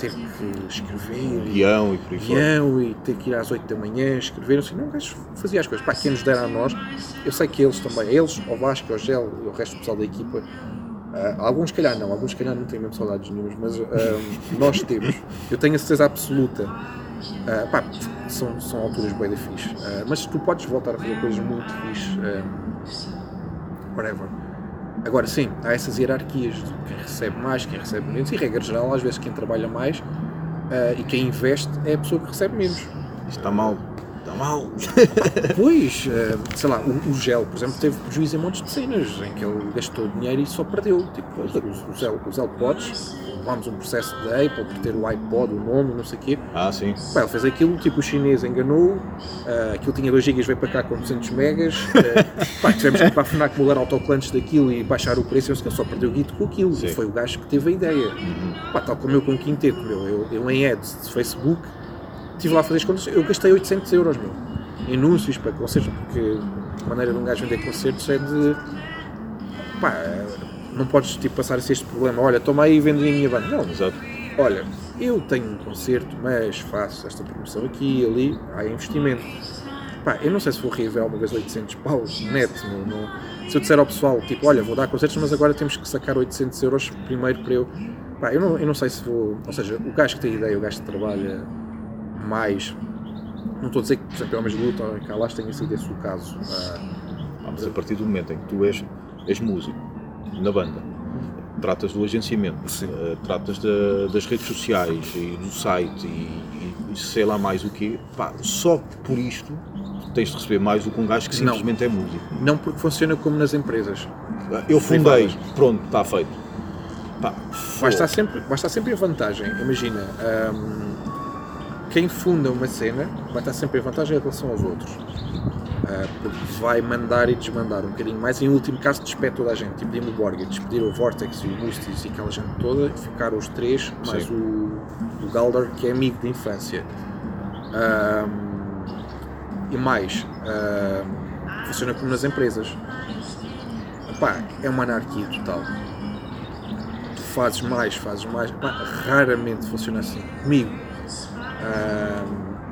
ter que escrever, Guião e por aí guião e ter que ir às 8 da manhã escrever, assim, não, o gajo fazia as coisas. Pá, quem nos dera a nós, eu sei que eles também, eles, ao Vasco, ao Gel e o resto do pessoal da equipa, ah, alguns, calhar, não, alguns, calhar, não têm mesmo saudades nenhumas, mas ah, nós temos, eu tenho a certeza absoluta. ah, pá, são, são alturas bem da Ah, mas tu podes voltar a fazer coisas muito fixe, ah, whatever. Agora sim, há essas hierarquias de quem recebe mais, quem recebe menos, e regra geral, às vezes quem trabalha mais ah, e quem investe é a pessoa que recebe menos. Isto está mal. Está mal. Pois, eh, sei lá, o, o Gel, por exemplo, teve prejuízo em montes de cenas em que ele gastou dinheiro e só perdeu. Tipo, os, os, El- os AirPods, levámos um processo da Apple por ter o iPod, o nome, não sei o quê. Ah, sim. Pá, ele fez aquilo, tipo, o chinês enganou, eh, aquilo tinha 2 GB, veio para cá com 200 megas. eh, pá, tivemos que ir para a FNAC mudar autocolantes daquilo e baixar o preço, e ele só perdeu o guito com aquilo. Sim. E foi o gajo que teve a ideia. Pá, tal como eu com o quinteto, meu, eu, eu em ads de Facebook, estive lá a fazer as contas, eu gastei 800 euros, meu, em anúncios para concertos, porque a maneira de um gajo vender concertos é de, pá, não podes tipo, passar a ser este problema, olha, toma aí e vende a minha banda. Não, Exato. olha, eu tenho um concerto, mas faço esta promoção aqui e ali, há investimento. Pá, eu não sei se vou reaver alguma vez 800 paus net, meu, não- se eu disser ao pessoal, tipo, olha, vou dar concertos, mas agora temos que sacar 800 euros primeiro para eu... Pá, eu não, eu não sei se vou... Ou seja, o gajo que tem ideia, o gajo que trabalha mais... Não estou a dizer que, por exemplo, é o mesmo luta ou em Calas tenha sido esse o caso. Ah, Ah, mas a partir do momento em que tu és, és músico na banda, tratas do agenciamento, eh, tratas da- das redes sociais e do site e, e sei lá mais o quê, pá, só por isto tens de receber mais do que um gajo que Não. simplesmente é músico. não porque funciona como nas empresas. Eu fundei, pronto, está feito. Pá, Vai estar sempre, vai estar sempre em vantagem. Imagina, hum, quem funda uma cena vai estar sempre em vantagem em relação aos outros. Ah, porque vai mandar e desmandar um bocadinho mais. Em último caso, despede toda a gente. Tipo, Dimo Borga, despedir o Vortex e o Mustis e aquela gente toda. Ficaram os três, mais Sim. o, o Galdar, que é amigo de infância. E mais, hum, funciona como nas empresas. Epá, é uma anarquia total tu fazes mais, fazes mais. Pá, raramente funciona assim. Comigo,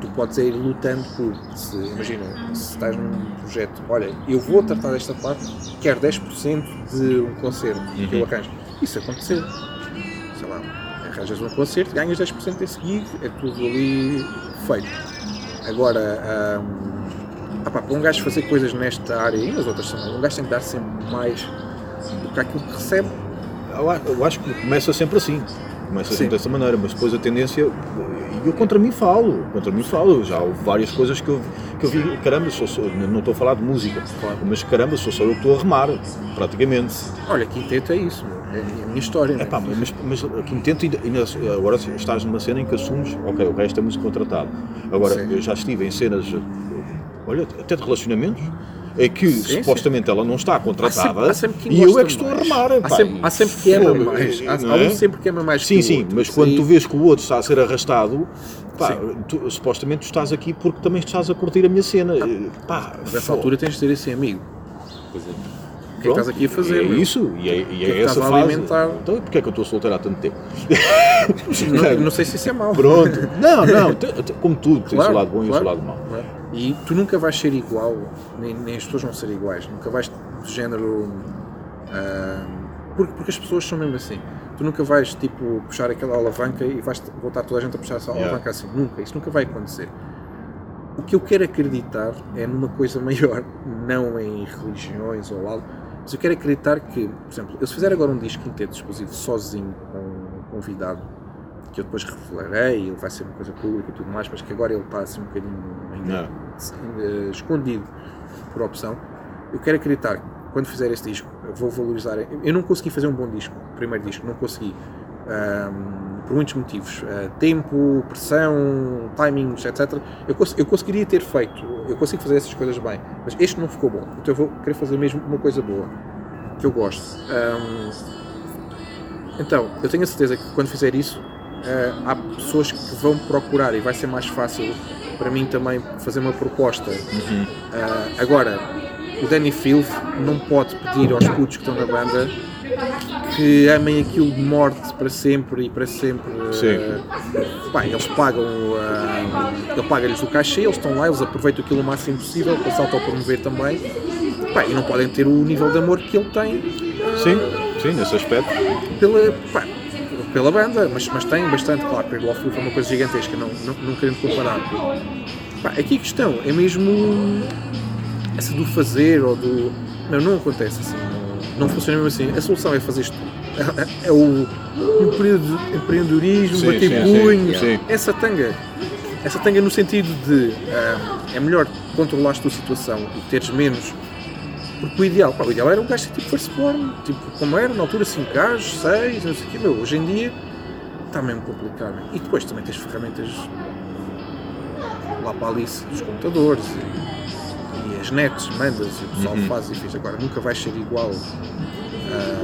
tu podes ir lutando por. Se, imagina, se estás num projeto, olha, eu vou tratar desta parte, quero 10% de um concerto que eu arranjo. Isso aconteceu. Sei lá, arranjas um concerto, ganhas 10% desse gig, é tudo ali feito. Agora, ahm, ah pá, para um gajo fazer coisas nesta área e nas outras também, um gajo tem que dar sempre mais do que aquilo que recebe. Eu acho que começa sempre assim. Começa sempre dessa maneira, mas depois a tendência. E eu contra mim falo, contra mim falo. Já houve várias coisas que eu, que eu vi, caramba, sou, sou- não estou a falar de música, Claro. mas caramba, sou só eu que estou a remar, praticamente. Olha, quinteto é isso, meu. é a minha história. É né? pá, mas, mas quinteto ainda, ainda- agora estás numa cena em que assumes, ok, o resto é música contratado. Agora, Sim. eu já estive em cenas, olha, até de relacionamentos, é que Sim, supostamente ela não está Há contratada sempre, há sempre e eu é que estou mais. a remar. Há pá, sempre, há sempre quem ama mais. Há, há é? um sempre que ama mais Sim, que o sim, mas quando tu vês que o outro está a ser arrastado, pá, Sim. tu- supostamente tu estás aqui porque também estás a curtir a minha cena. Pá, Mas nessa altura tens de ser assim, amigo. Pois é. O que é que estás aqui a fazer? É meu? isso, e é, e é que é que essa fase. alimentar? Então, porque é que eu estou solteiro há tanto tempo? Não, não sei se isso é mau. Pronto. Não, não, como tudo, tem o seu lado bom e o claro, seu lado mau. claro. E tu nunca vais ser igual, nem, nem as pessoas vão ser iguais. Nunca vais de género. ah, porque, porque as pessoas são mesmo assim. Tu nunca vais tipo puxar aquela alavanca e vais voltar toda a gente a puxar essa Yeah. alavanca assim. Nunca. Isso nunca vai acontecer. O que eu quero acreditar é numa coisa maior, não em religiões ou algo, mas eu quero acreditar que, por exemplo, eu se fizer agora um disco quinteto exclusivo sozinho com um convidado, que eu depois revelarei, ele vai ser uma coisa pública e tudo mais, mas que agora ele está assim um bocadinho ainda, ainda escondido por opção, eu quero acreditar que quando fizer este disco, vou valorizar. Eu não consegui fazer um bom disco, primeiro disco, não consegui. Ahm, por muitos motivos. Ah, tempo, pressão, timings, etc. Eu, cons- eu conseguiria ter feito, eu consigo fazer essas coisas bem, mas este não ficou bom. Então eu vou querer fazer mesmo uma coisa boa, que eu gosto. Ahm, então, eu tenho a certeza que quando fizer isso, ah, há pessoas que vão procurar e vai ser mais fácil para mim também fazer uma proposta. Ah, agora, o Danny Filth não pode pedir aos putos que estão na banda que amem aquilo de morte para sempre e para sempre. Sim. eh, pá, eles pagam, ah, ele paga-lhes o cachê, eles estão lá, eles aproveitam aquilo o máximo possível para se autopromover também. Pá, e não podem ter o nível de amor que ele tem Sim, sim, nesse aspecto. pela, pá, pela banda, mas, mas tem bastante, claro, Cradle of Filth é uma coisa gigantesca, não, não, não querendo comparar. Pá, aqui a questão é mesmo essa do fazer ou do. Não, não acontece assim, não, não funciona mesmo assim. A solução é fazer isto. É, é o empreende- empreendedorismo, Sim, bater sim, punho, sim. essa tanga. Essa tanga no sentido de ah, é melhor controlares a tua situação e teres menos porque o ideal, pá, o ideal era um gajo tipo firstborn, tipo como era na altura, 5 gajos, 6, não sei o quê, meu, hoje em dia está mesmo complicado. E depois também tens ferramentas lá para a Alice dos computadores e, e as nets, mandas e o pessoal Uhum. faz e fez. Agora nunca vai ser igual. ah,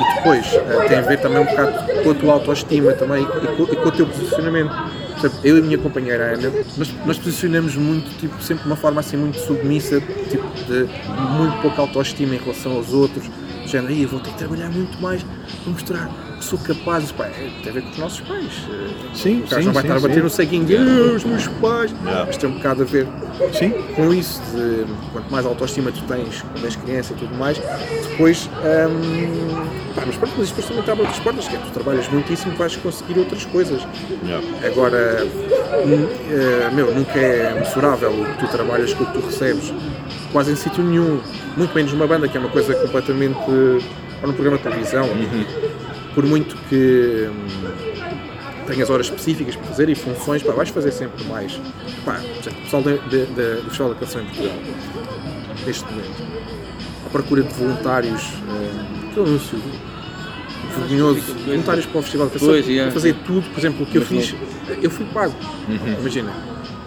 e depois ah, tem a ver também um bocado com a tua autoestima também e com, e com o teu posicionamento. Por exemplo, eu e a minha companheira Ana, nós, nós posicionamos muito, tipo, sempre de uma forma assim muito submissa, tipo, de muito pouca autoestima em relação aos outros. Do género, "Ei, eu vou ter que trabalhar muito mais para mostrar sou capaz. Pá, é, tem a ver com os nossos pais. Eh, Sim, o gajo sim, não vai sim, estar a bater sim. no ceguinho de "Ah, os meus pais. Yeah. Mas tem um bocado a ver Sim, com isso, de quanto mais autoestima tu tens quando és criança e tudo mais, depois. hum, pá, mas pronto, mas depois também te abre outras portas, que é tu trabalhas muitíssimo vais conseguir outras coisas. yeah. Agora, eh, meu, nunca é mensurável o que tu trabalhas com o que tu recebes, quase em sítio nenhum, muito menos numa banda, que é uma coisa completamente. ou num programa de televisão, por muito que. hum, tenhas horas específicas para fazer e funções, pá, vais fazer sempre mais. Pá, o pessoal da- da- da- do Festival da Canção em Portugal, neste momento, à procura de voluntários, eh, que anúncio vergonhoso, voluntários para o Festival da Canção, Pois, yeah. fazer tudo, por exemplo, o que eu fiz, eu fui pago, imagina.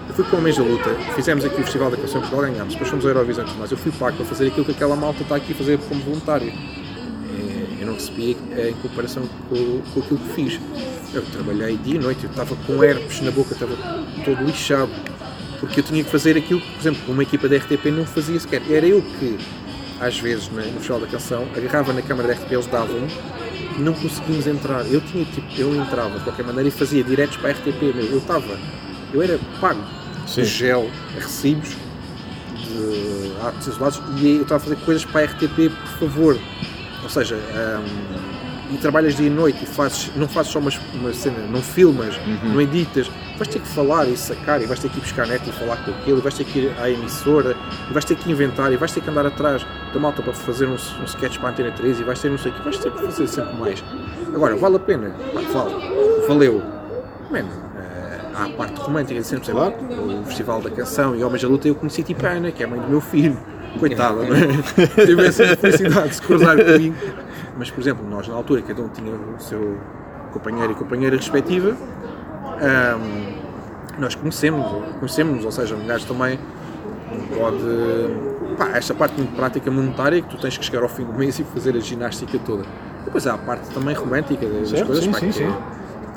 Eu fui com o mês da luta, fizemos aqui o Festival da Canção em Portugal, ganhámos, depois fomos ao Eurovisão e tudo mais. Eu fui pago para fazer aquilo que aquela malta está aqui a fazer como voluntário. Não recebi eh, em comparação com, com aquilo que fiz. Eu trabalhei dia e noite, eu estava com herpes na boca, estava todo lixado. Porque eu tinha que fazer aquilo que, por exemplo, uma equipa da RTP não fazia sequer. Era eu que, às vezes, no Festival da Canção, agarrava na câmara da RTP, eles davam não conseguimos entrar. Eu tinha tipo, eu entrava de qualquer maneira e fazia diretos para a RTP, meu. Eu estava, eu era pago Sim. de gel, a recibos, de atos isolados e eu estava a fazer coisas para a RTP, por favor. Ou seja, hum, e trabalhas dia e noite e fazes, não fazes só uma, uma cena, não filmas, não editas, vais ter que falar e sacar e vais ter que ir buscar net e falar com aquilo, e vais ter que ir à emissora, e vais ter que inventar e vais ter que andar atrás da malta para fazer um, um sketch para a Antena 3 e vais ter não sei o que, vais ter que fazer sempre mais. Agora, vale a pena? Vale. Valeu. Mano, eh, há a parte romântica, sempre por exemplo, o Festival da Canção e Homens da Luta eu conheci tipo a Ana, que é a mãe do meu filho. Coitada, não é? Tive essa felicidade de se cruzar comigo. Mas, por exemplo, nós na altura, cada um tinha o seu companheiro e companheira respectiva, ahm, nós conhecemos, conhecemos, ou seja, um gajo também pode. Pá, esta parte muito prática monetária que tu tens que chegar ao fim do mês e fazer a ginástica toda. Depois há a parte também romântica das Certo, coisas, sim, pá, sim, que, sim. É,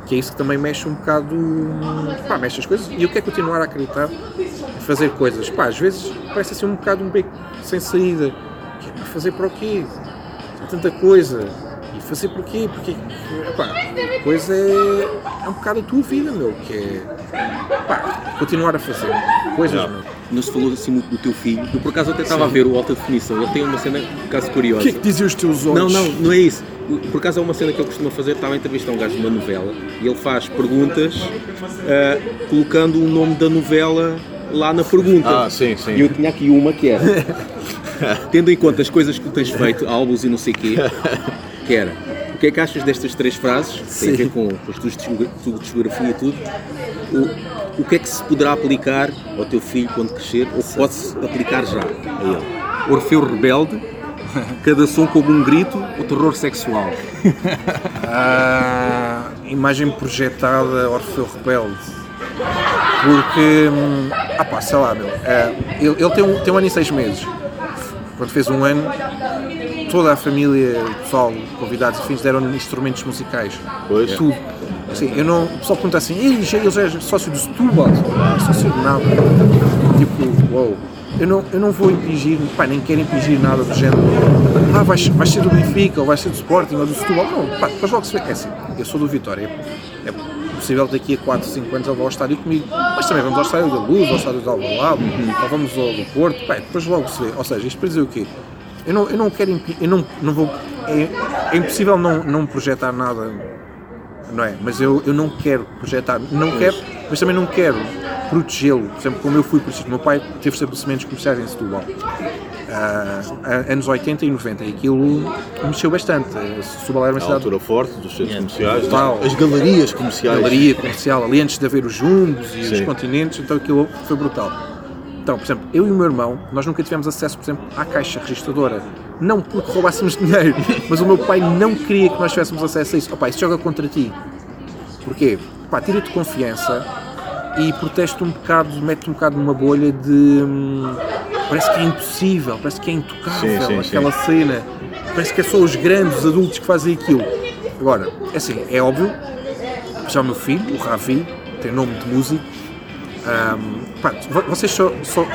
que é isso que também mexe um bocado. Pá, mexe as coisas. E eu quero continuar a acreditar em fazer coisas. Pá, às vezes parece assim um bocado um beco sem saída. Que é para fazer para o quê? Há tanta coisa. E fazer por quê? Porque, pá, coisa é, é um bocado a tua vida, meu, que é, pá, continuar a fazer coisas, meu. Não se falou assim muito do teu filho. Eu por acaso até estava a ver o Alta Definição. Ele tem uma cena, por acaso, O curiosa. que é que dizem os teus Não, olhos? não, não é isso. Por acaso é uma cena que ele costuma fazer, estava a entrevistar um gajo de uma novela e ele faz perguntas ah, colocando o nome da novela lá na pergunta. Ah, sim, sim. E eu tinha aqui uma que era, tendo em conta as coisas que tu tens feito, álbuns e não sei o quê, que era, o que é que achas destas três frases, tem a ver com as tuas tua discografia e tudo, o, o que é que se poderá aplicar ao teu filho quando crescer, ou pode-se aplicar já a ele? Orfeu Rebelde, cada som como um grito, o terror sexual. Ah, imagem projetada Orfeu Rebelde. Porque, hum, ah pá, sei lá, meu, ah, ele, ele tem, um, tem um ano e seis meses. Quando fez um ano, toda a família, o pessoal, convidados e fins, deram instrumentos musicais. Pois. Tudo. Assim, eu não, o pessoal pergunta assim, ele já, ele já é sócio do Setúbal? Não é sócio de nada. Tipo, uou. Eu não, eu não vou impingir, pá, nem quero impingir nada do género. Ah, vais, vais ser do Benfica, ou vais ser do Sporting, ou do Setúbal. Não, pá, depois logo se vê. É assim, eu sou do Vitória. É possível daqui a 4, 5 anos ele vá ao estádio comigo. Mas também vamos ao estádio da Luz, ao estádio de Alvalade, ou vamos ao do Porto. Pá, depois logo se vê. Ou seja, isto para dizer o quê? Eu não, eu não quero impi- eu não, não vou. É, é impossível não, não projetar nada não é? Mas eu, eu não quero projetar, não quero, mas também não quero protegê-lo. Por exemplo, como eu fui protegido, o meu pai teve estabelecimentos comerciais em Setúbal, a- anos 80 e 90, e aquilo mexeu bastante. Setúbal era uma A cidade altura forte dos centros comerciais, Total. as galerias comerciais. galeria comercial, ali antes de haver os jumbos e os Sim. continentes, então aquilo foi brutal. Então, por exemplo, eu e o meu irmão, nós nunca tivemos acesso, por exemplo, à caixa registradora. Não porque roubássemos dinheiro, mas o meu pai não queria que nós tivéssemos acesso a isso. Opa, isso joga contra ti. Porquê? Pá, tira-te confiança e protege-te um bocado, mete-te um bocado numa bolha de. hum, parece que é impossível, parece que é intocável Sim, sim, aquela cena. Parece que é só os grandes os adultos que fazem aquilo. Agora, é assim, é óbvio, já o meu filho, o Ravi, tem nome de músico. hum, pá, vo- vocês só, só-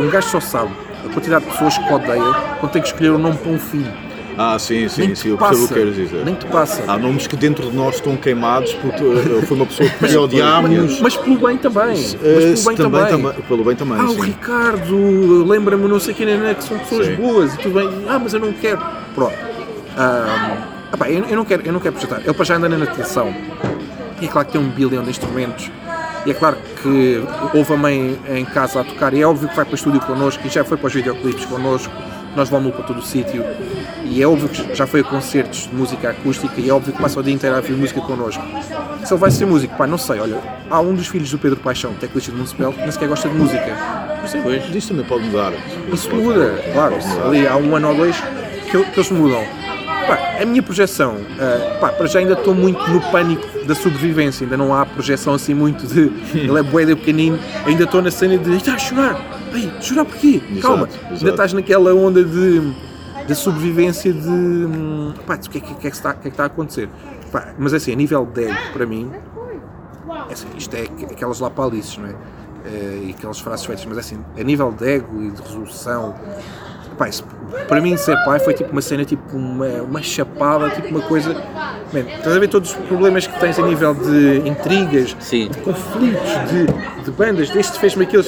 um gajo só sabe a quantidade de pessoas que odeia quando tem que escolher um nome para um filho. Ah, sim, sim, sim, eu percebo o que queres dizer. nem te passa. Há nomes que dentro de nós estão queimados porque uh, foi uma pessoa que odiámos. Mas pelo bem também. Mas pelo bem também, também. pelo bem também, Ah, o. Ricardo, lembra-me não sei quem é, que são pessoas boas e tudo bem. Ah, mas eu não quero. Pronto. Ah, pá, eu, eu não quero, eu não quero projetar. Ele para já anda na natação. E é claro que tem um bilhão de instrumentos. E é claro que houve a mãe em casa a tocar. E é óbvio que vai para o estúdio connosco e já foi para os videoclipes connosco. Nós vamos para todo o sítio. E é óbvio que já foi a concertos de música acústica. E é óbvio que passa o dia inteiro a ouvir música connosco. Se ele vai ser músico, pá, não sei. Olha, há um dos filhos do Pedro Paixão, teclista de Municipal, que nem sequer gosta de música. Por exemplo, Pois. Isto também pode mudar. isso muda, claro. Ali há um ano ou dois que, que eles mudam. Pá, a minha projeção, ah, pá, para já ainda estou muito no pânico da sobrevivência, ainda não há projeção assim muito de ele é boeda pequenino, ainda estou na cena de está a chorar, Ei, chorar porquê? Calma, ainda exato. estás naquela onda de da sobrevivência de pá, o que é que, que é que está, o que é que está a acontecer? Pá, mas assim, a nível de ego, para mim, é assim, isto é aqu- aquelas lapalices, não é? Eh, e aquelas frases feitas, mas é assim, a nível de ego e de resolução, pá, isso, para mim ser pai foi tipo uma cena, tipo uma, uma chapada, tipo uma coisa. Man, estás a ver todos os problemas que tens a nível de intrigas, Sim. de conflitos, de, de bandas, deste fez-me aquilo.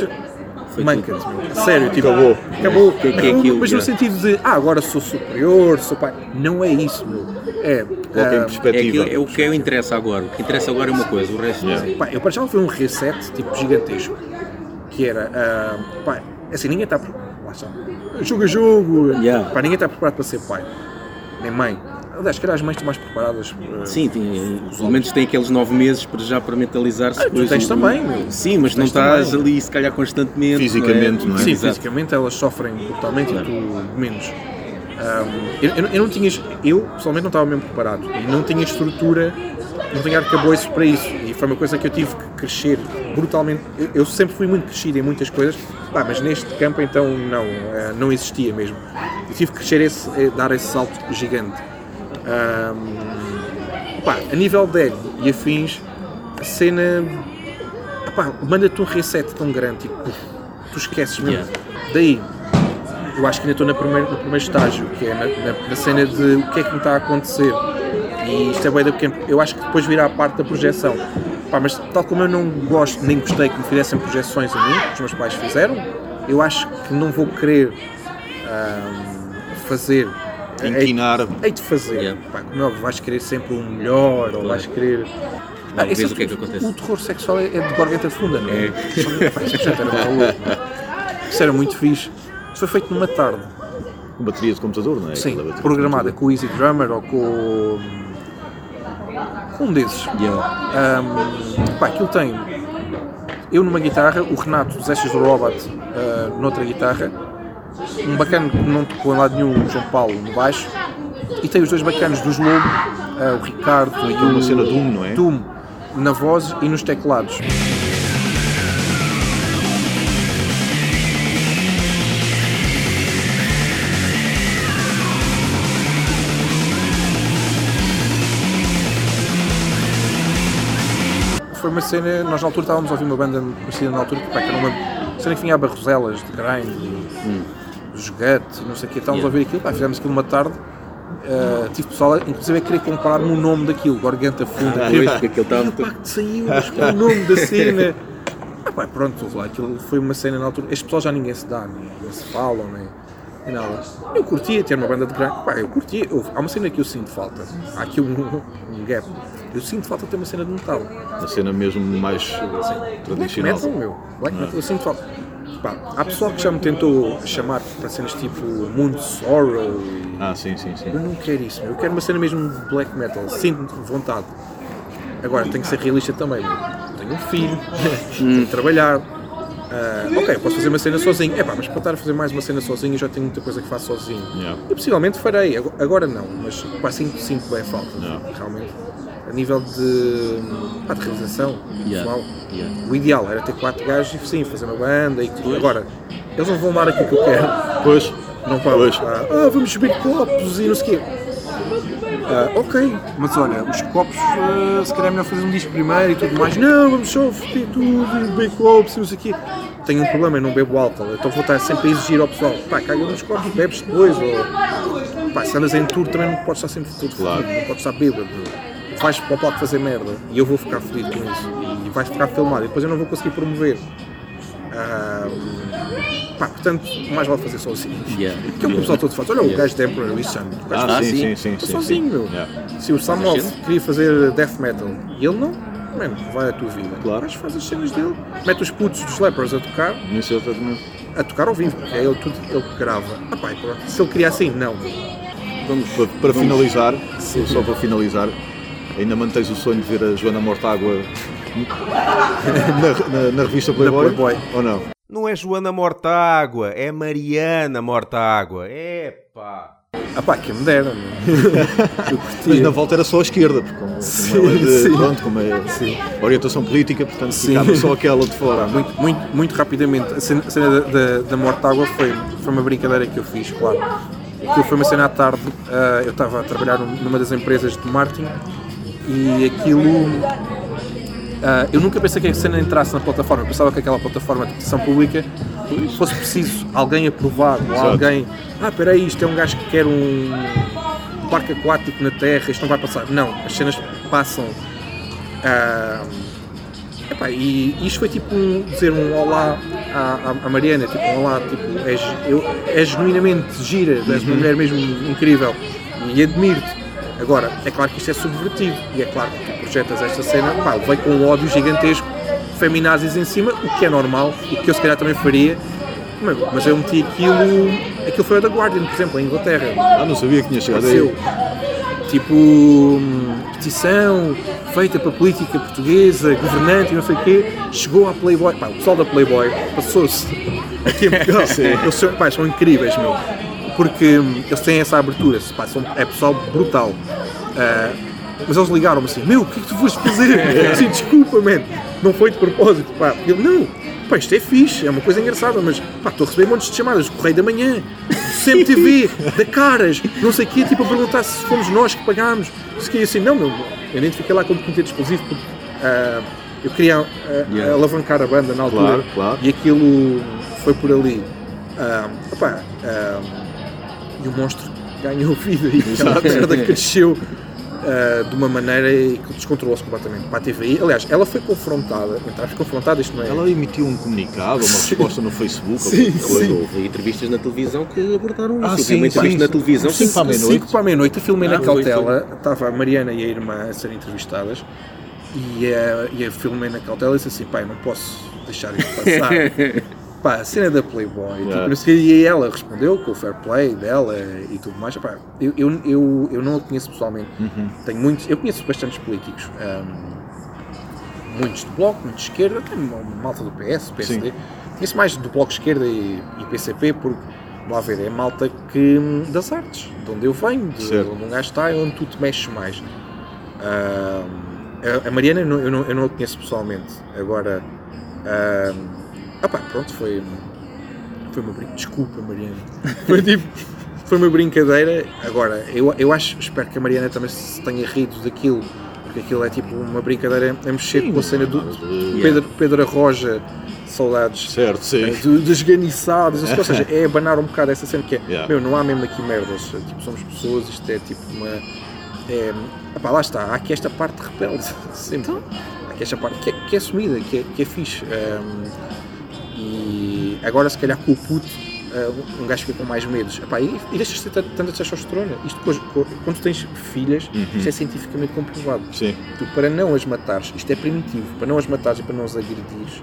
Manca-te, meu. sério, tipo, Acabou. acabou, que é que é aquilo, mas no sentido de, ah, agora sou superior, sou pai, não é isso, meu. É, Coloca em ah, É, perspectiva. aquilo, é o que eu interessa agora. O que interessa agora é uma coisa, o resto não sei. Pá, eu para já foi um reset tipo gigantesco. Que era, ah, pá, assim, ninguém está. Lá está. Jogo a jogo. Yeah. Pá, ninguém está preparado para ser pai. Nem mãe. Aliás, calhar as mães estão mais preparadas. ah, Sim, tem, pelo menos tem aqueles nove meses para já para mentalizar-se. Ah, tu tens o- também, meu. Sim, mas não estás também. ali se calhar constantemente. Fisicamente, não é? Sim, Exato. fisicamente elas sofrem brutalmente e tu menos. Ah, eu, eu, eu não tinha, eu pessoalmente não estava mesmo preparado e não tinha estrutura, não tinha arcabouço para isso e foi uma coisa que eu tive que crescer brutalmente. Eu, eu sempre fui muito crescido em muitas coisas, pá, mas neste campo então não, ah, não existia mesmo. Eu tive que crescer, esse, eh, dar esse salto gigante. Pá, a nível de ego e afins, a cena manda-te um reset tão grande, tipo, tu esqueces mesmo. Yeah. Daí, eu acho que ainda estou na primeiro, no primeiro estágio, que é na, na- na cena de o que é que me está a acontecer. E isto é bué da pequeno. Eu acho que depois virá a parte da projeção. Pá, mas tal como eu não gosto, nem gostei que me fizessem projeções a mim, que os meus pais fizeram, eu acho que não vou querer fazer. Inquinar. Hei de fazer. Yeah. Pá, como é vais querer sempre o melhor, ou vais querer. Não, esse vês o que é que o- acontece. O terror sexual é, é de garganta funda, não é? Pá, Isso era maluco. Isso era muito fixe. Isso foi feito numa tarde. Com bateria de computador, não é? Sim, programada com o Easy Drummer ou com o- um desses. Yeah. Um, pá, aquilo tem eu numa guitarra, o Renato dos Ashes do Robot uh, noutra guitarra, um bacana que não tocou em lado nenhum, o João Paulo no baixo, e tem os dois bacanos dos Lobo, uh, o Ricardo e o uma cena Doom, não é? Doom, na voz e nos teclados. Foi uma cena, nós na altura estávamos a ouvir uma banda conhecida na altura, pá, que era uma cena que vinha a barroselas de grind e dos gut e não sei o que, estávamos a ouvir aquilo, pá, fizemos aquilo uma tarde. Uh, tive pessoal, inclusive, a querer comprar-me o nome daquilo, Garganta Funda. Ah, pois, aquilo estava Pá, que saiu, mas é o nome da cena? Ah, pá, pronto, lá, aquilo foi uma cena na altura. Este pessoal já ninguém se dá, nem, nem se falam, nem, nem nada. Eu curtia ter uma banda de grande. Pá, eu curtia. eu- há uma cena que eu sinto falta. Há aqui um, um gap. Eu sinto falta de ter uma cena de metal. A cena mesmo mais Black tradicional. metal, meu. Black metal, eu sinto falta. Pá, há pessoal que já me tentou chamar para cenas tipo Mundo Sorrow e Ah, sim, sim, sim. eu não quero isso, eu quero uma cena mesmo de black metal, sinto vontade. Agora, tenho que ser realista também, tenho um filho, tenho que trabalhar. Ah, ok, posso fazer uma cena sozinho. É pá, mas para estar a fazer mais uma cena sozinho, eu já tenho muita coisa que faço sozinho. Yeah. E possivelmente farei, Ago- agora não, mas pá, sinto, sinto bem falta, Yeah. realmente. A nível de, pá, de realização Yeah. pessoal, Yeah. o ideal era ter quatro gajos e sim, fazer uma banda e tudo. Agora, eles não vão dar aquilo que eu quero. Pois, Não vão. Pois. Ah, ah, vamos beber copos e não sei o quê. Ah, ok, mas olha, os copos, ah, se calhar é melhor fazer um disco primeiro e tudo mais. Não, vamos só foder tudo e beber copos e não sei o quê. Tenho um problema, eu não bebo álcool, então vou estar sempre a exigir ao pessoal, pá, caga nos copos, bebes depois, ou pá, se andas em tour também não podes estar sempre todo Claro. fodido, não podes estar bêbado. Vais para o palco fazer merda e eu vou ficar fodido com isso e vais ficar filmado e depois eu não vou conseguir promover. Pá, portanto, mais vale fazer sozinho. Yeah. Que é o que o pessoal todo faz. Olha o gajo de Emperor Listen. O gajo Ah, Ah, sim, sim. sim, sim. está sim, sozinho, sim. meu. Yeah. Se o Samov Imagina. queria fazer death metal e ele não, mano, vai à tua vida. Claro. Mas faz as cenas dele, mete os putos dos Lepers a tocar, a tocar ao vivo, porque é ele tudo ele que grava. Ah, pá. Se ele queria assim, não. Vamos, para, para finalizar, só para finalizar, ainda mantens o sonho de ver a Joana Mortágua na, na, na revista Playboy? Playboy. Ou não? Não é Joana Mortágua, é Mariana Mortágua. Epá! Ah, pá, quem me dera. Eu Mas na volta era só a esquerda, porque como, como Sim, ela é de, sim. pronto, como é orientação política, portanto Sim. ficava só aquela de fora. Muito, muito, muito rapidamente, a cena, a cena da, da, da Mortágua foi, foi uma brincadeira que eu fiz, claro. Aquilo foi uma cena à tarde, ah, eu estava a trabalhar num- numa das empresas de marketing e aquilo. ah, eu nunca pensei que a cena entrasse na plataforma, eu pensava que aquela plataforma de petição pública fosse preciso alguém aprovar, ou Exato. alguém. Ah, espera aí, isto é um gajo que quer um parque aquático na Terra, isto não vai passar. Não, as cenas passam. ah, Epá, e isto foi tipo um, dizer um olá à, à- à Mariana, tipo um olá, tipo, és, eu, genuinamente gira, és uma mulher mesmo incrível e admiro-te. Agora, é claro que isto é subvertido e é claro que tu projetas esta cena, pá, veio com um ódio gigantesco, feminazis em cima, o que é normal, o que eu se calhar também faria, mas, eu meti aquilo, aquilo foi o da Guardian, por exemplo, em Inglaterra. Ah, não sabia que tinha chegado aí. Tipo, petição feita para a política portuguesa, governante e não sei o quê, chegou à Playboy. Pá, o pessoal da Playboy passou-se aqui em Portugal. eles são, pá, são incríveis, meu. Porque eles têm essa abertura, pá, são, é pessoal brutal. Ah, mas eles ligaram-me assim: Meu, o que é que tu foste fazer? Eu assim, desculpa, man, não foi de propósito. Pá, eu, não, pá, isto é fixe, é uma coisa engraçada, mas pá, estou a receber montes de chamadas do Correio da Manhã, do CMTV, da Caras, não sei o quê, tipo a perguntar se fomos nós que pagámos. Se que assim, não, meu, eu nem fiquei lá como comitê explosivo porque ah, eu queria ah, Yeah. alavancar a banda na altura Claro, claro. e aquilo foi por ali. Opá, ah, e o monstro ganhou vida e aquela merda cresceu ah, de uma maneira que descontrolou-se completamente para a TVI. Aliás, ela foi confrontada, entrar confrontada, isto não é. Ela emitiu um comunicado, uma resposta no Facebook. Sim, coisa. sim. Houve entrevistas na televisão que abordaram isso. Ah, Houve sim, uma entrevista sim, na televisão Sim, que para a meia-noite. 5 para a meia-noite, eu filmei Ah, foi, cautela, estava a Mariana e a irmã a serem entrevistadas e, eh, e eu filmei na cautela e disse assim, pai, não posso deixar isto passar. Pá, a cena da Playboy, tipo, Yeah. não sei o quê, e ela respondeu com o fair play dela e tudo mais. Pá, eu, eu, eu, eu não a conheço pessoalmente, tenho muitos, eu conheço bastantes políticos, ahm, muitos de bloco, muitos de esquerda, até malta do PS, PSD. Conheço mais do bloco de esquerda e, e PCP porque, lá ver, é malta que, das artes, de onde eu venho, de Certo. onde um gajo está, é onde tu te mexes mais. Ahm, a- a Mariana eu não, eu, não, a conheço pessoalmente, agora. ahm, ah pá, pronto, foi, foi uma brincadeira. Desculpa, Mariana. Foi tipo. Foi uma brincadeira. Agora, eu, eu acho, espero que a Mariana também se tenha rido daquilo, porque aquilo é tipo uma brincadeira a mexer com a cena do Pedro, Pedro Arroja saudades Certo, sim. eh, de- das ganiçadas, ou seja, é abanar um bocado essa cena que é, Yeah. meu, não há mesmo aqui merdas, tipo, somos pessoas, isto é tipo uma. É, epá, lá está, há aqui esta parte rebelde, sempre. Há aqui esta parte que é, que é assumida, que é, que é fixe. ehm, e agora, se calhar, com o puto, eh, um gajo fica com mais medos. Epá, e, e deixas de ter tanta- testosterona. Isto quando tens filhas, isto é cientificamente comprovado. Sim. Tu, para não as matares, isto é primitivo, para não as matares e para não as agredires,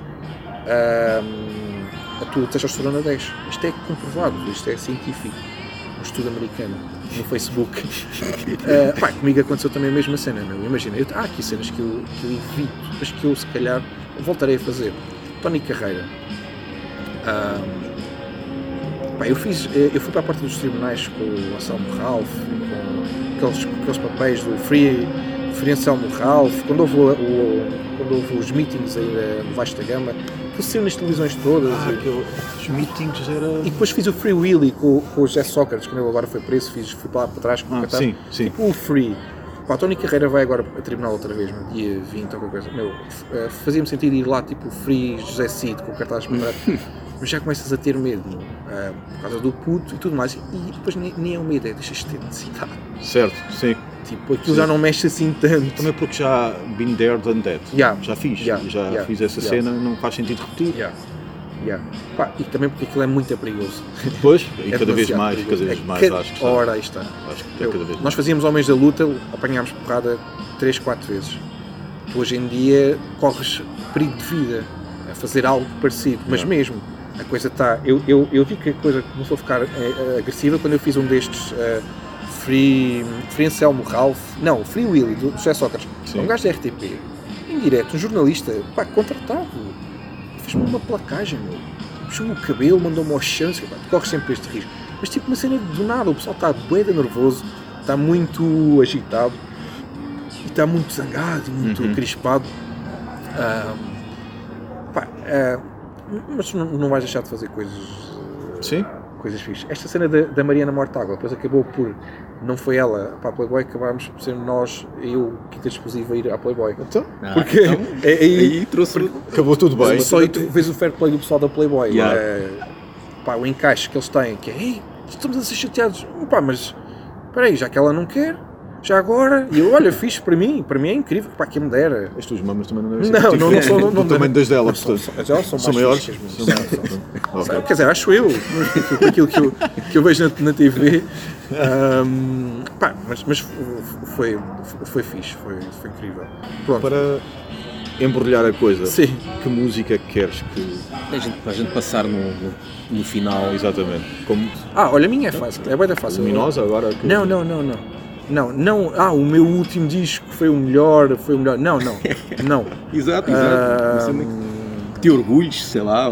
ahm, a tua testosterona desce. Isto é comprovado, isto é científico. Um estudo americano no Facebook. Ah, pá, comigo aconteceu também a mesma cena, meu. Imagina, eu, há aqui cenas que eu, que eu evito, mas que eu se calhar voltarei a fazer. Tony Carreira. Pá, eu, fiz, eu fui para a parte dos tribunais com o Anselmo Ralph, com aqueles, aqueles papéis do Free, Free Anselmo Ralph, quando houve, o, o- quando houve os meetings ainda no Vasco da Gama, que saiu nas televisões todas. Ah, e- aquele- os meetings era. e depois fiz o Free Willy com, com o José Sócrates, quando ele agora foi preso, fiz, fui para lá para trás com o Ah, Qatar. sim, sim. Tipo o Free. Pá, a Tony Carreira vai agora a tribunal outra vez, no dia 20 ou qualquer coisa. Meu, eh, fazia-me sentido ir lá, tipo Free José Cid, com o cartaz para já começas a ter medo, eh, por causa do puto e tudo mais. E depois nem, nem é medo, é deixas de ter necessidade. Certo, sim. Tipo, aquilo Sim. já não mexe assim tanto. Também porque já been there, done that. Yeah. Já fiz. Yeah, Já yeah, fiz essa cena, não faz sentido repetir. Yeah. Pá, e também porque aquilo é muito perigoso. Depois, e É cada vez mais, perigoso. cada vez É mais, cada acho que está. Ora, aí está. Acho que é Eu- cada vez nós mais. fazíamos Homens da Luta, apanhámos porrada 3, 4 vezes. Tu hoje em dia corres perigo de vida a fazer algo parecido, mas mesmo a coisa está. Eu, eu, eu vi que a coisa começou a ficar eh, agressiva quando eu fiz um destes eh, Free, free Anselmo Ralph, não, Free Willy, do José Sócrates. Sim. É um gajo da RTP, em direto, um jornalista, pá, contratado. Fez-me uma placagem, meu. Puxou-me o cabelo, mandou-me ao chão, disse, pá, tu corres sempre este risco. Mas tipo uma cena do nada, o pessoal está de nervoso, está muito agitado e está muito zangado e muito Uhum. crispado. Ah, pá, ah, mas tu não, não vais deixar de fazer coisas Sim? coisas fixas. Esta cena da, da Mariana Mortágua, depois acabou por. Não foi ela para a Playboy, acabámos por ser nós, eu, Quinta Explosiva, a ir à Playboy. Então, Porque é, aí, Aí trouxe. acabou tudo bem. só aí tu vês o fair play do pessoal da Playboy. Yeah. É, pá, o encaixe que eles têm, que é, Ei, estamos a ser chateados. Pá, mas espera aí, já que ela não quer, já agora, e eu, olha, fixe para mim, para mim é incrível, pá, quem me dera. As tuas mamas também não devem ser Não, não, não são. Não, tamanho das dela, não, são, portanto. são, as delas são, São mais maiores? Quer dizer, acho eu, aquilo que eu, que eu vejo na, na TV. Mas mas foi, foi fixe, foi, foi incrível. Pronto. Para embrulhar a coisa, Sim. que música queres que. A gente, para a gente passar no, no, no final. Exatamente. Como Ah, olha, a minha é fácil, é bem da fácil. luminosa agora? Que... Não, não, não, não. Não, não. Ah, o meu último disco foi o melhor, foi o melhor. Não, não. Não. Exato, exato. que te orgulhes, sei lá.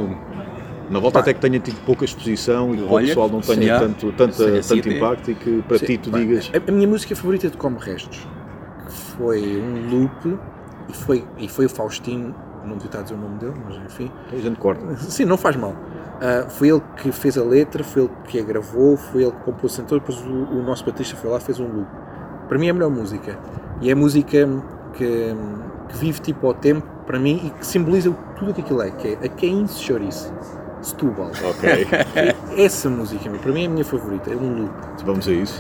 Na volta até que tenha tido pouca exposição e que o pessoal não tenha tanto, tanta, assim tanto até. impacto e que para Sim, ti tu pá, digas. A, a minha música favorita é de Come Restos, que foi um loop e foi, e foi o Faustino, não devia estar a dizer o nome dele, mas enfim. A gente corta. Sim, não faz mal. Ah, foi ele que fez a letra, foi ele que a gravou, foi ele que compôs o cantor, depois o, o nosso Batista foi lá e fez um loop. Para mim é a melhor música. E é a música que, que vive tipo ao tempo, para mim, e que simboliza tudo o que aquilo é, que é a quem se chourice. Setúbal. Ok. Essa música, para mim é a minha favorita, é um loop. Vamos a isso.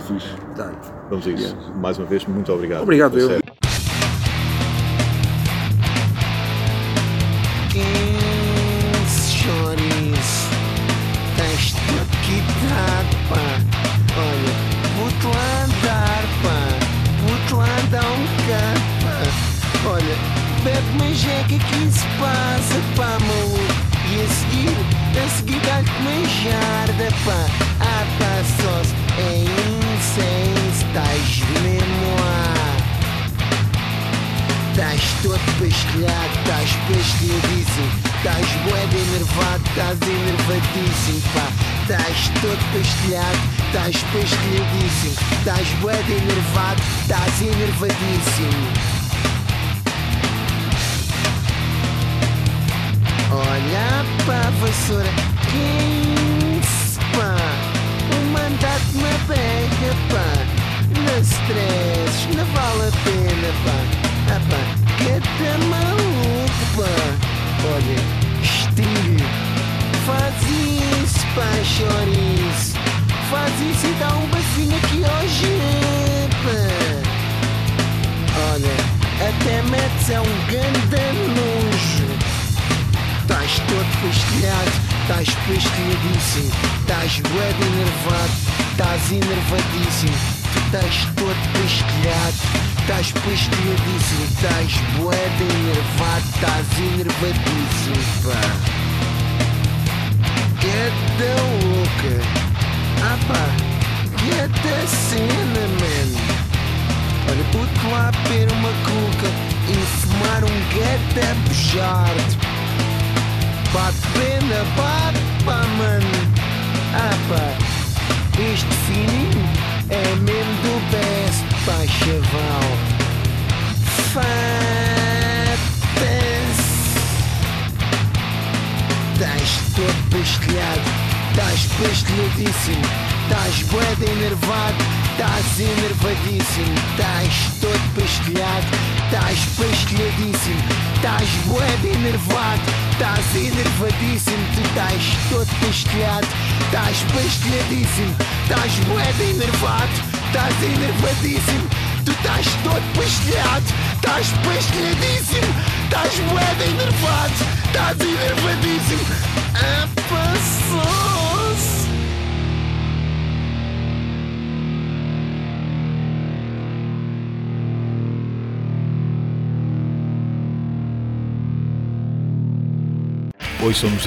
Tá. Vamos a isso. Mais uma vez, muito obrigado. Obrigado, eu.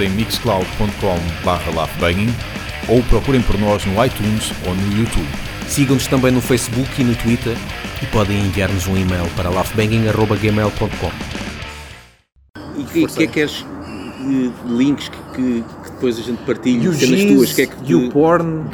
em mixcloud.com/laughbanging ou procurem por nós no iTunes ou no YouTube. Sigam-nos também no Facebook e no Twitter e podem enviar-nos um e-mail para laughbanging.gmail.com E o que, é que queres eh, links que, que, que, depois a gente partilha, nas tuas, que é que... You porn,